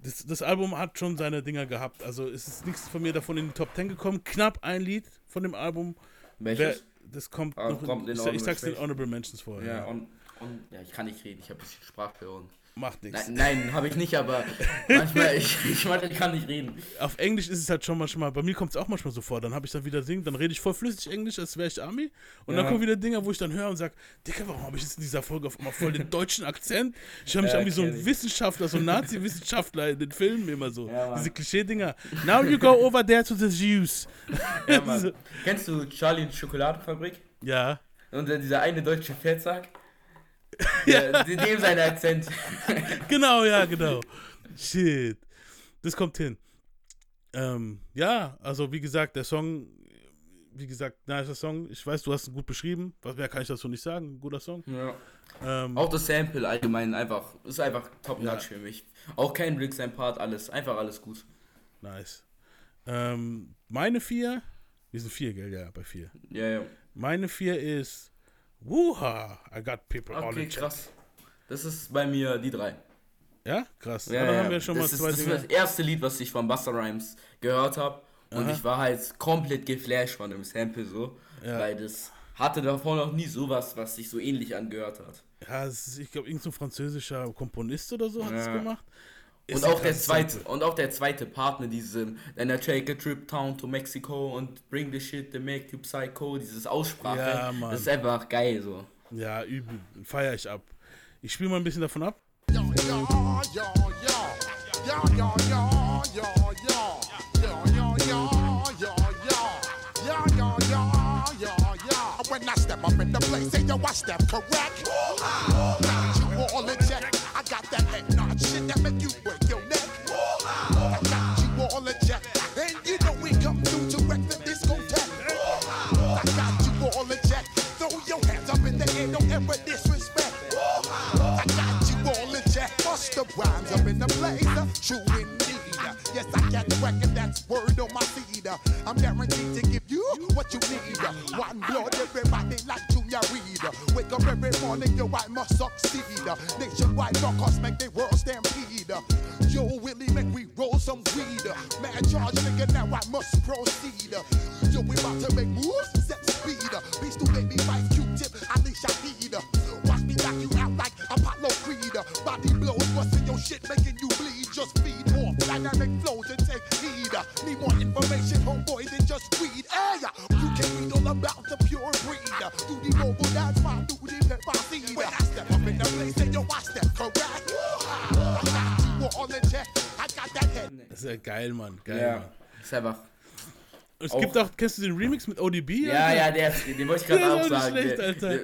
Das, das Album hat schon seine Dinger gehabt. Also es ist nichts von mir davon in die Top 10 gekommen. Knapp ein Lied von dem Album. Welches? das kommt Ah, noch. kommt in ich, ich Honorable sag's den. Honorable Mentions vor. Ja, und, und ja, ich kann nicht reden, ich habe ein bisschen Sprachstörung. Macht nichts. Nein, nein habe ich nicht, aber manchmal, ich, ich, manchmal kann nicht reden. Auf Englisch ist es halt schon manchmal, bei mir kommt es auch manchmal so vor, dann habe ich dann wieder singen, dann rede ich voll flüssig Englisch, als wäre ich Ami. Und dann Ja. kommen wieder Dinge, wo ich dann höre und sage, Digga, warum habe ich jetzt in dieser Folge auf einmal voll den deutschen Akzent? Ich höre mich Ja, an wie so ein. Wissenschaftler, so ein Nazi-Wissenschaftler in den Filmen immer so. Ja. Diese Klischee-Dinger. Now you go over there to the Jews. Ja. Kennst du Charlie die Schokoladenfabrik? Ja. Und äh, dieser eine deutsche Fettsack? Ja. Dem sein Akzent. genau, ja, genau. Shit. Das kommt hin. Ähm, ja, also wie gesagt, der Song, wie gesagt, nicer Song. Ich weiß, du hast ihn gut beschrieben. Was mehr kann ich dazu nicht sagen? Guter Song. Ja. Ähm, Auch das Sample allgemein einfach, ist einfach top Ja. für mich. Auch Kendrick, sein Part, alles, einfach alles gut. Nice. Ähm, meine vier, wir sind vier, gell? Ja, bei vier. Ja, ja. Meine vier ist Wuha, I got people all Okay, in chat. krass. Das ist bei mir die drei. Ja, krass. Ja, Ja, haben wir schon das mal ist, zwei das Dinge. ist das erste Lied, was ich von Buster Rhymes gehört habe. Und Aha. ich war halt komplett geflasht von dem Sample so. Ja. Weil das hatte davor noch nie sowas, was sich so ähnlich angehört hat. Ja, ist, ich glaube, irgendein so französischer Komponist oder so hat es gemacht. Ist Und auch, der zweite, und auch der zweite Part mit diesem Then I take a trip down to Mexico und bring the shit that make you psycho, dieses Aussprache, Ja, Mann. das ist einfach geil so. Ja, übel. Feier ich ab. Ich spiele mal ein bisschen davon ab. Yo, yo, yo. Yo, yo, yo, yo, yo. When I step up in the place, say yo, I step correct. You all in check. I got that head nod shit that make you break word on my seed. I'm guaranteed to give you what you need. One blood, everybody like Junior Reed. Wake up every morning, yo, I must succeed. Nationwide rockers make the world stampede. Yo, Willie, make we roll some weed. Man, charge nigga, now I must proceed. Geil, Mann. Geil, Ja, Mann. ist einfach. Es Auch- gibt auch, kennst du den Remix mit ODB? Ja, Alter? ja, der, den wollte ich gerade Der ist auch sagen. schlecht, der, Alter. Der,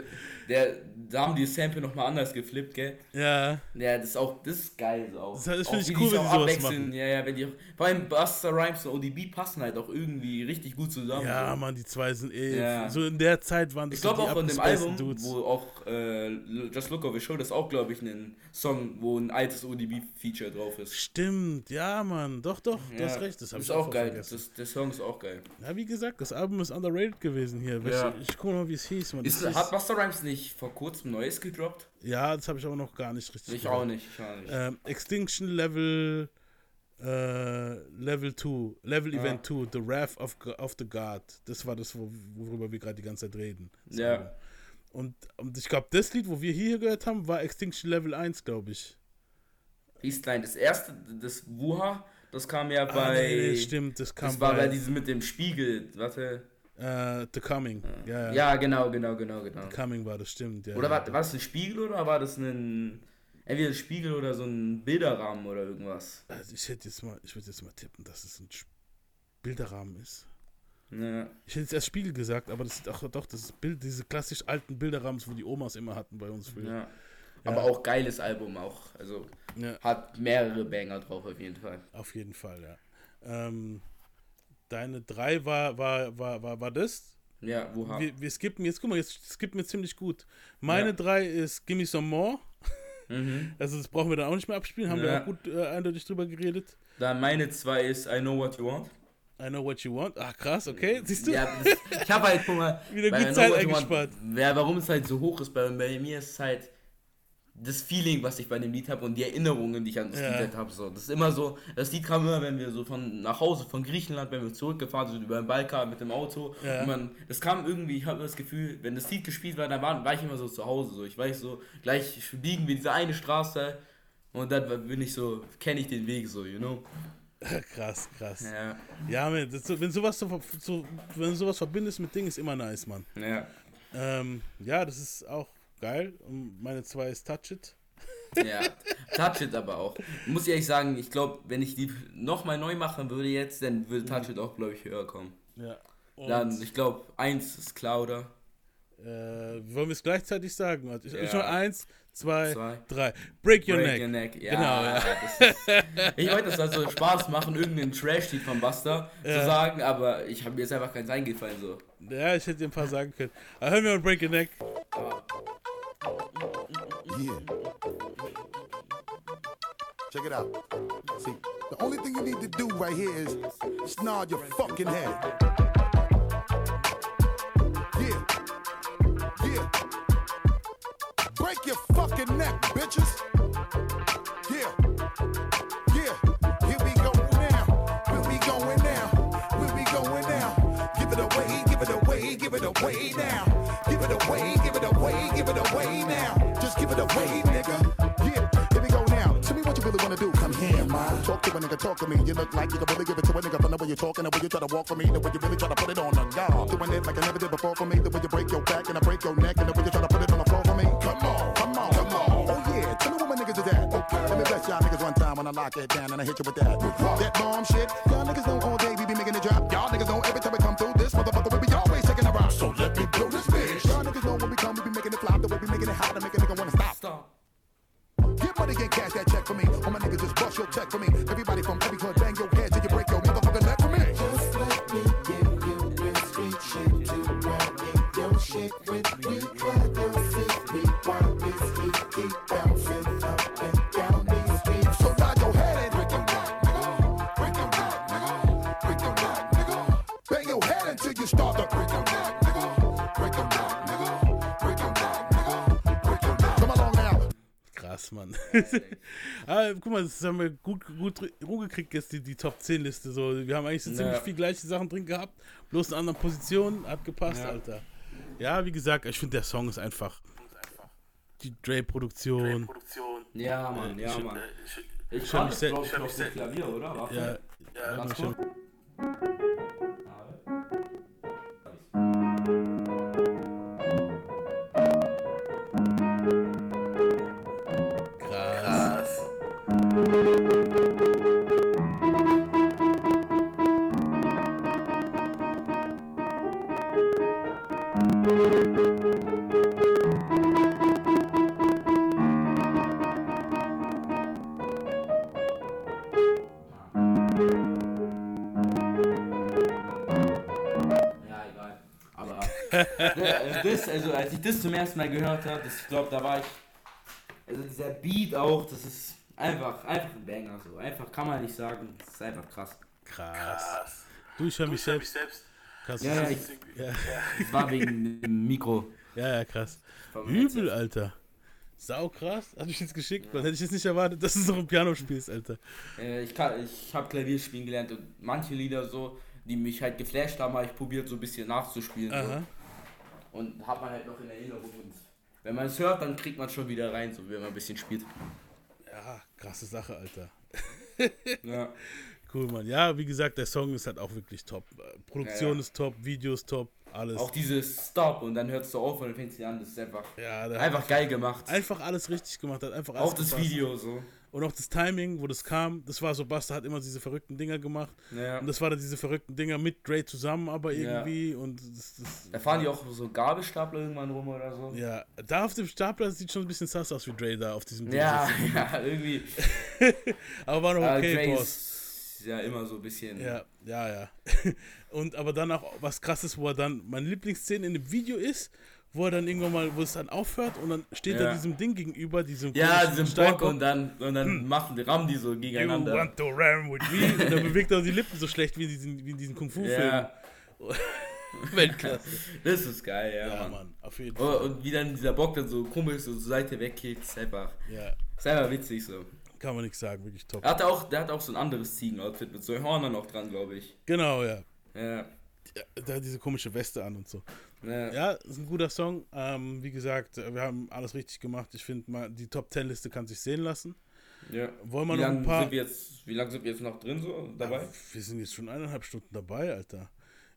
der, da haben die Sample nochmal anders geflippt, gell? Ja. Ja, das ist auch, das ist geil so auch. Das- das auch find ich cool, wenn auch die sowas abwechseln. machen. Ja, ja, wenn die auch, vor allem Buster Rhymes und ODB passen halt auch irgendwie richtig gut zusammen. Ja, so. Mann, die zwei sind eh. Ja. So in der Zeit waren das Ich glaube auch von dem Album, Dudes. wo auch äh, Just Look Over Your Shoulder ist auch, glaube ich, ein Song, wo ein altes ODB-Feature drauf ist. Stimmt, ja, Mann. Doch, doch, du Ja, hast recht. Das hab ist ich auch voll geil. vergessen. Das, der Song ist auch geil. Ja, wie gesagt, das Album ist underrated gewesen hier. Ja. du, Ich guck mal, wie es hieß. Mann. Ist, Das hat Buster Rhymes nicht vor kurzem Neues gedroppt? ja, das habe ich aber noch gar nicht richtig Ich gehört. auch nicht, ich auch nicht. Ähm, Extinction Level äh, Level 2, Level Ja. Event 2, The Wrath of, of the God. Das war das, wo, worüber wir gerade die ganze Zeit reden. Das Ja. Und, und ich glaube, das Lied, wo wir hier gehört haben, war Extinction Level 1, glaube ich. Klein. Das erste, das Wuha, das kam ja Ah, bei. nee, nee, stimmt, das kam Das war bei- bei diesem mit dem Spiegel. Warte. Äh, The Coming. Ja, Ja, genau, genau, genau, genau. The Coming war das, stimmt. Ja, Oder ja. war, war das ein Spiegel oder war das ein. Entweder ein Spiegel oder so ein Bilderrahmen oder irgendwas? Also ich hätte jetzt mal, ich würde jetzt mal tippen, dass es ein Bilderrahmen ist. Ja. Ich hätte jetzt erst Spiegel gesagt, aber das ist auch doch das Bild, diese klassisch alten Bilderrahmens, wo die Omas immer hatten bei uns früher. Ja. Aber auch geiles Album auch. Also Ja. hat mehrere Banger drauf auf jeden Fall. Auf jeden Fall, ja. Ähm, deine drei war, war, war, war, war das? Ja, Wuha. Wir, wir skippen jetzt, guck mal, jetzt skippen wir ziemlich gut. Meine Ja. drei ist Gimme Some More. Mhm. Also das brauchen wir dann auch nicht mehr abspielen, haben wir Ja. auch gut äh, eindeutig drüber geredet. Dann meine zwei ist I Know What You Want. I know what you want. Ach krass, okay. Siehst du? Ja, das, ich habe halt, guck mal, Wieder gut Zeit You Want- eingespart. Ja, warum es halt so hoch ist, bei, bei mir ist halt das Feeling, was ich bei dem Lied habe und die Erinnerungen, die ich an das Ja. Lied habe. So. Das ist immer so, das Lied kam immer, wenn wir so von nach Hause von Griechenland, wenn wir zurückgefahren sind über den Balkan mit dem Auto. Ja. Und man, das kam irgendwie, ich habe das Gefühl, wenn das Lied gespielt war, dann war, war ich immer so zu Hause. So. Ich weiß so, gleich biegen wir diese eine Straße und dann bin ich so, kenne ich den Weg so, you know. krass, krass. Ja. Ja, man, das, wenn sowas so, so, wenn du sowas verbindest mit Dingen, ist immer nice, Mann. Ja. Ähm, ja, das ist auch geil. Und meine zwei ist Touch It. Ja, Touch It aber auch. Muss ich ehrlich sagen, ich glaube, wenn ich die nochmal neu machen würde jetzt, dann würde Touch It auch, glaube ich, höher kommen. Ja. Und, Dann, ich glaube, eins ist klar, oder? äh, wollen wir es gleichzeitig sagen? Warte, Ich, Ja. ich eins, zwei, Zwei. drei. Break Your Break Neck. Your Neck. Ja, Genau, ja. ist, ich wollte das also Spaß machen, irgendeinen Trash-Lied von Buster Ja. zu sagen, aber ich habe mir jetzt einfach keins eingefallen. So. Ja, ich hätte dir ein paar sagen können. Aber hören wir mal Break Your Neck. Yeah. Check it out. See, the only thing you need to do right here is nod your fucking head. Yeah. Yeah. Break your fucking neck, bitches. Yeah. Yeah. Here we go now. Where we going now? Where we going now? Give it away, give it away, give it away now. Give it away, give it away, now. Just give it away, nigga. Yeah, here we go now. Tell me what you really wanna do. Come here, man. Talk to a nigga, talk to me. You look like you can really give it to a nigga. from the way you talking, the way you try to walk for me, the way you really try to put it on the guard. Doing it like I never did before for me, the way you break your back and I break your neck, and the way you try to put it on the floor for me. Come on, come on, come on. Oh yeah, tell me what my niggas is at. Okay, let me bless y'all niggas one time when I lock it down and I hit you with that. That bomb shit, y'all niggas know all day we be making it drop. Y'all niggas know every time we come through this motherfucker Get cash that check for me. All my niggas just bust your check for me. Everybody from Mann. Aber guck mal, das haben wir gut, gut rumgekriegt jetzt, die, die Top 10 Liste. So. Wir haben eigentlich so Ja. ziemlich viel gleiche Sachen drin gehabt, bloß in anderen Positionen, hat gepasst, Ja. Alter. Ja, wie gesagt, ich finde der Song ist einfach die Dre-Produktion. Ja, Mann, ja, Ich- Mann. ich Ich hab fand mich glaub ich ich, noch mich sehr- Klavier, oder? Warte. Ja, ja, Ganz mich schon- kurz. Das, also als ich das zum ersten Mal gehört habe, das, ich glaube, da war ich. Also dieser Beat auch, das ist einfach, einfach ein Banger so. Einfach kann man nicht sagen. Das ist einfach krass. Krass. Du, ich höre mich selbst. Krass. Ja, ja, ich, ja. Das war wegen dem Mikro. Ja, ja, krass. Übel, Alter. Sau krass. Hast du mich jetzt geschickt? Man hätte ich jetzt nicht erwartet, dass du noch ein Piano spielst, Alter. Äh, ich kann, ich habe Klavier spielen gelernt und manche Lieder so, die mich halt geflasht haben, habe ich probiert so ein bisschen nachzuspielen. Aha. So. Und hat man halt noch in Erinnerung. Und wenn man es hört, dann kriegt man schon wieder rein, so wenn man ein bisschen spielt. Ja, krasse Sache, Alter. Ja. Cool, Mann. Ja, wie gesagt, der Song ist halt auch wirklich top. Äh, Produktion Ja, ja. ist top, Videos top, alles. Auch dieses Stop und dann hörst du auf und dann fängst du an, das ist einfach, Ja, einfach geil gemacht. Einfach alles richtig gemacht, hat einfach alles Auch das. Video so. Und auch das Timing, wo das kam, das war so, Basta hat immer diese verrückten Dinger gemacht. Ja. Und das war dann diese verrückten Dinger mit Dre zusammen, aber Ja. irgendwie. Und das, das, Da fahren die auch so Gabelstapler irgendwann rum oder so. Ja, da auf dem Stapler sieht schon ein bisschen sass aus wie Dre da auf diesem Ding Ja, ja, irgendwie. aber war noch Ah, okay, Dre Boss. ja immer so ein bisschen. Ja, ja, ja. Und aber dann auch was krasses, wo er dann, meine Lieblingsszene in dem Video ist, wo er dann irgendwann mal, wo es dann aufhört und dann steht Ja. er diesem Ding gegenüber, diesem Ja, diesem Bock Steinbock. und dann, und dann machen die, rammen die so You gegeneinander. want to ram with me? Und dann bewegt er die Lippen so schlecht wie in diesen, wie in diesen Kung-Fu-Filmen. Ja. Weltklasse. Das ist geil, ja, Ja, Mann. Mann, auf jeden Oh, Fall. und wie dann dieser Bock dann so komisch so zur Seite wegkickt, ist einfach, Ja, ist einfach witzig so. kann man nichts sagen, wirklich top. Er hat auch, der hat auch so ein anderes Ziegen-Outfit mit so Hörnern noch dran, glaube ich. Genau, ja. Ja. Hat diese komische Weste an und so. Ja. Ja, ist ein guter Song. Ähm, wie gesagt, wir haben alles richtig gemacht. Ich finde, mal die Top 10 Liste kann sich sehen lassen. ja. Wollen wir wie noch ein paar. Sind wir jetzt, wie lange sind wir jetzt noch drin so dabei? Ja, wir sind jetzt schon eineinhalb Stunden dabei, Alter.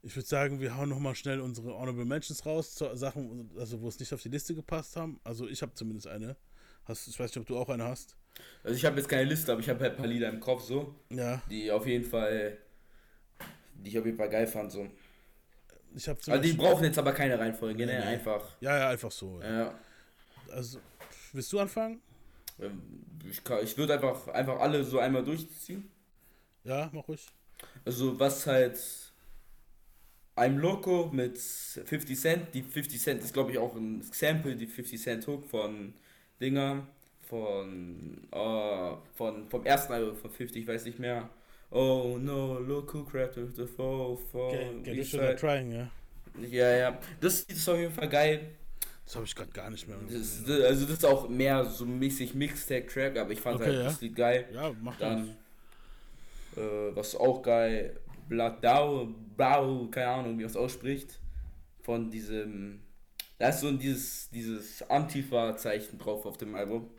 Ich würde sagen, wir hauen nochmal schnell unsere Honorable Mentions raus, zu Sachen, also wo es nicht auf die Liste gepasst haben. Also ich habe zumindest eine. Hast, ich weiß nicht, ob du auch eine hast. Also ich habe jetzt keine Liste, aber ich habe halt ein paar Lieder im Kopf so. Ja. Die auf jeden Fall, die ich auf jeden Fall geil fand so. Ich habe Also die brauchen jetzt aber keine Reihenfolge, ne? Einfach. Ja, ja, einfach so. Ja. Also, willst du anfangen? Ähm, Ich, kann- ich würde einfach, einfach alle so einmal durchziehen. Ja, mach ruhig. Also was halt I'm Loco mit 50 Cent. Die 50 Cent ist glaube ich auch ein Sample, die 50 Cent Hook von Dinger, von, äh, von vom ersten Album von 50, ich weiß nicht mehr. Oh no, Loco crap with the fall for Get, get it or Side. trying, ja. Ja, ja. Das ist auf jeden Fall geil. Das habe ich gerade gar nicht mehr. Das, ist- also das ist auch mehr so mäßig Mixtape-Track, aber ich fand Okay, halt ja. das Lied geil. Ja, mach Dann, äh, was auch geil, Bladau, Blau, keine Ahnung, wie man es ausspricht, von diesem, da ist so dieses, dieses Antifa-Zeichen drauf auf dem Album.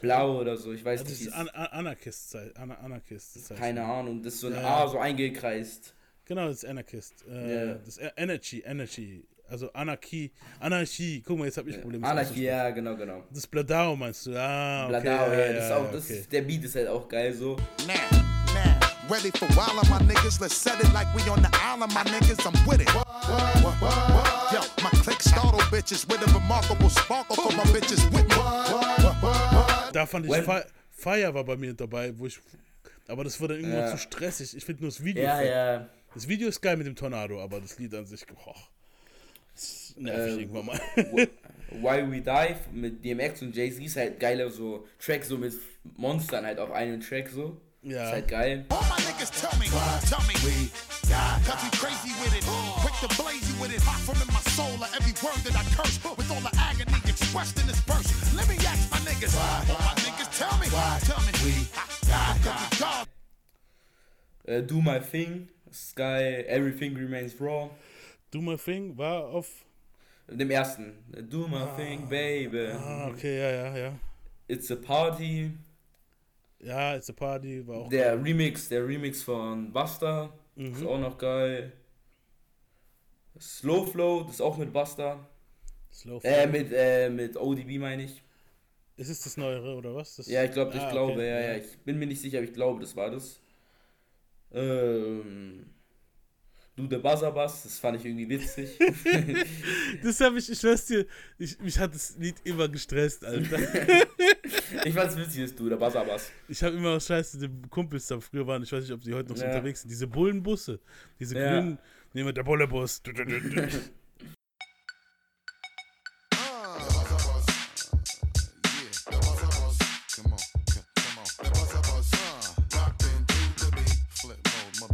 Blau oder so, ich weiß das nicht. ist An An Anarchist, Ana Anarchist das heißt. keine Ahnung, das ist so ein Ja. A so eingekreist. Genau, das ist Anarchist. Äh, Ja. Das ist E- Energy, Energy. Also Anarchie, Anarchie. Guck mal, jetzt habe ich Probleme. Anarchie, ja, genau, genau. Das ist Bladau, meinst du? Ah, okay. Bladau, ja, ja, das ist ja, auch, das okay. ist, der Beat ist halt auch geil so. Now, now, ready for wildin', my niggas. Let's set it like we on the island, my niggas. I'm with it. Yo, my click startle bitches with a remarkable sparkle for my bitches with me. Da fand ich Fi- Fire war bei mir dabei, wo ich. Aber das wurde irgendwo Ja. zu stressig. Ich finde nur das Video. Ja, fett. ja. Das Video ist geil mit dem Tornado, aber das Lied an sich, boah, das nervig Äh, irgendwann mal. Why We Die mit DMX und Jay-Z ist halt geiler so Track so mit Monstern halt auf einem Track so. Ja. Ist halt geil. All my niggas tell me, tell me, we die. Cause we crazy with it, quick to blaze you with it. Hot from in my soul, every word that I curse, with all the agony expressed in this verse. Let me ask my niggas, my niggas tell me, tell me, we we God. Äh, Do My Thing, geil. Everything Remains Raw. Do My Thing war auf. Dem ersten. Do My Thing, Baby. Ah, okay, ja, ja, ja. It's a Party. Ja, It's a Party war auch. Der Remix, der Remix von Buster Mhm. ist auch noch geil. Slow Flow, das ist auch mit Buster. Slow Äh, Flow. mit, äh, mit ODB meine ich. Ist es das Neuere oder was? Das Ja, ich glaube, ich Ah, glaube, okay, ja, ja. Ich bin mir nicht sicher, aber ich glaube, das war das. Ähm. Du, der Buzzerbass, das fand ich irgendwie witzig. Das habe ich, ich schwör's dir, ich, mich hat das Lied immer gestresst, Alter. ich fand's witzig, dass du, der Buzzerbass. Ich habe immer Scheiße, die Kumpels da früher waren, ich weiß nicht, ob die heute noch so Ja. unterwegs sind, diese Bullenbusse, diese Ja. grünen, nehmen wir der Bullebus.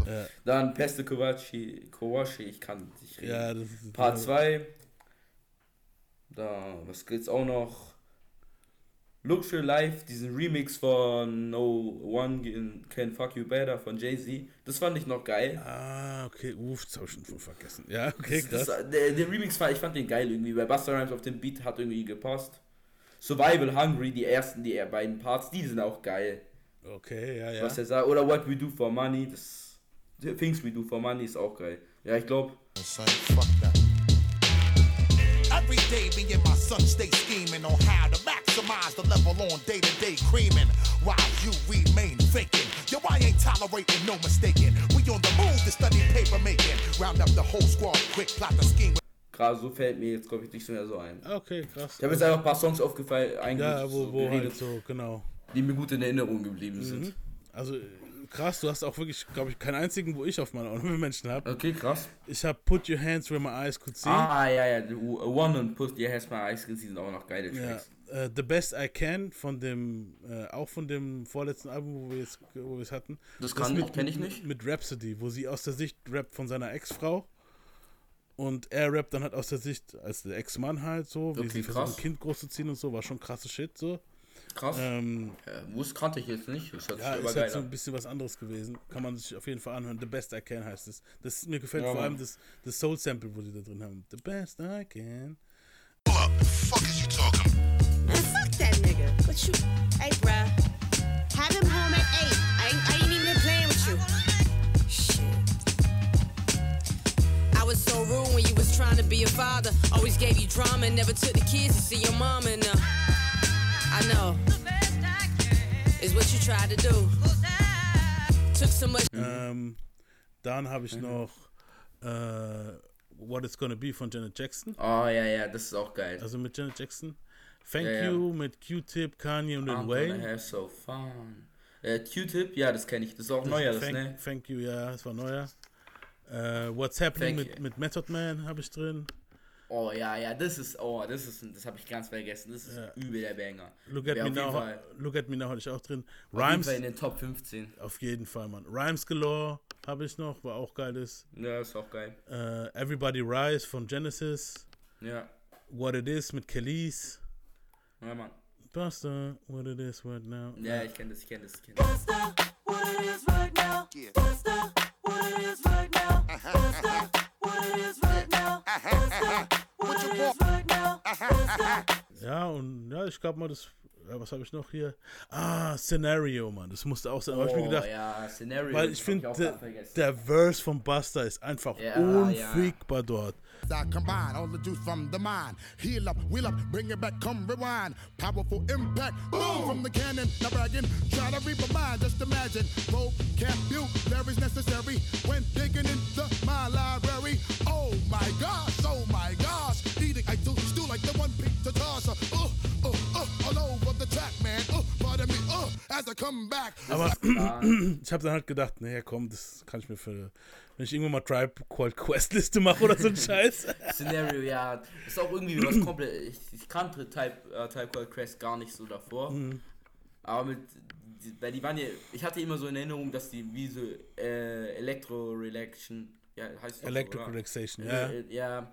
Ja. Dann Peste Kowachi, Kowachi, ich kann nicht reden. Ja, das ist- Part 2. Da, was gibt's auch noch? Luxury Life, diesen Remix von No One Can Fuck You Better von Jay-Z. Das fand ich noch geil. Ah, okay, uff, das hab ich schon vergessen. Ja, okay, Das, krass. das, der, der Remix war, ich fand den geil irgendwie, weil Busta Rhymes auf dem Beat hat irgendwie gepasst. Survival Hungry, die ersten, die beiden Parts, die sind auch geil. Okay, ja, ja. Was er sagt. Oder What We Do for Money, das Things We Do for Money ist auch geil. Ja, ich glaube. Every day, me and my son stay scheming on how to maximize the level on day to day creaming. While you remain faking. Yo, I ain't tolerating no mistaking. We on the move to study paper making. Round up the whole squad, quick plot the scheme. Gerade so fällt mir jetzt, glaube ich, nicht mehr so ein. Okay, krass. Ich habe jetzt einfach ein paar Songs aufgefallen, eigentlich Ja, wo, so wo geredet, halt so, genau. die mir gut in Erinnerung geblieben sind. Mhm. Also äh, krass, du hast auch wirklich, glaube ich, keinen einzigen, wo ich auf meinen Honorable Menschen habe. Okay, krass. Ich habe Put Your Hands Where My Eyes Could See. Ah, ja, ja, The One und Put Your Hands My Eyes Can See sind auch noch geile Ja, Tracks. äh, The Best I Can von dem, äh, auch von dem vorletzten Album, wo wir jetzt, wo wir es hatten. Das kann ich- mit- kenn ich nicht. Mit Rhapsody, wo sie aus der Sicht rappt von seiner Ex-Frau. Und er rappt dann halt aus der Sicht als der Ex-Mann halt so, wie Okay, sie versuchen, ein Kind großzuziehen und so, war schon krasse Shit so. Krass. Ähm, Ja, Wusste kannte ich jetzt nicht. Das hört ja, ist halt so an. ein bisschen was anderes gewesen. Kann man sich auf jeden Fall anhören. The Best I Can heißt es. Das mir gefällt Ja, vor allem das, das Soul-Sample, wo die da drin haben. The Best I Can. Man, fuck that nigga. What you? Hey, bruh. Have him home at 8. I ain't, I ain't even playing with you. Shit. I was so rude when you was trying to be a father. Always gave you drama and never took the kids to see your mama. And uh, I know is what you tried to do. Took so much. Ähm, dann habe ich noch äh, What It's Gonna Be von Janet Jackson. Oh, ja, ja, das ist auch geil. Also mit Janet Jackson. Thank Ja, ja. You mit Q-Tip, Kanye und Lil Wayne. have so fun. Äh, Q-Tip, ja, das kenne ich. Das ist auch neuer, das, thank, ne? Thank You, ja, das war neuer. Äh, What's Happening Thank mit, you. mit Method Man habe ich drin. Oh, ja, ja, das ist, oh, das ist, das habe ich ganz vergessen. Das ist übel der Banger. Look at, Wär me now, Fall- Look at Me Now hatte ich auch drin. Auf jeden Rhymes. Fall in den Top 15. Auf jeden Fall, Mann. Rhymes Galore habe ich noch, war auch geiles. Ja, ist auch geil. Äh, Everybody Rise von Genesis. Ja. What It Is mit Kelis. Ja, Mann. Buster, What It Is Right Now. Ja, ich kenne das, ich kenne das, ich kenne das. What it is right now. Buster, Ja, und ja, ich glaube mal, das ja, was habe ich noch hier? Ah, Scenario, Mann. Das musste auch sein. Aber ich mir Oh, gedacht, ja, Scenario, weil ich finde, der, der Verse von Buster ist einfach Ja, unfickbar dort. I combine all the juice from the mind. Heal up, wheel up, bring it back, come rewind. Powerful impact, boom from the cannon. Now bragging, try to reap a mind, just imagine. Vocabulary's necessary when digging into my library. Oh my gosh, Aber ich habe dann halt gedacht, naja, komm, das kann ich mir für, wenn ich irgendwann mal Tribe Called Quest Liste mache oder so ein Scheiß. Szenario, ja, ist auch irgendwie was komplett. Ich, ich kannte Type, äh, Type Called Crest gar nicht so davor. Mhm. Aber mit. Weil die waren ja. Ich hatte immer so in Erinnerung, dass die wie so äh, Electro Relaxation. Ja, heißt das so, Electric oder? Relaxation, ja. äh, Ja.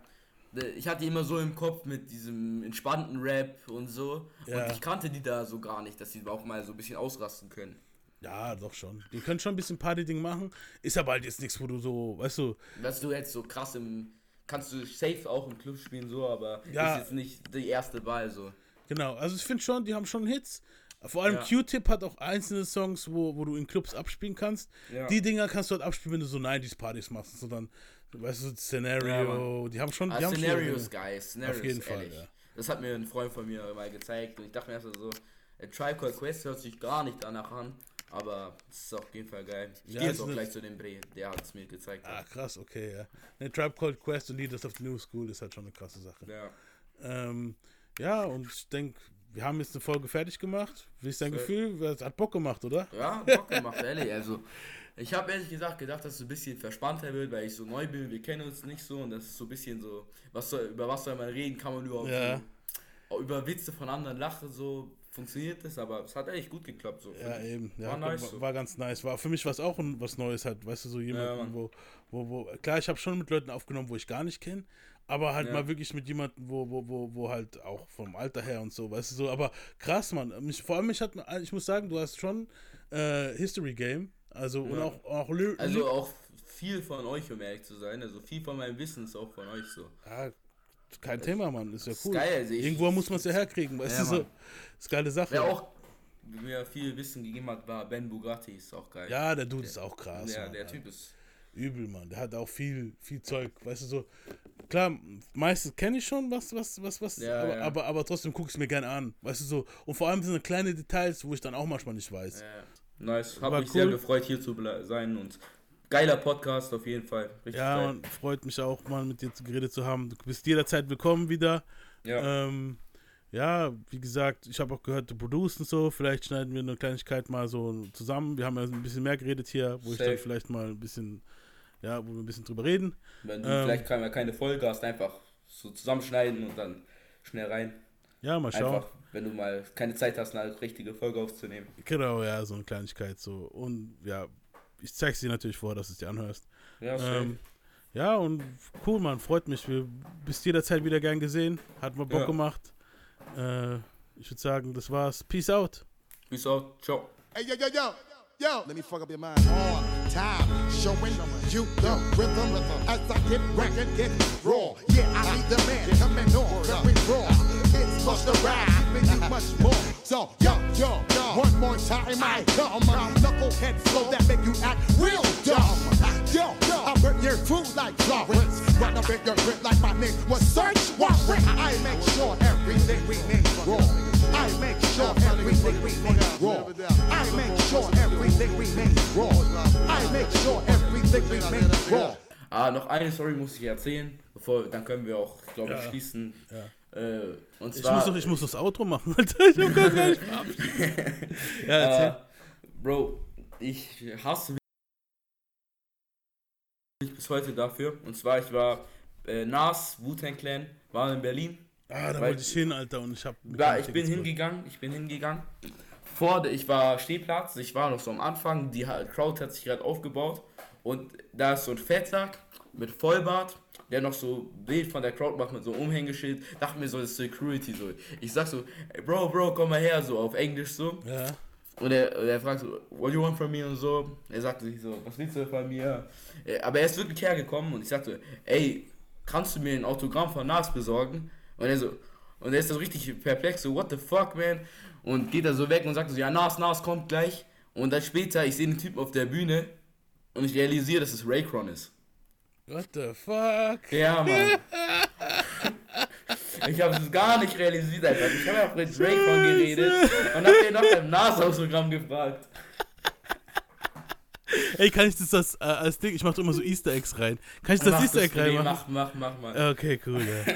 Äh, Ich hatte die immer so im Kopf mit diesem entspannten Rap und so. Ja. Und ich kannte die da so gar nicht, dass die auch mal so ein bisschen ausrasten können. Ja, doch schon. Die können schon ein bisschen Party-Ding machen. Ist aber halt jetzt nichts, wo du so, weißt du, Dass du jetzt so krass im. Kannst du safe auch im Club spielen, so, aber Ja. ist jetzt nicht die erste Wahl so. Genau, also ich finde schon, die haben schon Hits. Vor allem Ja. Q-Tip hat auch einzelne Songs, wo, wo du in Clubs abspielen kannst. Ja. Die Dinger kannst du halt abspielen, wenn du so 90s-Partys machst. So dann, weißt du, Ja, Szenario, Mann. die haben schon. Ah, Die haben Szenario ist geil. Szenario Auf jeden Fall, ehrlich. ja. Das hat mir ein Freund von mir mal gezeigt und ich dachte mir erst so, A Tribe Called Quest hört sich gar nicht danach an, aber es ist auf jeden Fall geil. Ich Ja, gehe jetzt auch gleich zu dem Bre, der hat es mir gezeigt. Ah, krass, okay, ja. Ne, Tribe Called Quest und Leaders of the New School ist halt schon eine krasse Sache. Ja. Ähm, ja, und ich denke, wir haben jetzt eine Folge fertig gemacht. Wie ist dein Safe. Gefühl? Es hat Bock gemacht, oder? Ja, Bock gemacht, ehrlich. Also, ich habe ehrlich gesagt gedacht, dass es ein bisschen verspannter wird, weil ich so neu bin. Wir kennen uns nicht so und das ist so ein bisschen so, was soll, über was soll man reden? Kann man überhaupt Ja. so, über Witze von anderen lachen? So funktioniert das, aber es hat echt gut geklappt. So, Ja, eben. Ja, War war, nice. so. war ganz nice. War für mich was auch ein, was Neues halt, weißt du, so Ja, jemanden, Mann. wo, wo, wo, klar, ich habe schon mit Leuten aufgenommen, wo ich gar nicht kenne, aber halt Ja. mal wirklich mit jemandem, wo, wo, wo, wo halt auch vom Alter her und so, weißt du, so, aber krass, Mann. Mich, vor allem, mich hat, ich muss sagen, du hast schon äh, History Game, also und Ja. auch, auch Ly- Also auch viel von euch, um ehrlich zu sein. Also viel von meinem Wissen ist auch von euch so. Ja, kein Thema, Mann, ist ja ist cool. geil, also Irgendwo muss man es ja herkriegen, weißt Ja, du, so. Ist geile Sache. Wer auch mir viel Wissen gegeben hat, war Ben Bugatti, ist auch geil. Ja, der Dude ist auch krass. Ja, der ja. Typ ist. Übel, Mann. Der hat auch viel, viel Zeug, weißt du so. Klar, meistens kenne ich schon was, was, was, was, Ja, aber, ja. aber, aber trotzdem gucke ich es mir gerne an, weißt du so. Und vor allem sind kleine Details, wo ich dann auch manchmal nicht weiß. Ja. Nice. Hab War mich sehr cool. gefreut, hier zu sein und geiler Podcast auf jeden Fall. Richtig Ja, geil. man freut mich auch mal mit dir zu- geredet zu haben. Du bist jederzeit willkommen wieder. Ja. Ähm, ja, wie gesagt, ich habe auch gehört, du produzst und so. Vielleicht schneiden wir eine Kleinigkeit mal so zusammen. Wir haben ja ein bisschen mehr geredet hier, wo ich Safe. dann vielleicht mal ein bisschen, ja, wo wir ein bisschen drüber reden. Wenn du Ähm, vielleicht keine, keine Folge hast, einfach so zusammenschneiden und dann schnell rein. Ja, mal schauen. Einfach, wenn du mal keine Zeit hast, eine richtige Folge aufzunehmen. Genau, ja, so eine Kleinigkeit so. Und ja, ich zeig's dir natürlich vor, dass du es dir anhörst. Ja, safe. ähm, ja, und cool, Mann, freut mich. Wir bist jederzeit wieder gern gesehen. Hat mir Bock Ja. gemacht. Äh, ich würde sagen, das war's. Peace out. Peace out. Ciao. Hey, yo, yo, yo, yo. Let me fuck up your mind. On time, showing you the rhythm as I get ragged, get raw. Yeah, I need the man coming on, very raw. It's Busta Rhymes, giving you much more. So, yo, yo, yo, one more time I come. Knucklehead flow that make you act real dumb. Yo, yo, I burn your food like Florence. Run up in your grip like my name was Search Warrant. I make sure everything we make raw. I make sure everything we make raw. I make sure everything we make raw. I make sure everything we make raw. Ah, noch eine Story muss ich erzählen, bevor dann können wir auch, glaube ich, Ja. schließen. Ja. Äh, und Ich zwar, muss, doch, ich muss das Outro machen, Alter. Ich hab gar nicht. Ja, erzähl. Äh, Bro, ich hasse mich bis heute dafür. Und zwar, ich war äh, Nas, Wu-Tang Clan, war in Berlin. Ah, da wollte ich hin, Alter, und ich hab. Ja, ich bin hingegangen, ich bin hingegangen. Vor, der- ich war Stehplatz, ich war noch so am Anfang, die Crowd hat sich gerade aufgebaut und da ist so ein Fettsack mit Vollbart, der noch so Bild von der Crowd macht mit so einem Umhängeschild. Dachte mir so, das ist Security so. Ich sag so, ey, Bro, Bro, komm mal her, so auf Englisch so. Ja. Und er, und er fragt so, what do you want from me und so. Er sagte sich so, was willst du von mir? Äh, Aber er ist wirklich hergekommen und ich sagte, ey, kannst du mir ein Autogramm von Nas besorgen? Und er so, Und er ist so richtig perplex, so, what the fuck, man? Und geht da so weg und sagt so, ja, Nas, Nas kommt gleich. Und dann später, ich sehe den Typen auf der Bühne und ich realisiere, dass es Raycron ist. What the fuck? Ja, Mann. Ich habe es gar nicht realisiert, Alter. Ich habe ja mit Raycon geredet und hab den nach dem Nas-Autogramm gefragt. Ey, kann ich das, das äh, als Ding, ich mach doch immer so Easter Eggs rein. Kann ich das Mach Easter das, Egg nee, reinmachen? mach, mach, mach mal. Okay, cool, ja.